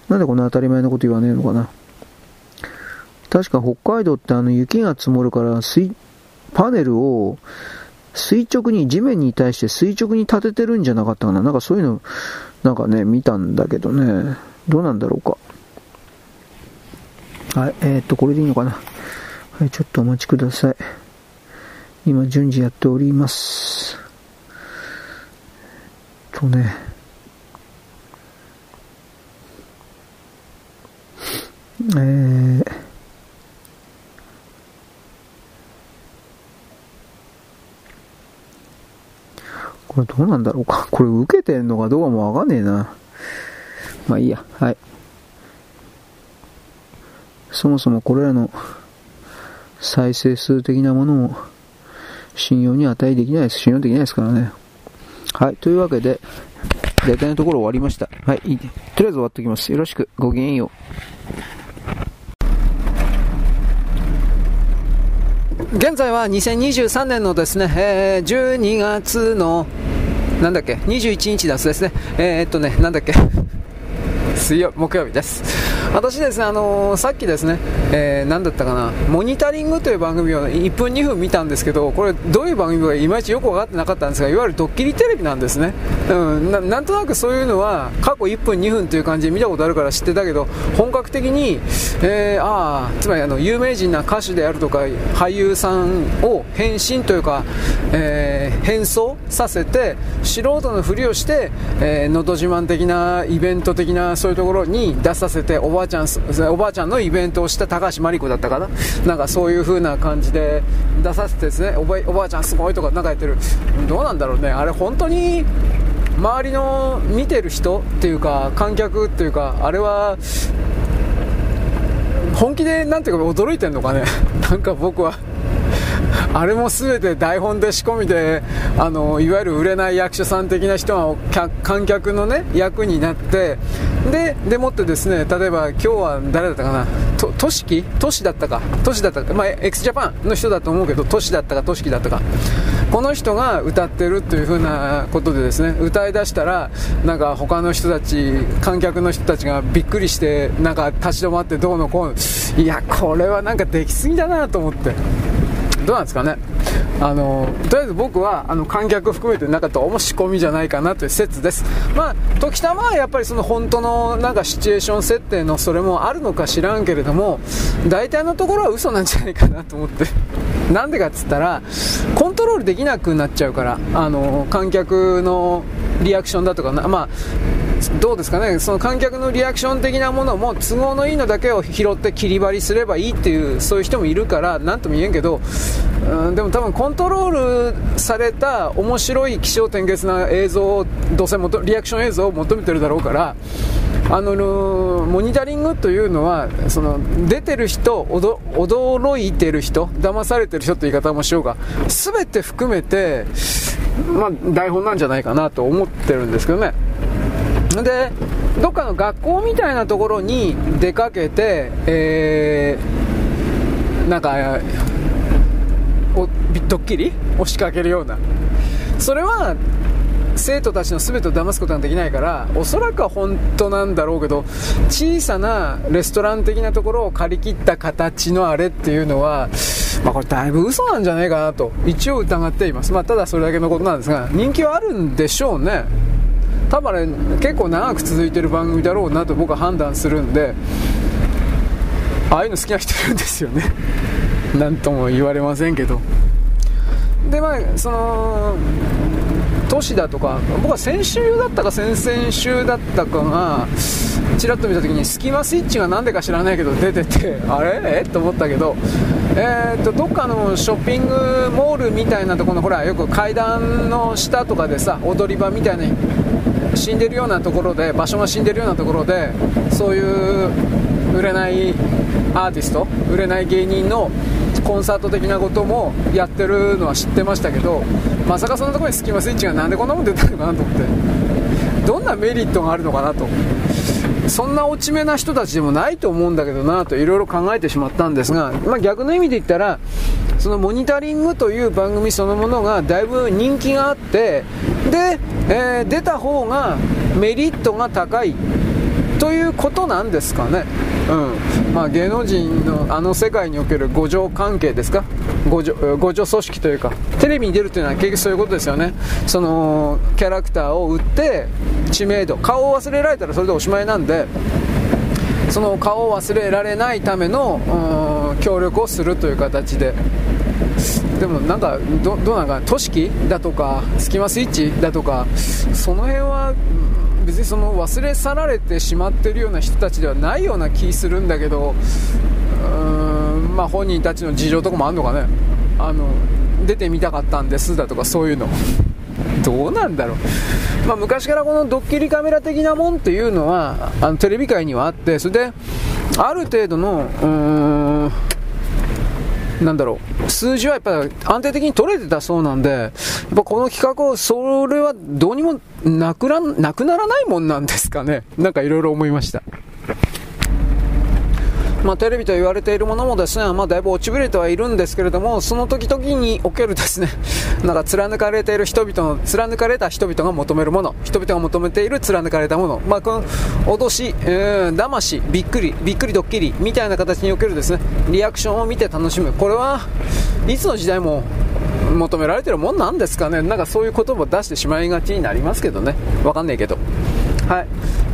なんでこんな当たり前のこと言わねえのかな。確か北海道ってあの雪が積もるから水、パネルを垂直に、地面に対して垂直に立ててるんじゃなかったかな。なんかそういうの、なんかね、見たんだけどね。どうなんだろうか。はい、えー、っと、これでいいのかな。はい、ちょっとお待ちください。今、順次やっております。とね。えーこれどうなんだろうか。これ受けてんのかどうかもわかんねえな。まあいいや。はい。そもそもこれらの再生数的なものも信用に値できないです。信用できないですからね。はい。というわけで、大体のところ終わりました。はい。とりあえず終わっておきます。よろしく。ごきげんよう。現在は2023年のですね、えー、12月のなんだっけ、21日だそうですね。えー、っとね、なんだっけ、水曜、木曜日です。私ですね、あのー、さっきですね、えー、何だったかな、モニタリングという番組を1分、2分見たんですけど、これ、どういう番組かいまいちよく分かってなかったんですが、いわゆるドッキリテレビなんですね。うん、ななんとなくそういうのは、過去1分、2分という感じで見たことあるから知ってたけど、本格的に、えー、あつまりあの有名人な歌手であるとか、俳優さんを変身というか、えー、変装させて、素人のふりをして、えー、のど自慢的なイベント的な、そういうところに出させて、おばちゃん、おばあちゃんのイベントをした高橋真理子だったかな？なんかそういう風な感じで出させてですね、おばおばあちゃんすごいとかなんかやってる。どうなんだろうね。あれ本当に、周りの見てる人っていうか、観客っていうか、あれは、本気でなんていうか驚いてんのかね。なんか僕はあれも全て台本で仕込みであのいわゆる売れない役者さん的な人が観客の、ね、役になってででもってですね例えば今日は誰だったかな？ととしきとしだったか。としだったか、まあ、x ジャパンの人だと思うけどとしだったかとしきだったか。この人が歌ってるという風なことでですね歌い出したらなんか他の人たち観客の人たちがびっくりしてなんか立ち止まってどうのこうの。いやこれはなんかできすぎだなと思って。どうなんですかね。あのとりあえず僕はあの観客含めてなかったも仕込みじゃないかなという説です。まあ時たまはやっぱりその本当のなんかシチュエーション設定のそれもあるのか知らんけれども大体のところは嘘なんじゃないかなと思って。なんでかっつったらコントロールできなくなっちゃうからあの観客のリアクションだとかまあどうですかね、その観客のリアクション的なものも都合のいいのだけを拾って切り張りすればいいっていう、そういう人もいるから、なんとも言えんけど、うん、でも多分コントロールされた面白い気象転結な映像を、どうせリアクション映像を求めてるだろうから、あのモニタリングというのはその出てる人驚いてる人騙されてる人って言い方もしようが全て含めて、まあ、台本なんじゃないかなと思ってるんですけどね。でどっかの学校みたいなところに出かけて、えー、なんかおドッキリ？を仕掛けるような。それは生徒たちの全てを騙すことができないからおそらくは本当なんだろうけど小さなレストラン的なところを借り切った形のあれっていうのは、まあ、これだいぶ嘘なんじゃないかなと一応疑っています、まあ、ただそれだけのことなんですが人気はあるんでしょうね。多分あれ結構長く続いてる番組だろうなと僕は判断するんでああいうの好きな人いるんですよね。何とも言われませんけど。でまあその都市だとか僕は先週だったか先々週だったかがちらっと見た時にスキマスイッチが何でか知らないけど出てて あれ？え？と思ったけどえー、っとどっかのショッピングモールみたいなところのほらよく階段の下とかでさ踊り場みたいな死んでるようなところで場所が死んでるようなところでそういう売れないアーティスト売れない芸人のコンサート的なこともやってるのは知ってましたけどまさかそんなところにスキマスイッチがなんでこんなもん出たのかなと思って。どんなメリットがあるのかなと。そんな落ち目な人たちでもないと思うんだけどなといろいろ考えてしまったんですが、まあ、逆の意味で言ったらそのモニタリングという番組そのものがだいぶ人気があってで、えー、出た方がメリットが高い。ということなんですかね。うん。まあ、芸能人のあの世界における互助関係ですか？互助互助組織というか。テレビに出るというのは結局そういうことですよね。そのキャラクターを売って知名度顔を忘れられたらそれでおしまいなんでその顔を忘れられないための協力をするという形で。でもなんかどどうなんか都市だとかスキマスイッチだとかその辺は別にその忘れ去られてしまってるような人たちではないような気するんだけどうーんまあ本人たちの事情とかもあるのかね？あの出てみたかったんですだとかそういうの。どうなんだろう、まあ、昔からこのドッキリカメラ的なもんっていうのはあのテレビ界にはあってそれである程度のうーんなんだろう、数字はやっぱり安定的に取れてたそうなんで、やっぱこの企画を、それはどうにもなくらなくならないもんなんですかね。なんかいろいろ思いました。まあ、テレビと言われているものもですね、まあ、だいぶ落ちぶれてはいるんですけれども、その時々におけるですね、なんか貫かれている人々の、貫かれた人々が求めるもの、人々が求めている貫かれたもの、まあ、この脅し、えー、騙し、びっくり、びっくりドッキリみたいな形におけるですね、リアクションを見て楽しむ。これはいつの時代も求められてるもんなんですかね。なんかそういう言葉を出してしまいがちになりますけどね。わかんないけど。はい。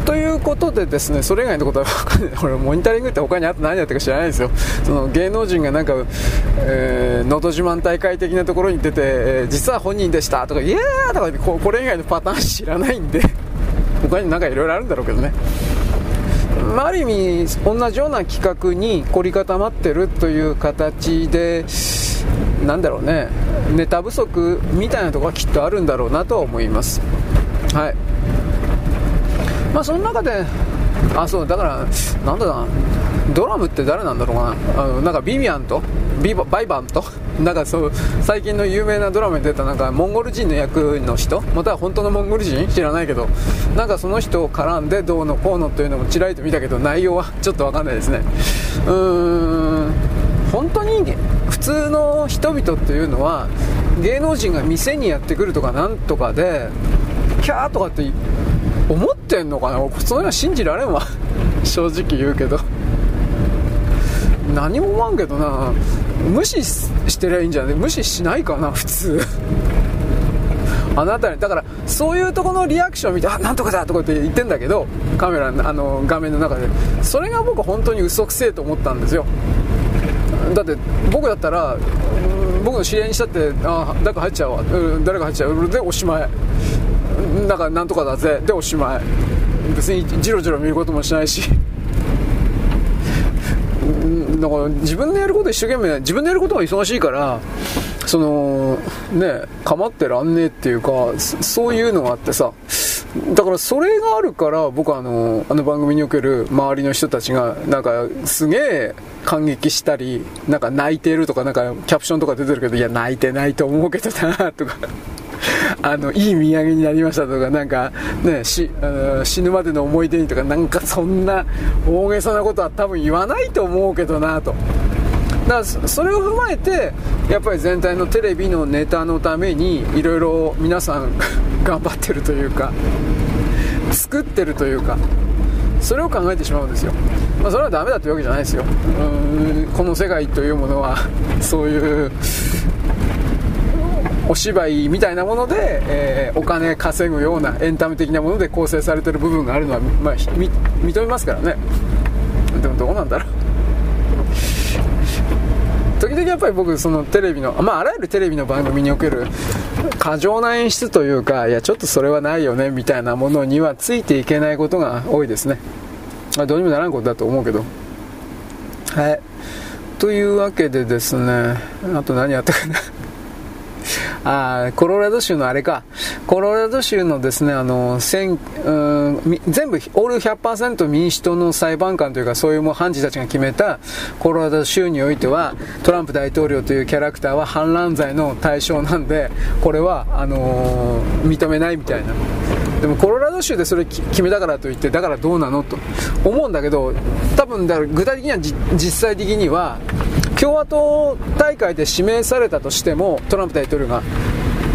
ということでですね、それ以外のことは分かんない。俺、モニタリングって他にあと何やったか知らないですよ。その芸能人がなんか、えー、のど自慢大会的なところに出て、えー、実は本人でしたとか、いやーとかこ、これ以外のパターン知らないんで、他になんかいろいろあるんだろうけどね。あ、る意味、同じような企画に凝り固まってるという形で、なんだろうね、ネタ不足みたいなところはきっとあるんだろうなとは思います。はい。まあその中であそうだからなんだな。ドラムって誰なんだろうな。あのなんかビビアンとビババイバンと なんかそう最近の有名なドラマに出たなんかモンゴル人の役の人または本当のモンゴル人？知らないけどなんかその人を絡んでどうのこうのというのもちらりと見たけど内容は ちょっと分かんないですね。うーん。本当に普通の人々っていうのは芸能人が店にやってくるとかなんとかでキャーとかって思ってんのかな？それは信じられんわ。正直言うけど。何も思わんけどな。無視してりゃいいんじゃない？無視しないかな？普通。あなたに。だからそういうとこのリアクション見てあなんとかだ！とかって言ってんだけどカメラあの画面の中で。それが僕本当に嘘くせえと思ったんですよ。だって僕だったら僕の知り合いにしたってあ誰か入っちゃうわ、うん、誰か入っちゃう。でおしまい。だからなんとかだぜ。でおしまい。別にジロジロ見ることもしないし。だから自分でやること一生懸命自分でやることが忙しいからそのね構ってらんねえっていうかそういうのがあってさ。だからそれがあるから僕はあのあの番組における周りの人たちがなんかすげえ感激したりなんか泣いてるとかなんかキャプションとか出てるけどいや泣いてないと思うけどなとか あの、いい土産になりましたとか、なんか、ね、し、死ぬまでの思い出にとか、なんかそんな大げさなことは多分言わないと思うけどなと。だからそれを踏まえてやっぱり全体のテレビのネタのためにいろいろ皆さん 頑張ってるというか作ってるというかそれを考えてしまうんですよ、まあ、それはダメだというわけじゃないですよ。うんこの世界というものはそういうお芝居みたいなもので、えー、お金稼ぐようなエンタメ的なもので構成されてる部分があるのは、まあ、認めますからね。でもどうなんだろう。時々やっぱり僕そのテレビの、まあ、あらゆるテレビの番組における過剰な演出というかいやちょっとそれはないよねみたいなものにはついていけないことが多いですね、あ、どうにもならんことだと思うけど。はい。というわけでですねあと何やったかなあコロラド州のあれか、コロラド州のですね、あの、全部、オール100%民主党の裁判官というか、そういうもう判事たちが決めたコロラド州においては、トランプ大統領というキャラクターは反乱罪の対象なんで、これは、あのー、認めないみたいな。でもコロラド州でそれ決めたからといって、だからどうなのと思うんだけど、多分だから具体的には実際的には、共和党大会で指名されたとしても、トランプ大統領が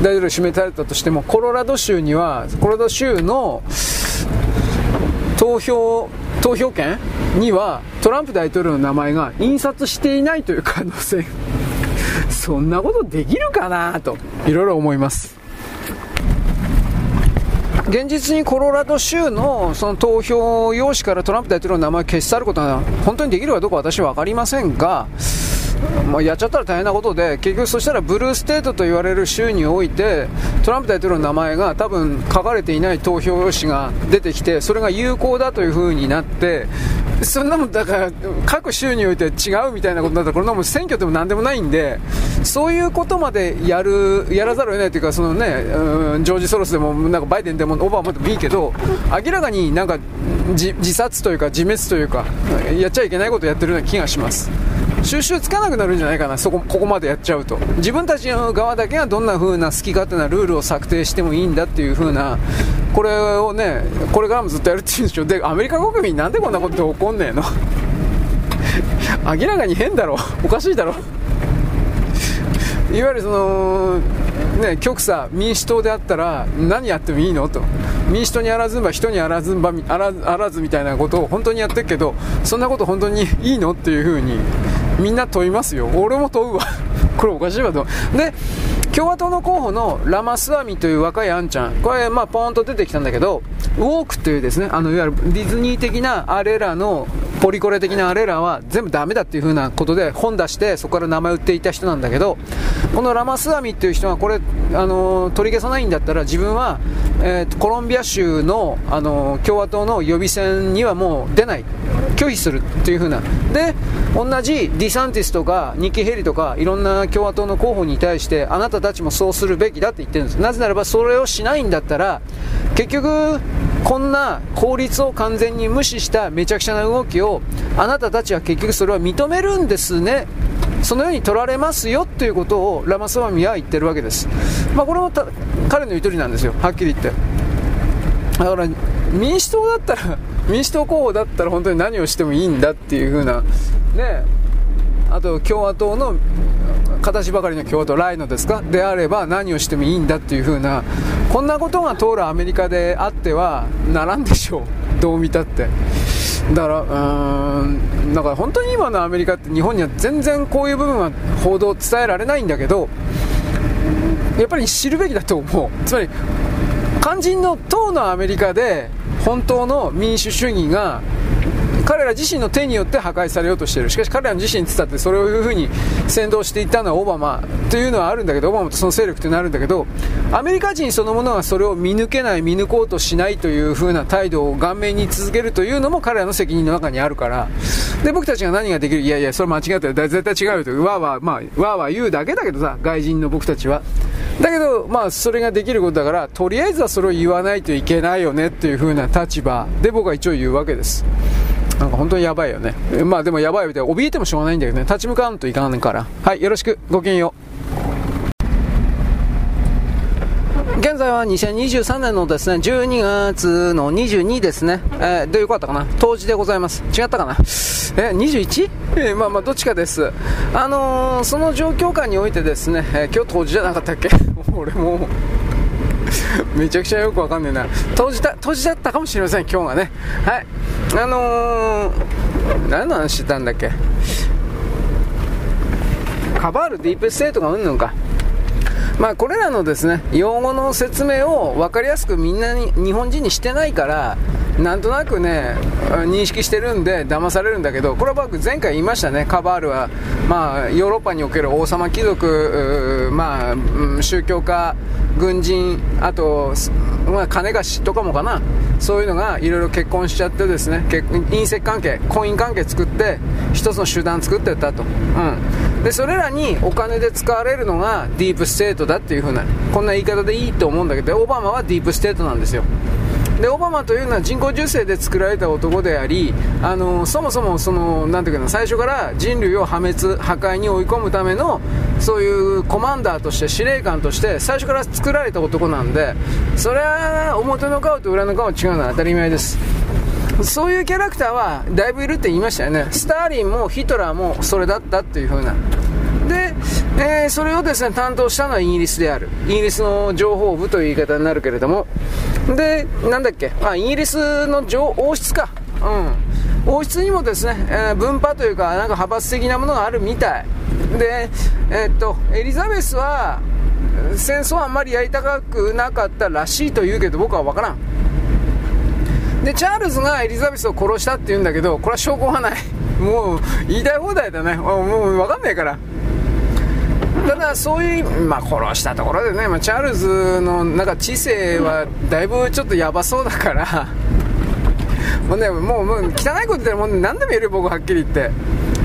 大統領指名されたとしても、コロラド州には、コロラド州の投票、投票権にはトランプ大統領の名前が印刷していないという可能性。そんなことできるかなと、いろいろ思います。現実にコロラド州のその投票用紙からトランプ大統領の名前を消し去ることは本当にできるかどうか私は分かりませんが、まあ、やっちゃったら大変なことで、結局そしたらブルーステートと言われる州において、トランプ大統領の名前が多分書かれていない投票用紙が出てきて、それが有効だという風になって、そんなもんだから各州において違うみたいなことになったら、これも選挙でもなんでもないんで、そういうことまでやる、やらざるを得ないというか、そのね、ジョージ・ソロスでも、なんかバイデンでもオバマでもいいけど、明らかになんか自殺というか自滅というか、やっちゃいけないことをやってるような気がします。収集つかなくなるんじゃないかな、そこ、ここまでやっちゃうと。自分たちの側だけがどんな風な好き勝手なルールを策定してもいいんだっていう風な、これをね、これからもずっとやるっていうんでしょ。で、アメリカ国民なんでこんなこと起こんねえの？明らかに変だろ。おかしいだろ。いわゆるその、ね、極左、民主党であったら何やってもいいのと。民主党にあらずんば人にあらずんばあらあらずみたいなことを本当にやってるけどそんなこと本当にいいのっていうふうにみんな問いますよ。俺も問うわ。これおかしいわと。で共和党の候補のラマスワミという若いあんちゃん。これまあポーンと出てきたんだけどウォークというですねあのいわゆるディズニー的なあれらのポリコレ的なあれらは全部ダメだっていう風なことで本出してそこから名前売っていた人なんだけどこのラマスワミっていう人がこれあの取り消さないんだったら自分は、えー、コロンビア州のあの共和党の予備選にはもう出ない。拒否するっていう風な。で同じディサンティスとかニッキー・ヘリとかいろんな共和党の候補に対してあなたたちもそうするべきだって言ってるんです。なぜならばそれをしないんだったら結局こんな法律を完全に無視しためちゃくちゃな動きをあなたたちは結局それは認めるんですね。そのように取られますよということをラマスワミは言ってるわけです、まあ、これも彼の言う通りなんですよ。はっきり言って。だから民主党だったら民主党候補だったら本当に何をしてもいいんだっていう風なね。あと共和党の形ばかりの共和党ライノですか？であれば何をしてもいいんだっていう風なこんなことが通るアメリカであってはならんでしょう。どう見たって。だからうーんだから本当に今のアメリカって日本には全然こういう部分は報道伝えられないんだけどやっぱり知るべきだと思う。つまり肝心の党のアメリカで本当の民主主義が彼ら自身の手によって破壊されようとしている。しかし彼ら自身って言ったってそれをいうふうに先導していったのはオバマというのはあるんだけどオバマとその勢力というのはあるんだけどアメリカ人そのものがそれを見抜けない見抜こうとしないというふうな態度を顔面に続けるというのも彼らの責任の中にあるから。で僕たちが何ができる？いやいやそれ間違ってる絶対違うよと。わーわーまあわーわー言うだけだけどさ外人の僕たちは。だけどまあそれができることだからとりあえずはそれを言わないといけないよねっていうふうな立場で僕は一応言うわけです。なんか本当にやばいよね。まあでもやばいみたいな、怯えてもしょうがないんだけどね、立ち向かわんといかんから。はい、よろしく、ごきげんよう。現在は2023年のですね、12月の22ですね。えー、でよかったかな？当時でございます。違ったかな？え、21? えー、まあまあ、どっちかです。あのー、その状況下においてですね、えー、今日当時じゃなかったっけ？俺も めちゃくちゃよくわかんねえな。当時だ、当時だったかもしれません、今日がね。はい。あのー、何の話してたんだっけ？カバールディープステートがうんぬんか。まあ、これらのですね用語の説明を分かりやすくみんなに日本人にしてないからなんとなくね認識してるんで騙されるんだけどこれは僕前回言いましたねカバールは、まあ、ヨーロッパにおける王様貴族、まあ、宗教家軍人あと、まあ、金貸しとかもかな。そういうのがいろいろ結婚しちゃってですね隕石関係婚姻関係作って一つの集団作ってたと、うん、でそれらにお金で使われるのがディープステートだっていう風なこんな言い方でいいと思うんだけどオバマはディープステートなんですよ。でオバマというのは人工授精で作られた男でありあのそもそもそのなんていうかな最初から人類を破滅破壊に追い込むためのそういうコマンダーとして司令官として最初から作られた男なんでそれは表の顔と裏の顔は違うのは当たり前です。そういうキャラクターはだいぶいるって言いましたよね。スターリンもヒトラーもそれだったっていう風な。で、えー、それをですね担当したのはイギリスである。イギリスの情報部という言い方になるけれども。でなんだっけ？あイギリスの王室か。うん。王室にもですね、えー、分派というかなんか派閥的なものがあるみたい。でえー、っとエリザベスは戦争はあんまりやりたくなかったらしいと言うけど僕は分からん。でチャールズがエリザベスを殺したって言うんだけどこれは証拠がない。もう言いたい放題だね。もう分かんないから。ただそういう、まあ、殺したところでね、まあ、チャールズのなんか知性はだいぶちょっとやばそうだから。もうねもうもう汚いこと言ったらもう何でも言える僕はっきり言って。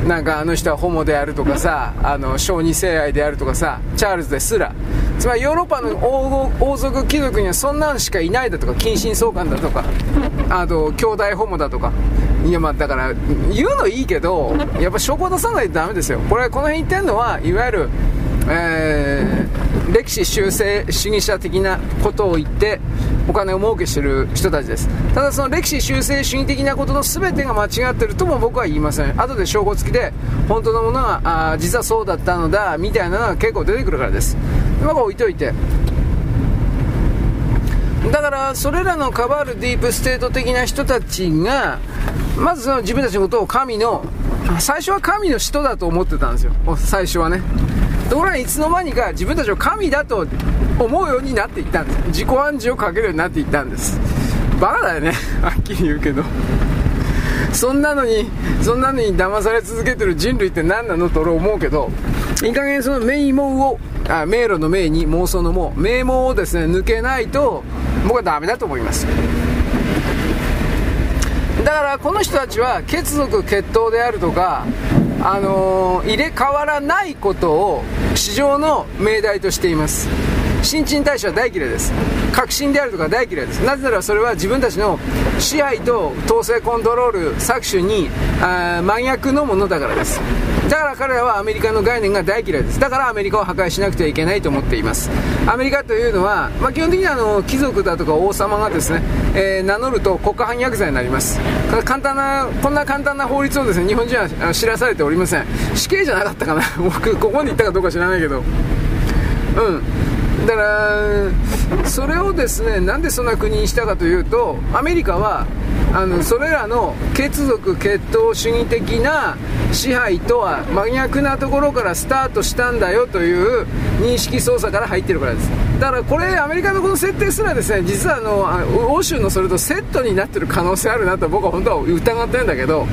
なんかあの人はホモであるとかさあの小児性愛であるとかさチャールズですら。つまりヨーロッパの王族貴族にはそんなんしかいないだとか近親相関だとか。あと兄弟ホモだとか。いやまあだから言うのいいけどやっぱ証拠出さないとダメですよ。これこの辺言ってるのはいわゆるえー、歴史修正主義者的なことを言ってお金を儲けしてる人たちです。ただその歴史修正主義的なことの全てが間違ってるとも僕は言いません。後で証拠付きで本当のものがあ実はそうだったのだみたいなのが結構出てくるからです。今から置いといて。だからそれらのカバールディープステート的な人たちがまずその自分たちのことを神の最初は神の使徒だと思ってたんですよ。最初はね。ところがいつの間にか自分たちを神だと思うようになっていったんです。自己暗示をかけるようになっていったんです。バカだよね。はっきり言うけど。そんなのにそんなのに騙され続けてる人類って何なのと俺思うけどいい加減その名門をあ迷路の名に妄想のも名門をですね抜けないと僕はダメだと思います。だからこの人たちは血族血統であるとかあのー、入れ替わらないことを市場の命題としています。新陳代謝は大嫌いです。革新であるとか大嫌いです。なぜならそれは自分たちの支配と統制コントロール搾取にあ真逆のものだからです。だから彼らはアメリカの概念が大嫌いです。だからアメリカを破壊しなくてはいけないと思っています。アメリカというのは、まあ、基本的にはあの貴族だとか王様がですね、えー、名乗ると国家反逆罪になります。簡単なこんな簡単な法律をですね日本人は知らされておりません。死刑じゃなかったかな。僕ここに行ったかどうか知らないけど。うん。だからそれをですねなんでそんな国にしたかというとアメリカはあのそれらの血族血統主義的な支配とは真逆なところからスタートしたんだよという認識操作から入ってるからです。だからこれアメリカのこの設定すらですね実はあの欧州のそれとセットになってる可能性あるなと僕は本当は疑ってるんだけど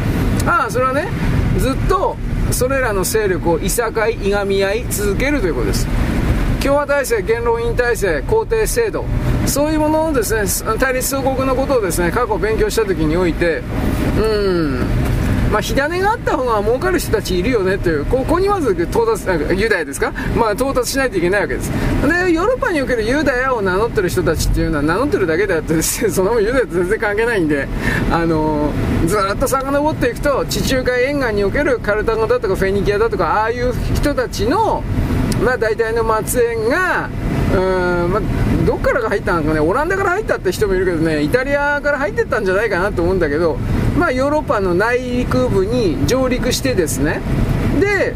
ああそれはねずっとそれらの勢力をいさかいいがみ合い続けるということです。共和体制、言論院体制、皇帝制度、そういうものをですね対立数国のことをですね過去勉強した時において、うんまあ、火種があった方が儲かる人たちいるよねという、ここにまず到達、ユダヤですか、まあ、到達しないといけないわけです。で、ヨーロッパにおけるユダヤを名乗ってる人たちっていうのは名乗ってるだけであってですね、そのユダヤと全然関係ないんで、あのー、ずっと遡っていくと、地中海沿岸におけるカルタゴだとかフェニキアだとか、ああいう人たちの、まあ、大体の末裔が、うんまあ、どっからが入ったのかね、オランダから入ったって人もいるけどね、イタリアから入ってったんじゃないかなと思うんだけど、まあ、ヨーロッパの内陸部に上陸してですね、で、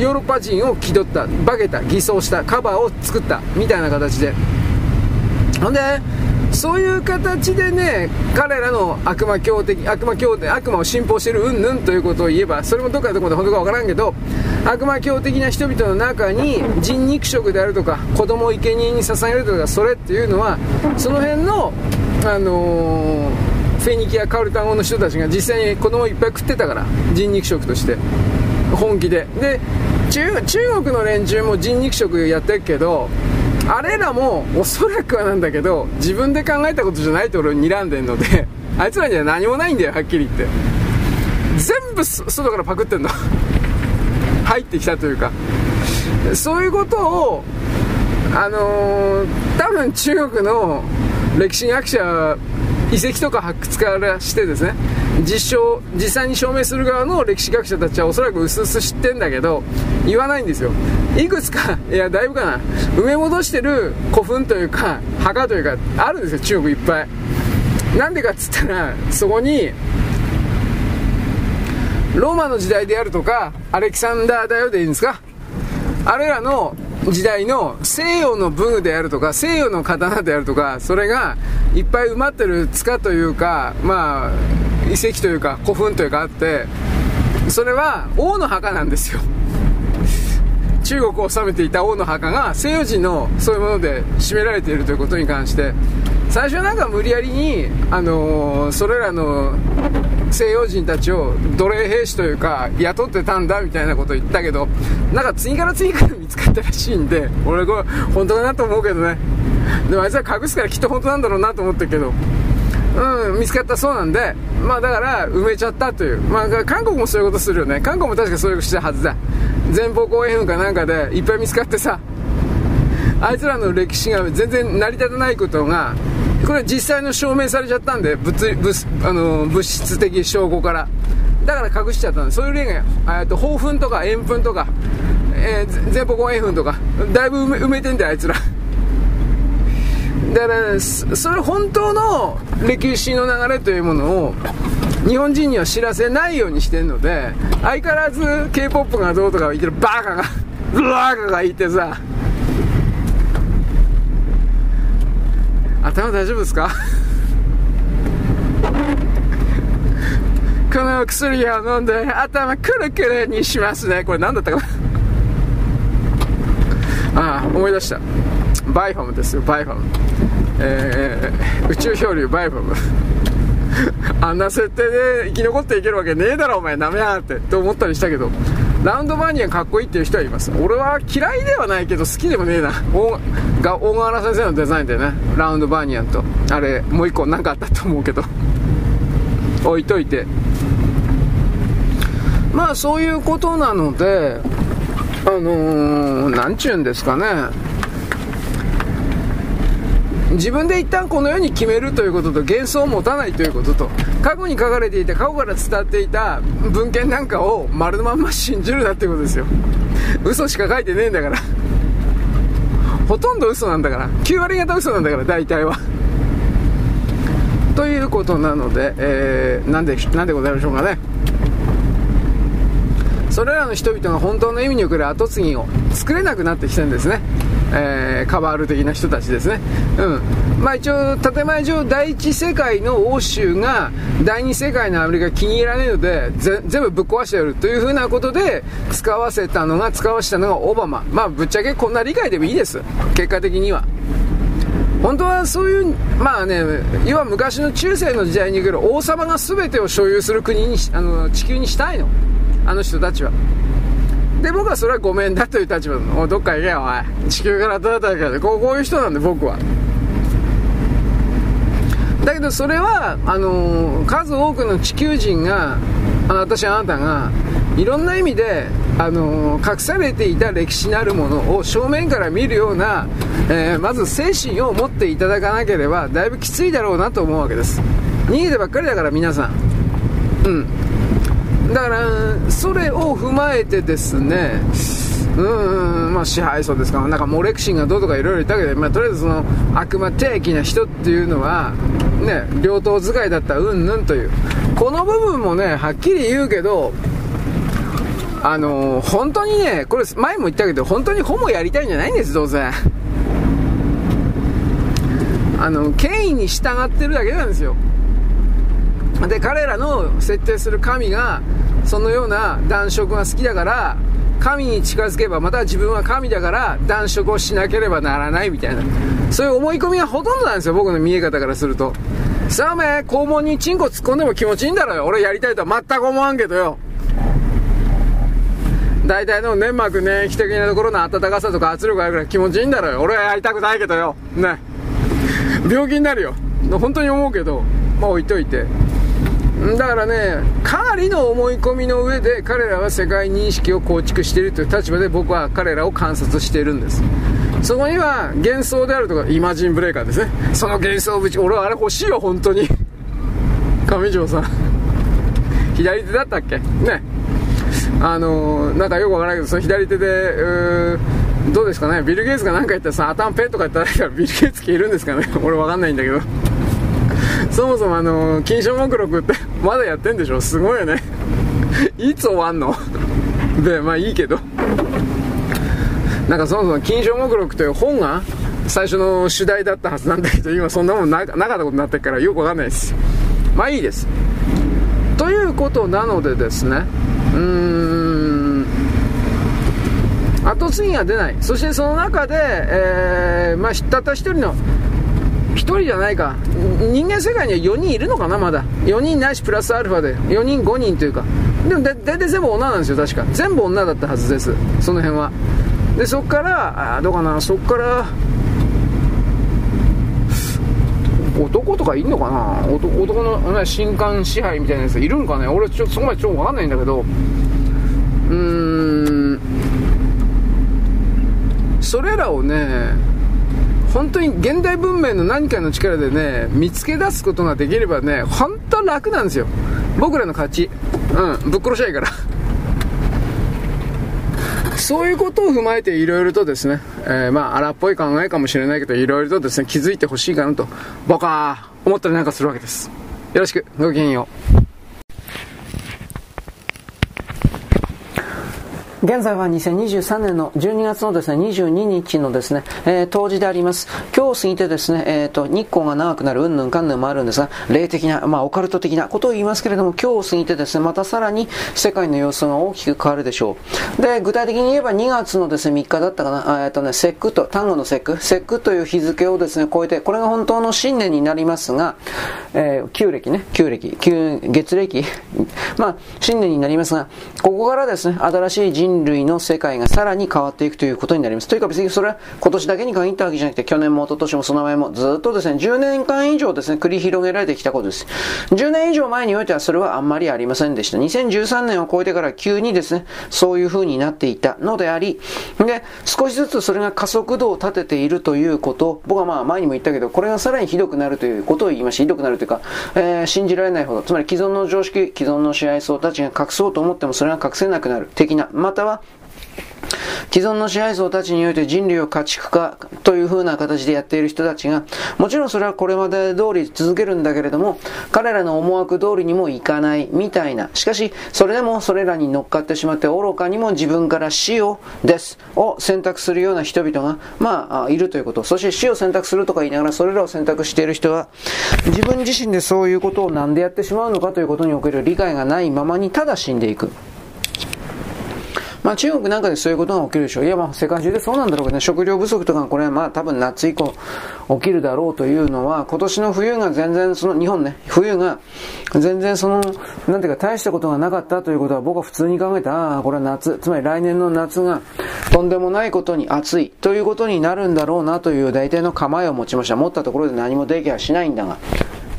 ヨーロッパ人を気取った、化けた、偽装した、カバーを作ったみたいな形で、ほんで、そういう形でね、彼らの悪魔教的、悪魔教的、悪魔を信奉してるうんぬんということを言えば、それもどっかのとこで本当かわからんけど、悪魔教的な人々の中に人肉食であるとか、子供を生贄に捧げるとか、それっていうのは、その辺の、あのーフェニキア・カルタン語の人たちが実際に子供をいっぱい食ってたから人肉食として本気で。で中中国の連中も人肉食やってるけどあれらもおそらくはなんだけど自分で考えたことじゃないと俺を睨んでんので あいつらには何もないんだよはっきり言って。全部外からパクってんの。入ってきたというか。そういうことをあのー、多分中国の歴史学者遺跡とか発掘からしてですね実証実際に証明する側の歴史学者たちはおそらく薄々知ってんだけど言わないんですよ。いくつかいやだいぶかな。埋め戻してる古墳というか墓というかあるんですよ中国いっぱい。なんでかっつったらそこにローマの時代であるとかアレキサンダーだよでいいんですか？あれらの時代の西洋の武具であるとか西洋の刀であるとかそれがいっぱい埋まってる塚というかまあ遺跡というか古墳というかあってそれは王の墓なんですよ。中国を治めていた王の墓が西洋人のそういうもので占められているということに関して。最初はなんか無理やりに、あの、それらの西洋人たちを奴隷兵士というか雇ってたんだみたいなことを言ったけどなんか次から次から見つかったらしいんで俺これ本当だなと思うけどねでもあいつは隠すからきっと本当なんだろうなと思ってるけどうん、見つかったそうなんで、まあだから埋めちゃったという。まあ韓国もそういうことするよね。韓国も確かそういうことしたはずだ。前方後円墳かなんかでいっぱい見つかってさ、あいつらの歴史が全然成り立たないことが、これ実際の証明されちゃったんで、物物あの物質的証拠から。だから隠しちゃったんで、そういう例が、えっと、豊墳とか円墳とか、えー、前方後円墳とか、だいぶ埋め埋めてんだよ、あいつら。だからそれ本当の歴史の流れというものを日本人には知らせないようにしてるので相変わらず k p o p がどうとか言ってるバカがバカがいてさ頭大丈夫ですか？この薬を飲んで頭くるくるにしますね。これ何だったかな？ああ思い出した。バイファムですよバイファム、えー、宇宙漂流バイファム。あんな設定で生き残っていけるわけねえだろお前。なめやがって。って思ったりしたけど。ラウンドバニアかっこいいっていう人はいます。俺は嫌いではないけど好きでもねえな。大が大河原先生のデザインでね。ラウンドバーニアンと。あれもう一個何かあったと思うけど。置いといて。まあそういうことなのであのー、なんちゅうんですかね。自分で一旦この世に決めるということと幻想を持たないということと過去に書かれていた過去から伝わっていた文献なんかを丸のまんま信じるなってことですよ。嘘しか書いてねえんだから。ほとんど嘘なんだから。9割方嘘なんだから大体は。ということなので、えー、なんでなんでございましょうかね。それらの人々が本当の意味に送る跡継ぎを作れなくなってきてるんですね。えー、カバール的な人たちですね。うん。まあ一応、建前上、第一世界の欧州が、第二世界のアメリカ気に入らないので、全部ぶっ壊してやるというふうなことで、使わせたのが、使わせたのがオバマ。まあぶっちゃけこんな理解でもいいです。結果的には。本当はそういう、まあね、要は昔の中世の時代に来る王様が全てを所有する国に、あの、地球にしたいの。あの人たちは。で、僕はそれはごめんだという立場の、おどっか行けよ、おい。地球から遠いから、こうこういう人なんで、僕は。だけどそれは、あのー、数多くの地球人が、あ私あなたが、いろんな意味で、あのー、隠されていた歴史なるものを正面から見るような、えー、まず精神を持っていただかなければ、だいぶきついだろうなと思うわけです。逃げてばっかりだから、皆さん。うん。だからそれを踏まえてですねうんまあ支配層ですからなんかモレクシンがどうとかいろいろ言ったけど、まあ、とりあえずその悪魔的な人っていうのはね両党使いだったうんぬんというこの部分もねはっきり言うけどあのー、本当にねこれ前も言ったけど本当にホモやりたいんじゃないんですどうせあの、権威に従ってるだけなんですよ。で、彼らの設定する神が、そのような男色が好きだから、神に近づけば、また自分は神だから男色をしなければならないみたいな。そういう思い込みがほとんどなんですよ、僕の見え方からすると。さあお前、肛門にチンコ突っ込んでも気持ちいいんだろうよ。俺やりたいとは全く思わんけどよ。大体の粘膜粘液的なところの温かさとか圧力があるから気持ちいいんだろうよ。俺はやりたくないけどよ。ね。病気になるよ。本当に思うけど、まあ置いといて。だからね、かなりの思い込みの上で彼らは世界認識を構築しているという立場で僕は彼らを観察しているんです。そこには幻想であるとか、イマジンブレーカーですね。その幻想ぶち、俺はあれ欲しいよ、本当に。上条さん。左手だったっけ？ね。あのー、なんかよくわからないけど、その左手で、うどうですかね、ビル・ゲイツが何か言ったらさ、頭ペンとか言ったら、ビル・ゲイツ消えるんですかね、俺わかんないんだけど。そもそもあの、金賞目録って まだやってんでしょ？すごいよね。いつ終わんの？で、まあいいけど。なんかそもそも金賞目録という本が最初の主題だったはずなんだけど、今そんなもんななかったことになってるからよくわかんないです。まあいいです。ということなのでですね、うーん、後継ぎが出ない。そしてその中で、えー、まあ、たった一人の、一人じゃないか。人間世界には4人いるのかな、まだ。4人ないし、プラスアルファで。4人、5人というか。でも、大体全部女なんですよ、確か。全部女だったはずです。その辺は。で、そっから、あどうかな、そっから、男とかいんのかな男の、ね、新刊支配みたいなやついるんかね俺ちょそこまでちょっとわかんないんだけど、うーん、それらをね、本当に現代文明の何かの力でね、見つけ出すことができればね、本当楽なんですよ。僕らの勝ち。うん、ぶっ殺しゃいいから。そういうことを踏まえていろいろとですね、えー、まあ荒っぽい考えかもしれないけど、いろいろとですね、気づいてほしいかなと、僕は思ったりなんかするわけです。よろしく、ごきげんよう。現在は2023年の12月のですね、22日のですね、えー、当時であります。今日過ぎてですね、えっ、ー、と、日光が長くなるうんぬんかんぬんもあるんですが、霊的な、まあ、オカルト的なことを言いますけれども、今日過ぎてですね、またさらに世界の様子が大きく変わるでしょう。で、具体的に言えば2月のですね、3日だったかな、えっ、ー、とね、節句と、単語の節句、節句という日付をですね、超えて、これが本当の新年になりますが、えー、旧暦ね、旧暦、旧月暦、まあ、新年になりますが、ここからですね、新しい人類の世界がさらに変わっていくということになります。というか別にそれは今年だけに限ったわけじゃなくて、去年も一昨年もその前もずっとですね、10年間以上ですね、繰り広げられてきたことです。10年以上前においてはそれはあんまりありませんでした。2013年を超えてから急にですね、そういう風になっていたのであり、で、少しずつそれが加速度を立てているということ、僕はまあ前にも言ったけど、これがさらにひどくなるということを言いました。ひどくなるというか、えー、信じられないほど、つまり既存の常識、既存の支配層たちが隠そうと思ってもそれが隠せなくなる的な、または既存の支配層たちにおいて人類を家畜化という風な形でやっている人たちが、もちろんそれはこれまで通り続けるんだけれども、彼らの思惑通りにもいかないみたいな。しかし、それでもそれらに乗っかってしまって愚かにも自分から死をです、を選択するような人々が、まあ、いるということ。そして死を選択するとか言いながらそれらを選択している人は、自分自身でそういうことをなんでやってしまうのかということにおける理解がないままにただ死んでいく。まあ中国なんかでそういうことが起きるでしょう。いやまあ世界中でそうなんだろうけどね、食料不足とかこれはまあ多分夏以降起きるだろうというのは、今年の冬が全然その、日本ね、冬が全然その、なんていうか大したことがなかったということは僕は普通に考えて、ああ、これは夏、つまり来年の夏がとんでもないことに暑いということになるんだろうなという大体の構えを持ちました。持ったところで何もできはしないんだが。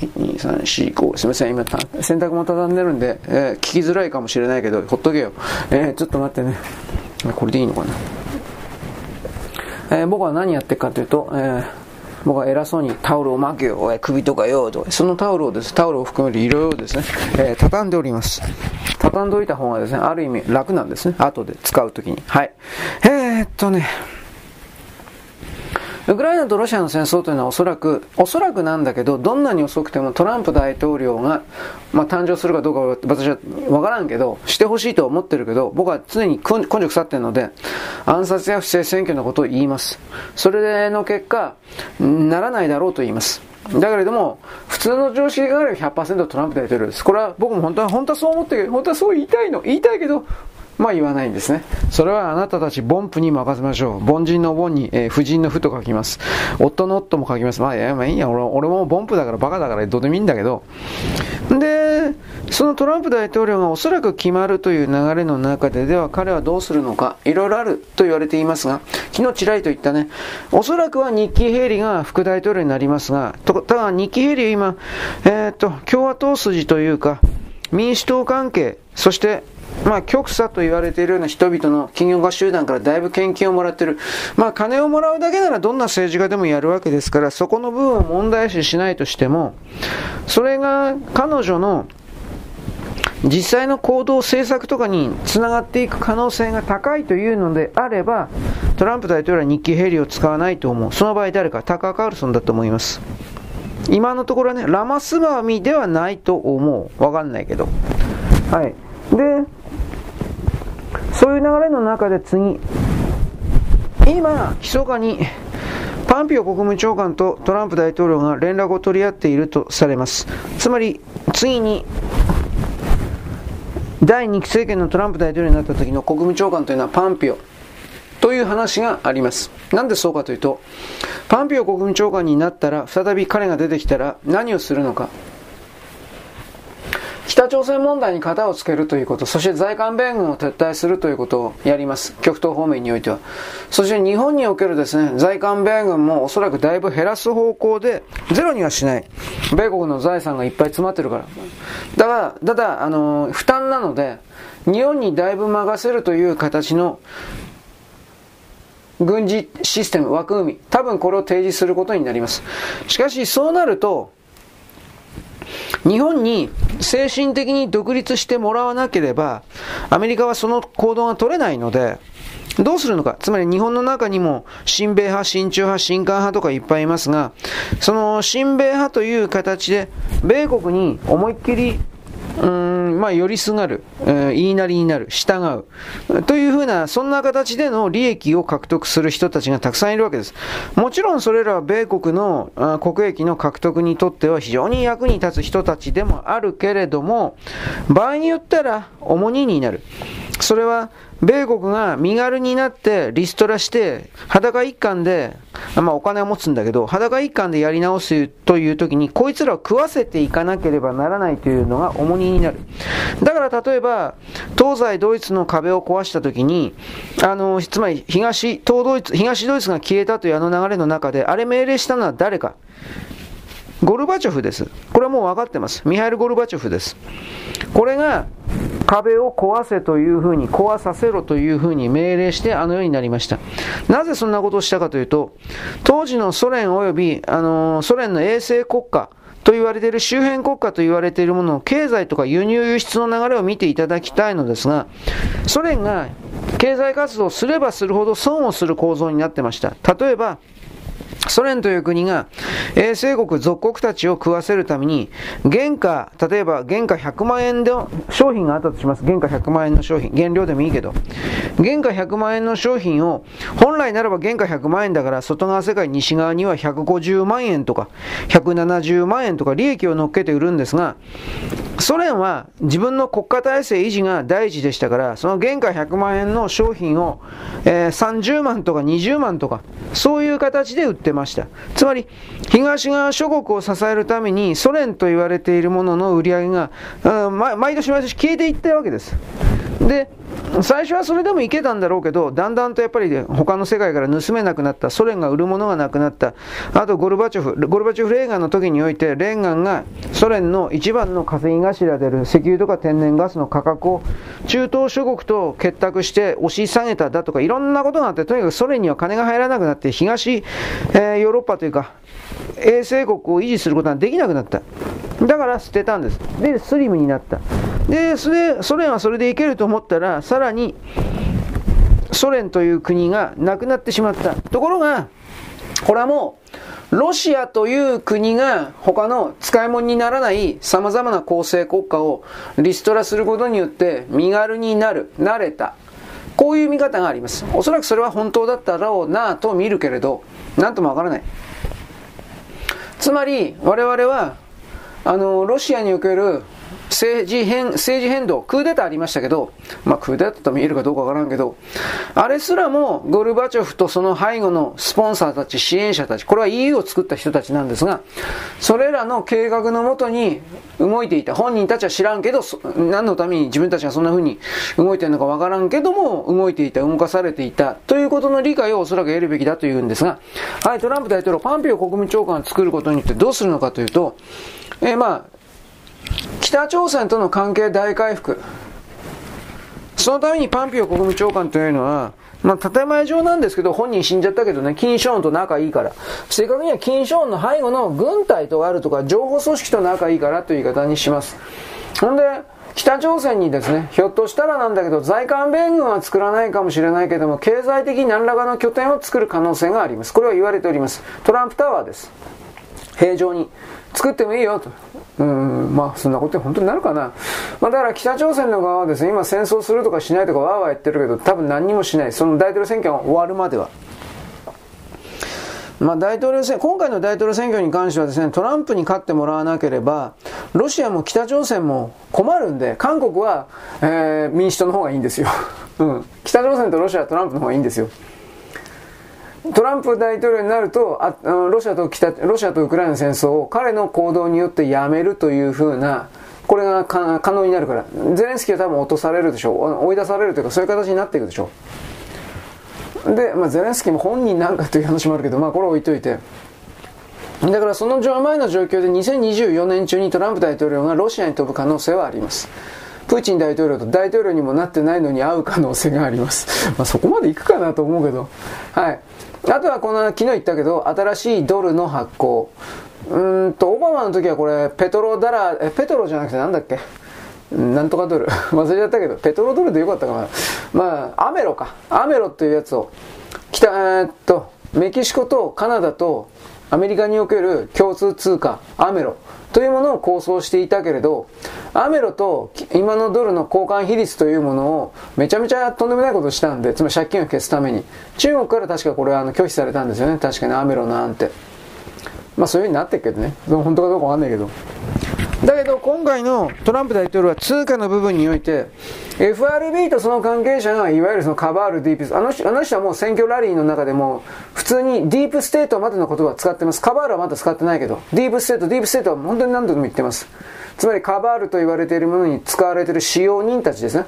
2、3、4、5、すみません、今、洗濯も畳んでるんで、えー、聞きづらいかもしれないけど、ほっとけよ。えー、ちょっと待ってね。これでいいのかな？えー、僕は何やってるかというと、えー、僕は偉そうにタオルを巻けよ、首とかよ、とそのタオルをです、タオルを含める色々ですね、えー、畳んでおります。畳んでおいた方がですね、ある意味楽なんですね。後で使うときに。はい。えー、っとね、ウクライナとロシアの戦争というのはおそらく、おそらくなんだけど、どんなに遅くてもトランプ大統領が、まあ、誕生するかどうか私はわからんけど、してほしいと思ってるけど、僕は常に根性腐ってるので、暗殺や不正選挙のことを言います。それの結果、ならないだろうと言います。だけれども、普通の常識があれば100%トランプ大統領です。これは僕も本当は、本当はそう思ってる本当はそう言いたいの。言いたいけど、まあ言わないんですね。それはあなたたち、ボンプに任せましょう。凡人の凡に、えー、婦人の婦と書きます。夫の夫も書きます。まあ、いや、まあいいや、俺俺もボンプだからバカだからどうでもいいんだけど。で、そのトランプ大統領がおそらく決まるという流れの中で、では彼はどうするのか、いろいろあると言われていますが、昨日ちらりと言ったね、おそらくはニッキー・ヘイリーが副大統領になりますが、ただニッキー・ヘイリー今、えー、っと、共和党筋というか、民主党関係、そしてまあ、極左と言われているような人々の企業家集団からだいぶ献金をもらっている。まあ、金をもらうだけならどんな政治家でもやるわけですから、そこの部分を問題視しないとしても、それが彼女の実際の行動、政策とかにつながっていく可能性が高いというのであれば、トランプ大統領は日記ヘリを使わないと思う。その場合誰か、タカー・カールソンだと思います。今のところはね、ラマスバミではないと思う。わかんないけど。はい。で、そういう流れの中で次、今、密かにパンピオ国務長官とトランプ大統領が連絡を取り合っているとされます。つまり、次に、第2期政権のトランプ大統領になった時の国務長官というのはパンピオという話があります。なんでそうかというと、パンピオ国務長官になったら、再び彼が出てきたら何をするのか。北朝鮮問題に型をつけるということ、そして在韓米軍を撤退するということをやります。極東方面においては。そして日本におけるですね、在韓米軍もおそらくだいぶ減らす方向で、ゼロにはしない。米国の財産がいっぱい詰まってるから。だから、ただ、あの、負担なので、日本にだいぶ任せるという形の軍事システム、枠組み、多分これを提示することになります。しかし、そうなると、日本に精神的に独立してもらわなければ、アメリカはその行動が取れないので、どうするのか。つまり日本の中にも、親米派、親中派、親韓派とかいっぱいいますが、その親米派という形で、米国に思いっきりうん、まあ、寄りすがる、えー、言いなりになる、従う、というふうな、そんな形での利益を獲得する人たちがたくさんいるわけです。もちろんそれらは米国の国益の獲得にとっては非常に役に立つ人たちでもあるけれども、場合によったら重荷になる。それは米国が身軽になってリストラして裸一貫で、まあお金を持つんだけど、裸一貫でやり直すという時にこいつらを食わせていかなければならないというのが重荷になる。だから例えば、東西ドイツの壁を壊した時に、あの、つまり東、東ドイツ、東ドイツが消えたというあの流れの中で、あれ命令したのは誰か。ゴルバチョフです。これはもう分かってます。ミハイル・ゴルバチョフです。これが壁を壊せというふうに、壊させろというふうに命令してあのようになりました。なぜそんなことをしたかというと、当時のソ連及び、あのソ連の衛星国家、と言われている周辺国家と言われているものの経済とか輸入輸出の流れを見ていただきたいのですが、ソ連が経済活動をすればするほど損をする構造になってました。例えば、ソ連という国が衛星国、属国たちを食わせるために、原価、例えば原価100万円の商品があったとします。原価100万円の商品。原料でもいいけど。原価100万円の商品を、本来ならば原価100万円だから、外側世界西側には150万円とか、170万円とか利益を乗っけて売るんですが、ソ連は自分の国家体制維持が第一でしたから、その原価100万円の商品を、えー、30万とか20万とか、そういう形で売ってまました。つまり、東側諸国を支えるために、ソ連と言われているものの売り上げが、毎年毎年消えていったわけです。で、最初はそれでもいけたんだろうけど、だんだんとやっぱり他の世界から盗めなくなった、ソ連が売るものがなくなった、あとゴルバチョフ、ゴルバチョフレーガンの時において、レーガンがソ連の一番の稼ぎ頭である石油とか天然ガスの価格を中東諸国と結託して押し下げただとか、いろんなことがあって、とにかくソ連には金が入らなくなって、東、えー、ヨーロッパというか、衛星国を維持することができなくなった。だから捨てたんです。で、スリムになった。で、それ、ソ連はそれでいけると思ったら、さらに、ソ連という国がなくなってしまった。ところが、これはもう、ロシアという国が他の使い物にならない様々な構成国家をリストラすることによって身軽になる、慣れた。こういう見方があります。おそらくそれは本当だったろうなと見るけれど、なんともわからない。つまり、我々は、あの、ロシアにおける政治変、政治変動、クーデターありましたけど、まあクーデターと見えるかどうかわからんけど、あれすらもゴルバチョフとその背後のスポンサーたち、支援者たち、これは EU を作った人たちなんですが、それらの計画のもとに動いていた。本人たちは知らんけど、何のために自分たちがそんな風に動いてるのかわからんけども、動いていた、動かされていた、ということの理解をおそらく得るべきだというんですが、はい、トランプ大統領、パンピオ国務長官を作ることによってどうするのかというと、えー、まあ、北朝鮮との関係大回復。そのためにパンピオ国務長官というのは、まあ、建前上なんですけど、本人死んじゃったけどね、金正恩と仲いいから。正確には金正恩の背後の軍隊とあるとか、情報組織と仲いいからという言い方にします。ほんで、北朝鮮にですね、ひょっとしたらなんだけど、在韓米軍は作らないかもしれないけども、経済的に何らかの拠点を作る可能性があります。これは言われております。トランプタワーです。平常に。作ってもいいよと。うん、まあそんなこと本当になるかな。まあだから北朝鮮の側はですね、今戦争するとかしないとかわーわー言ってるけど、多分何にもしない。その大統領選挙が終わるまでは。まあ、大統領選、今回の大統領選挙に関してはですね、トランプに勝ってもらわなければ、ロシアも北朝鮮も困るんで、韓国は、えー、民主党の方がいいんですよ。うん。北朝鮮とロシアはトランプの方がいいんですよ。トランプ大統領になると、あロシアと北、ロシアとウクライナの戦争を彼の行動によってやめるというふうな、これが可能になるから、ゼレンスキーは多分落とされるでしょう。追い出されるというか、そういう形になっていくでしょう。で、まあ、ゼレンスキーも本人なんかという話もあるけど、まあ、これ置いといて。だからその前の状況で2024年中にトランプ大統領がロシアに飛ぶ可能性はあります。プーチン大統領と大統領にもなってないのに会う可能性があります。まあそこまで行くかなと思うけど。はい。あとはこの昨日言ったけど、新しいドルの発行。うんと、オバマの時はこれ、ペトロダラ、え、ペトロじゃなくてなんだっけ？なんとかドル。忘れちゃったけど、ペトロドルでよかったかな。まあ、アメロか。アメロっていうやつを、北、えー、っと、メキシコとカナダとアメリカにおける共通通貨、アメロというものを構想していたけれど、アメロと今のドルの交換比率というものをめちゃめちゃとんでもないことをしたんで、つまり借金を消すために。中国から確かこれはあの拒否されたんですよね。確かにアメロなんて。まあそういう風になってるけどね。本当かどうかわかんないけど。だけど今回のトランプ大統領は通貨の部分において FRB とその関係者がいわゆるその cabal ディープあの人あの人はもう選挙ラリーの中でも普通にディープステートまでの言葉を使ってます。 cabal はまだ使ってないけどディープステートディープステートは本当に何度も言ってます。つまり cabal と言われているものに使われている使用人たちですね。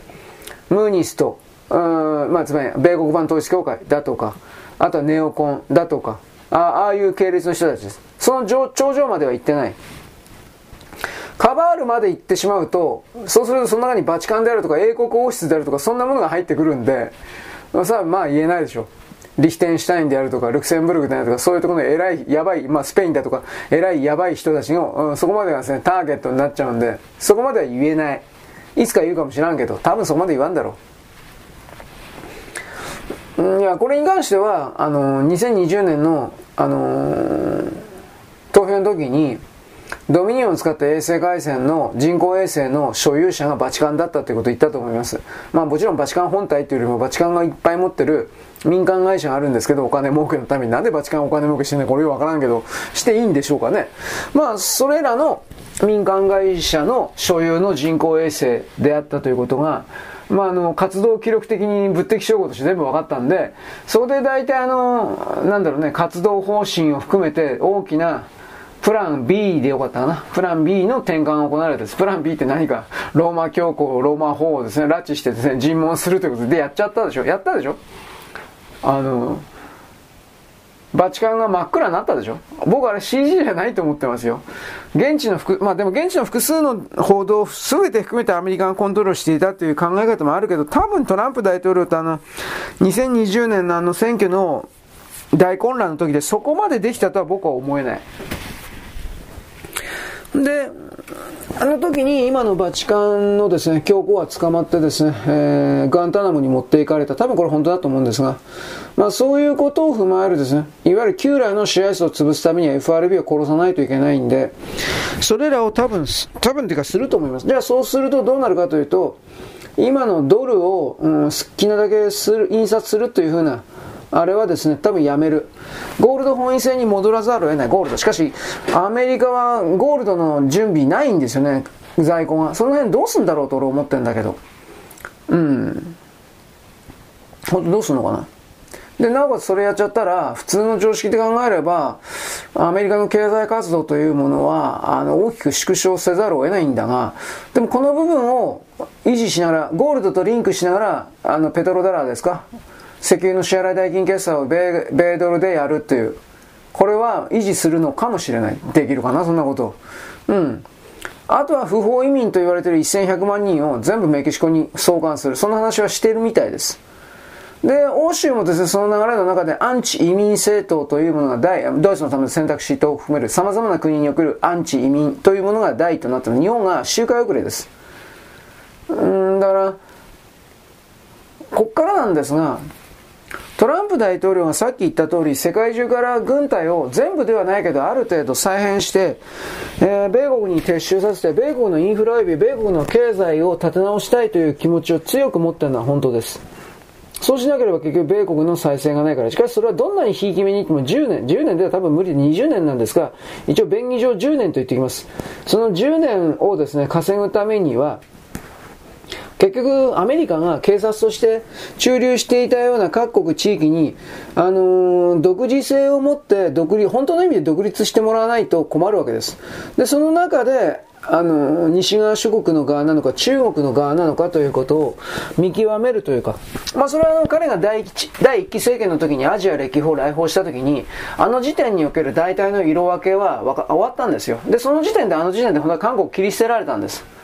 ムーニストうんまあつまり米国版統一協会だとかあとはネオコンだとかあああいう系列の人たちです。その頂上までは行ってない。カバールまで行ってしまうと、そうするとその中にバチカンであるとか英国王室であるとかそんなものが入ってくるんで、さあまあ言えないでしょ。リヒテンシュタインであるとか、ルクセンブルクであるとか、そういうところの偉い、やばい、まあスペインだとか、偉いやばい人たちの、うん、そこまでがですね、ターゲットになっちゃうんで、そこまでは言えない。いつか言うかもしらんけど、多分そこまで言わんだろう。うんいや、これに関しては、あの、2020年の、あの、投票の時に、ドミニオンを使った衛星回線の人工衛星の所有者がバチカンだったということを言ったと思います。まあもちろんバチカン本体というよりもバチカンがいっぱい持ってる民間会社があるんですけど、お金儲けのためになんでバチカンお金儲けしてんのこれよくわからんけど、していいんでしょうかね。まあそれらの民間会社の所有の人工衛星であったということが、まあ、あの、活動記録的に物的証拠として全部分かったんで、そこで大体あの、なんだろうね、活動方針を含めて大きなプラン B でよかったかな。プラン B の転換が行われたです。プラン B って何か、ローマ教皇、ローマ法をですね、拉致してですね、尋問するということでやっちゃったでしょやったでしょあの、バチカンが真っ暗になったでしょ僕あれ CG じゃないと思ってますよ。現地の複、まあでも現地の複数の報道を全て含めてアメリカがコントロールしていたという考え方もあるけど、多分トランプ大統領とあの、2020年のあの選挙の大混乱の時でそこまでできたとは僕は思えない。で、あの時に今のバチカンのですね、教皇は捕まってですね、えー、ガンタナムに持っていかれた。多分これ本当だと思うんですが、まあそういうことを踏まえるですね、いわゆる旧来の支配層を潰すためには FRB を殺さないといけないんで、それらを多分、多分っていうかすると思います。じゃあそうするとどうなるかというと、今のドルを、うん、好きなだけする印刷するというふうな、あれはですね、多分やめる。ゴールド本位制に戻らざるを得ない。ゴールド。しかし、アメリカはゴールドの準備ないんですよね。在庫が。その辺どうすんだろうと俺思ってんだけど。うん。ほんとどうすんのかな。で、なおかつそれやっちゃったら、普通の常識で考えれば、アメリカの経済活動というものは、あの、大きく縮小せざるを得ないんだが、でもこの部分を維持しながら、ゴールドとリンクしながら、あの、ペトロダラーですか？石油の支払い代金決済を米米ドルでやるっていう。これは維持するのかもしれない。できるかな、そんなこと。うん。あとは不法移民と言われている1100万人を全部メキシコに送還する。その話はしているみたいです。で、欧州もですね、その流れの中でアンチ移民政党というものが大、ドイツのための選択肢等を含める様々な国におけるアンチ移民というものが大となったの日本が周回遅れです。うん、だから、こっからなんですが、トランプ大統領がさっき言った通り、世界中から軍隊を全部ではないけど、ある程度再編して、えー、米国に撤収させて、米国のインフラ及び米国の経済を立て直したいという気持ちを強く持ってるのは本当です。そうしなければ結局米国の再生がないから。しかしそれはどんなにひいき目にいっても10年、10年では多分無理で20年なんですが、一応便宜上10年と言ってきます。その10年をですね、稼ぐためには、結局、アメリカが警察として駐留していたような各国地域に、あのー、独自性を持って独立、本当の意味で独立してもらわないと困るわけです。で、その中で、あの、西側諸国の側なのか、中国の側なのかということを見極めるというか、まあそれはあの彼が第一第一期政権の時にアジア歴訪来訪した時に、あの時点における大体の色分けは終わったんですよ。で、その時点であの時点で本当は韓国切り捨てられたんです。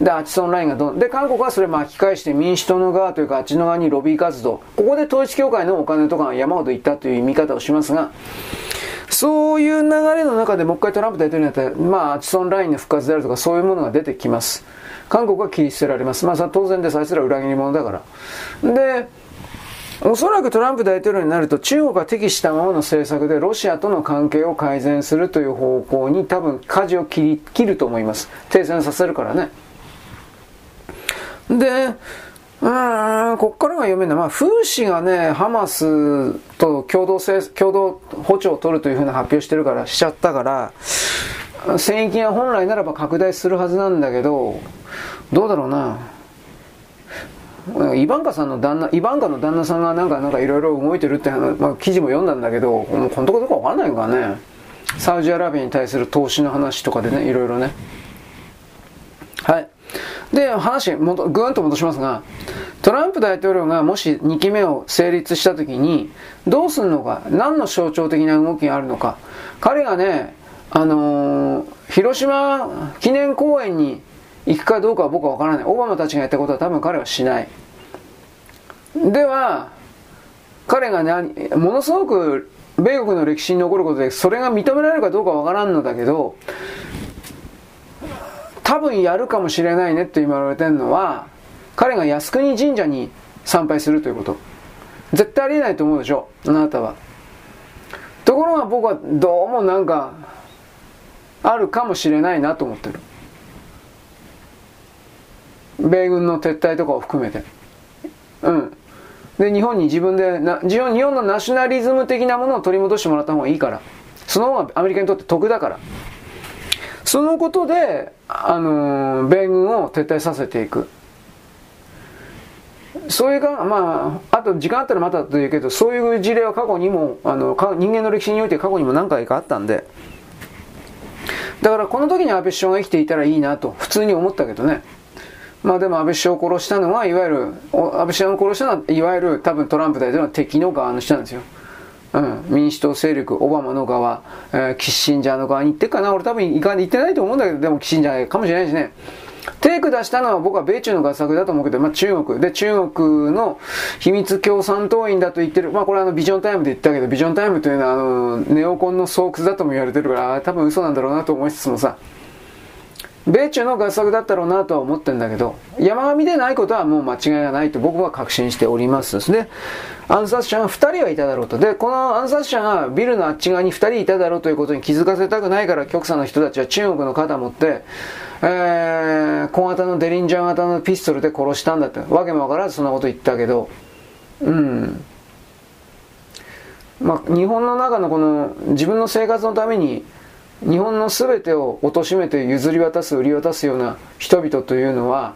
で、アチソンラインがどん、で、韓国はそれ巻き返して民主党の側というか、あっちの側にロビー活動、ここで統一教会のお金とかが山ほど行ったという見方をしますが、そういう流れの中でもう一回トランプ大統領になったら、まあ、アチソンラインの復活であるとか、そういうものが出てきます。韓国は切り捨てられます。まあ、当然で、あいつら裏切り者だから。で、おそらくトランプ大統領になると中国が適したままの政策でロシアとの関係を改善するという方向に多分舵を切り切ると思います。停戦させるからね。で、うん、こっからが読めない。まあ、フーシがね、ハマスと共同せ共同補助を取るというふうな発表してるから、しちゃったから、戦域が本来ならば拡大するはずなんだけど、どうだろうな。イバンカさんの旦那、イバンカの旦那さんがなんか、なんかいろいろ動いてるってまあ、記事も読んだんだけど、もうこのとこどこわかんないからね。サウジアラビアに対する投資の話とかでね、いろいろね。はい。で、話、ぐーんと戻しますが、トランプ大統領がもし2期目を成立した時に、どうするのか、何の象徴的な動きがあるのか。彼がね、あのー、広島記念公園に行くかどうかは僕は分からない。オバマたちがやったことは多分彼はしない。では、彼がね、ものすごく米国の歴史に残ることで、それが認められるかどうかわからんのだけど、多分やるかもしれないねって言われてるのは、彼が靖国神社に参拝するということ。絶対ありえないと思うでしょ、あなたは。ところが僕はどうもなんか、あるかもしれないなと思ってる。米軍の撤退とかを含めて。うん。で、日本に自分でな、日本のナショナリズム的なものを取り戻してもらった方がいいから。その方がアメリカにとって得だから。そのことで、あの、米軍を撤退させていく。そういうか、まあ、あと時間あったらまたと言うけど、そういう事例は過去にも、あの、人間の歴史において過去にも何回かあったんで、だからこの時に安倍首相が生きていたらいいなと、普通に思ったけどね。まあでも安倍首相を殺したのは、いわゆる、安倍首相を殺したのは、いわゆる多分トランプ大統領の敵の側の人なんですよ。うん、民主党勢力、オバマの側、えー、キッシンジャーの側に行ってかな俺多分行かん行ってないと思うんだけど、でもキッシンジャーかもしれないしね。テイク出したのは僕は米中の合作だと思うけど、まあ中国。で、中国の秘密共産党員だと言ってる。まあこれあのビジョンタイムで言ったけど、ビジョンタイムというのはあの、ネオコンの巣窟だとも言われてるから、多分嘘なんだろうなと思いつつもさ。米中の合作だったろうなとは思ってるんだけど、山上でないことはもう間違いがないと僕は確信しておりますですね。暗殺者が2人はいただろうと。で、この暗殺者がビルのあっち側に2人いただろうということに気づかせたくないから極左の人たちは中国の肩持って、えー、小型のデリンジャー型のピストルで殺したんだって。わけもわからずそんなこと言ったけど、うん。まあ、日本の中のこの自分の生活のために日本の全てを貶めて譲り渡す売り渡すような人々というのは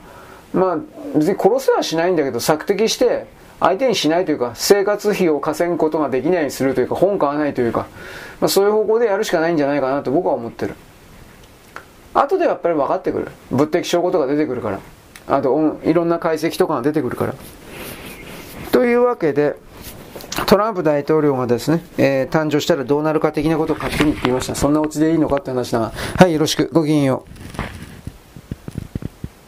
まあ別に殺せはしないんだけど索敵して相手にしないというか生活費を稼ぐことができないようにするというか本買わないというか、まあ、そういう方向でやるしかないんじゃないかなと僕は思ってる。後でやっぱり分かってくる。物的証拠とか出てくるから。あといろんな解析とかが出てくるから。というわけでトランプ大統領がですね、えー、誕生したらどうなるか的なことを勝手に言っていました。そんなお家でいいのかって話だが。はい、よろしく。ごきげんよう。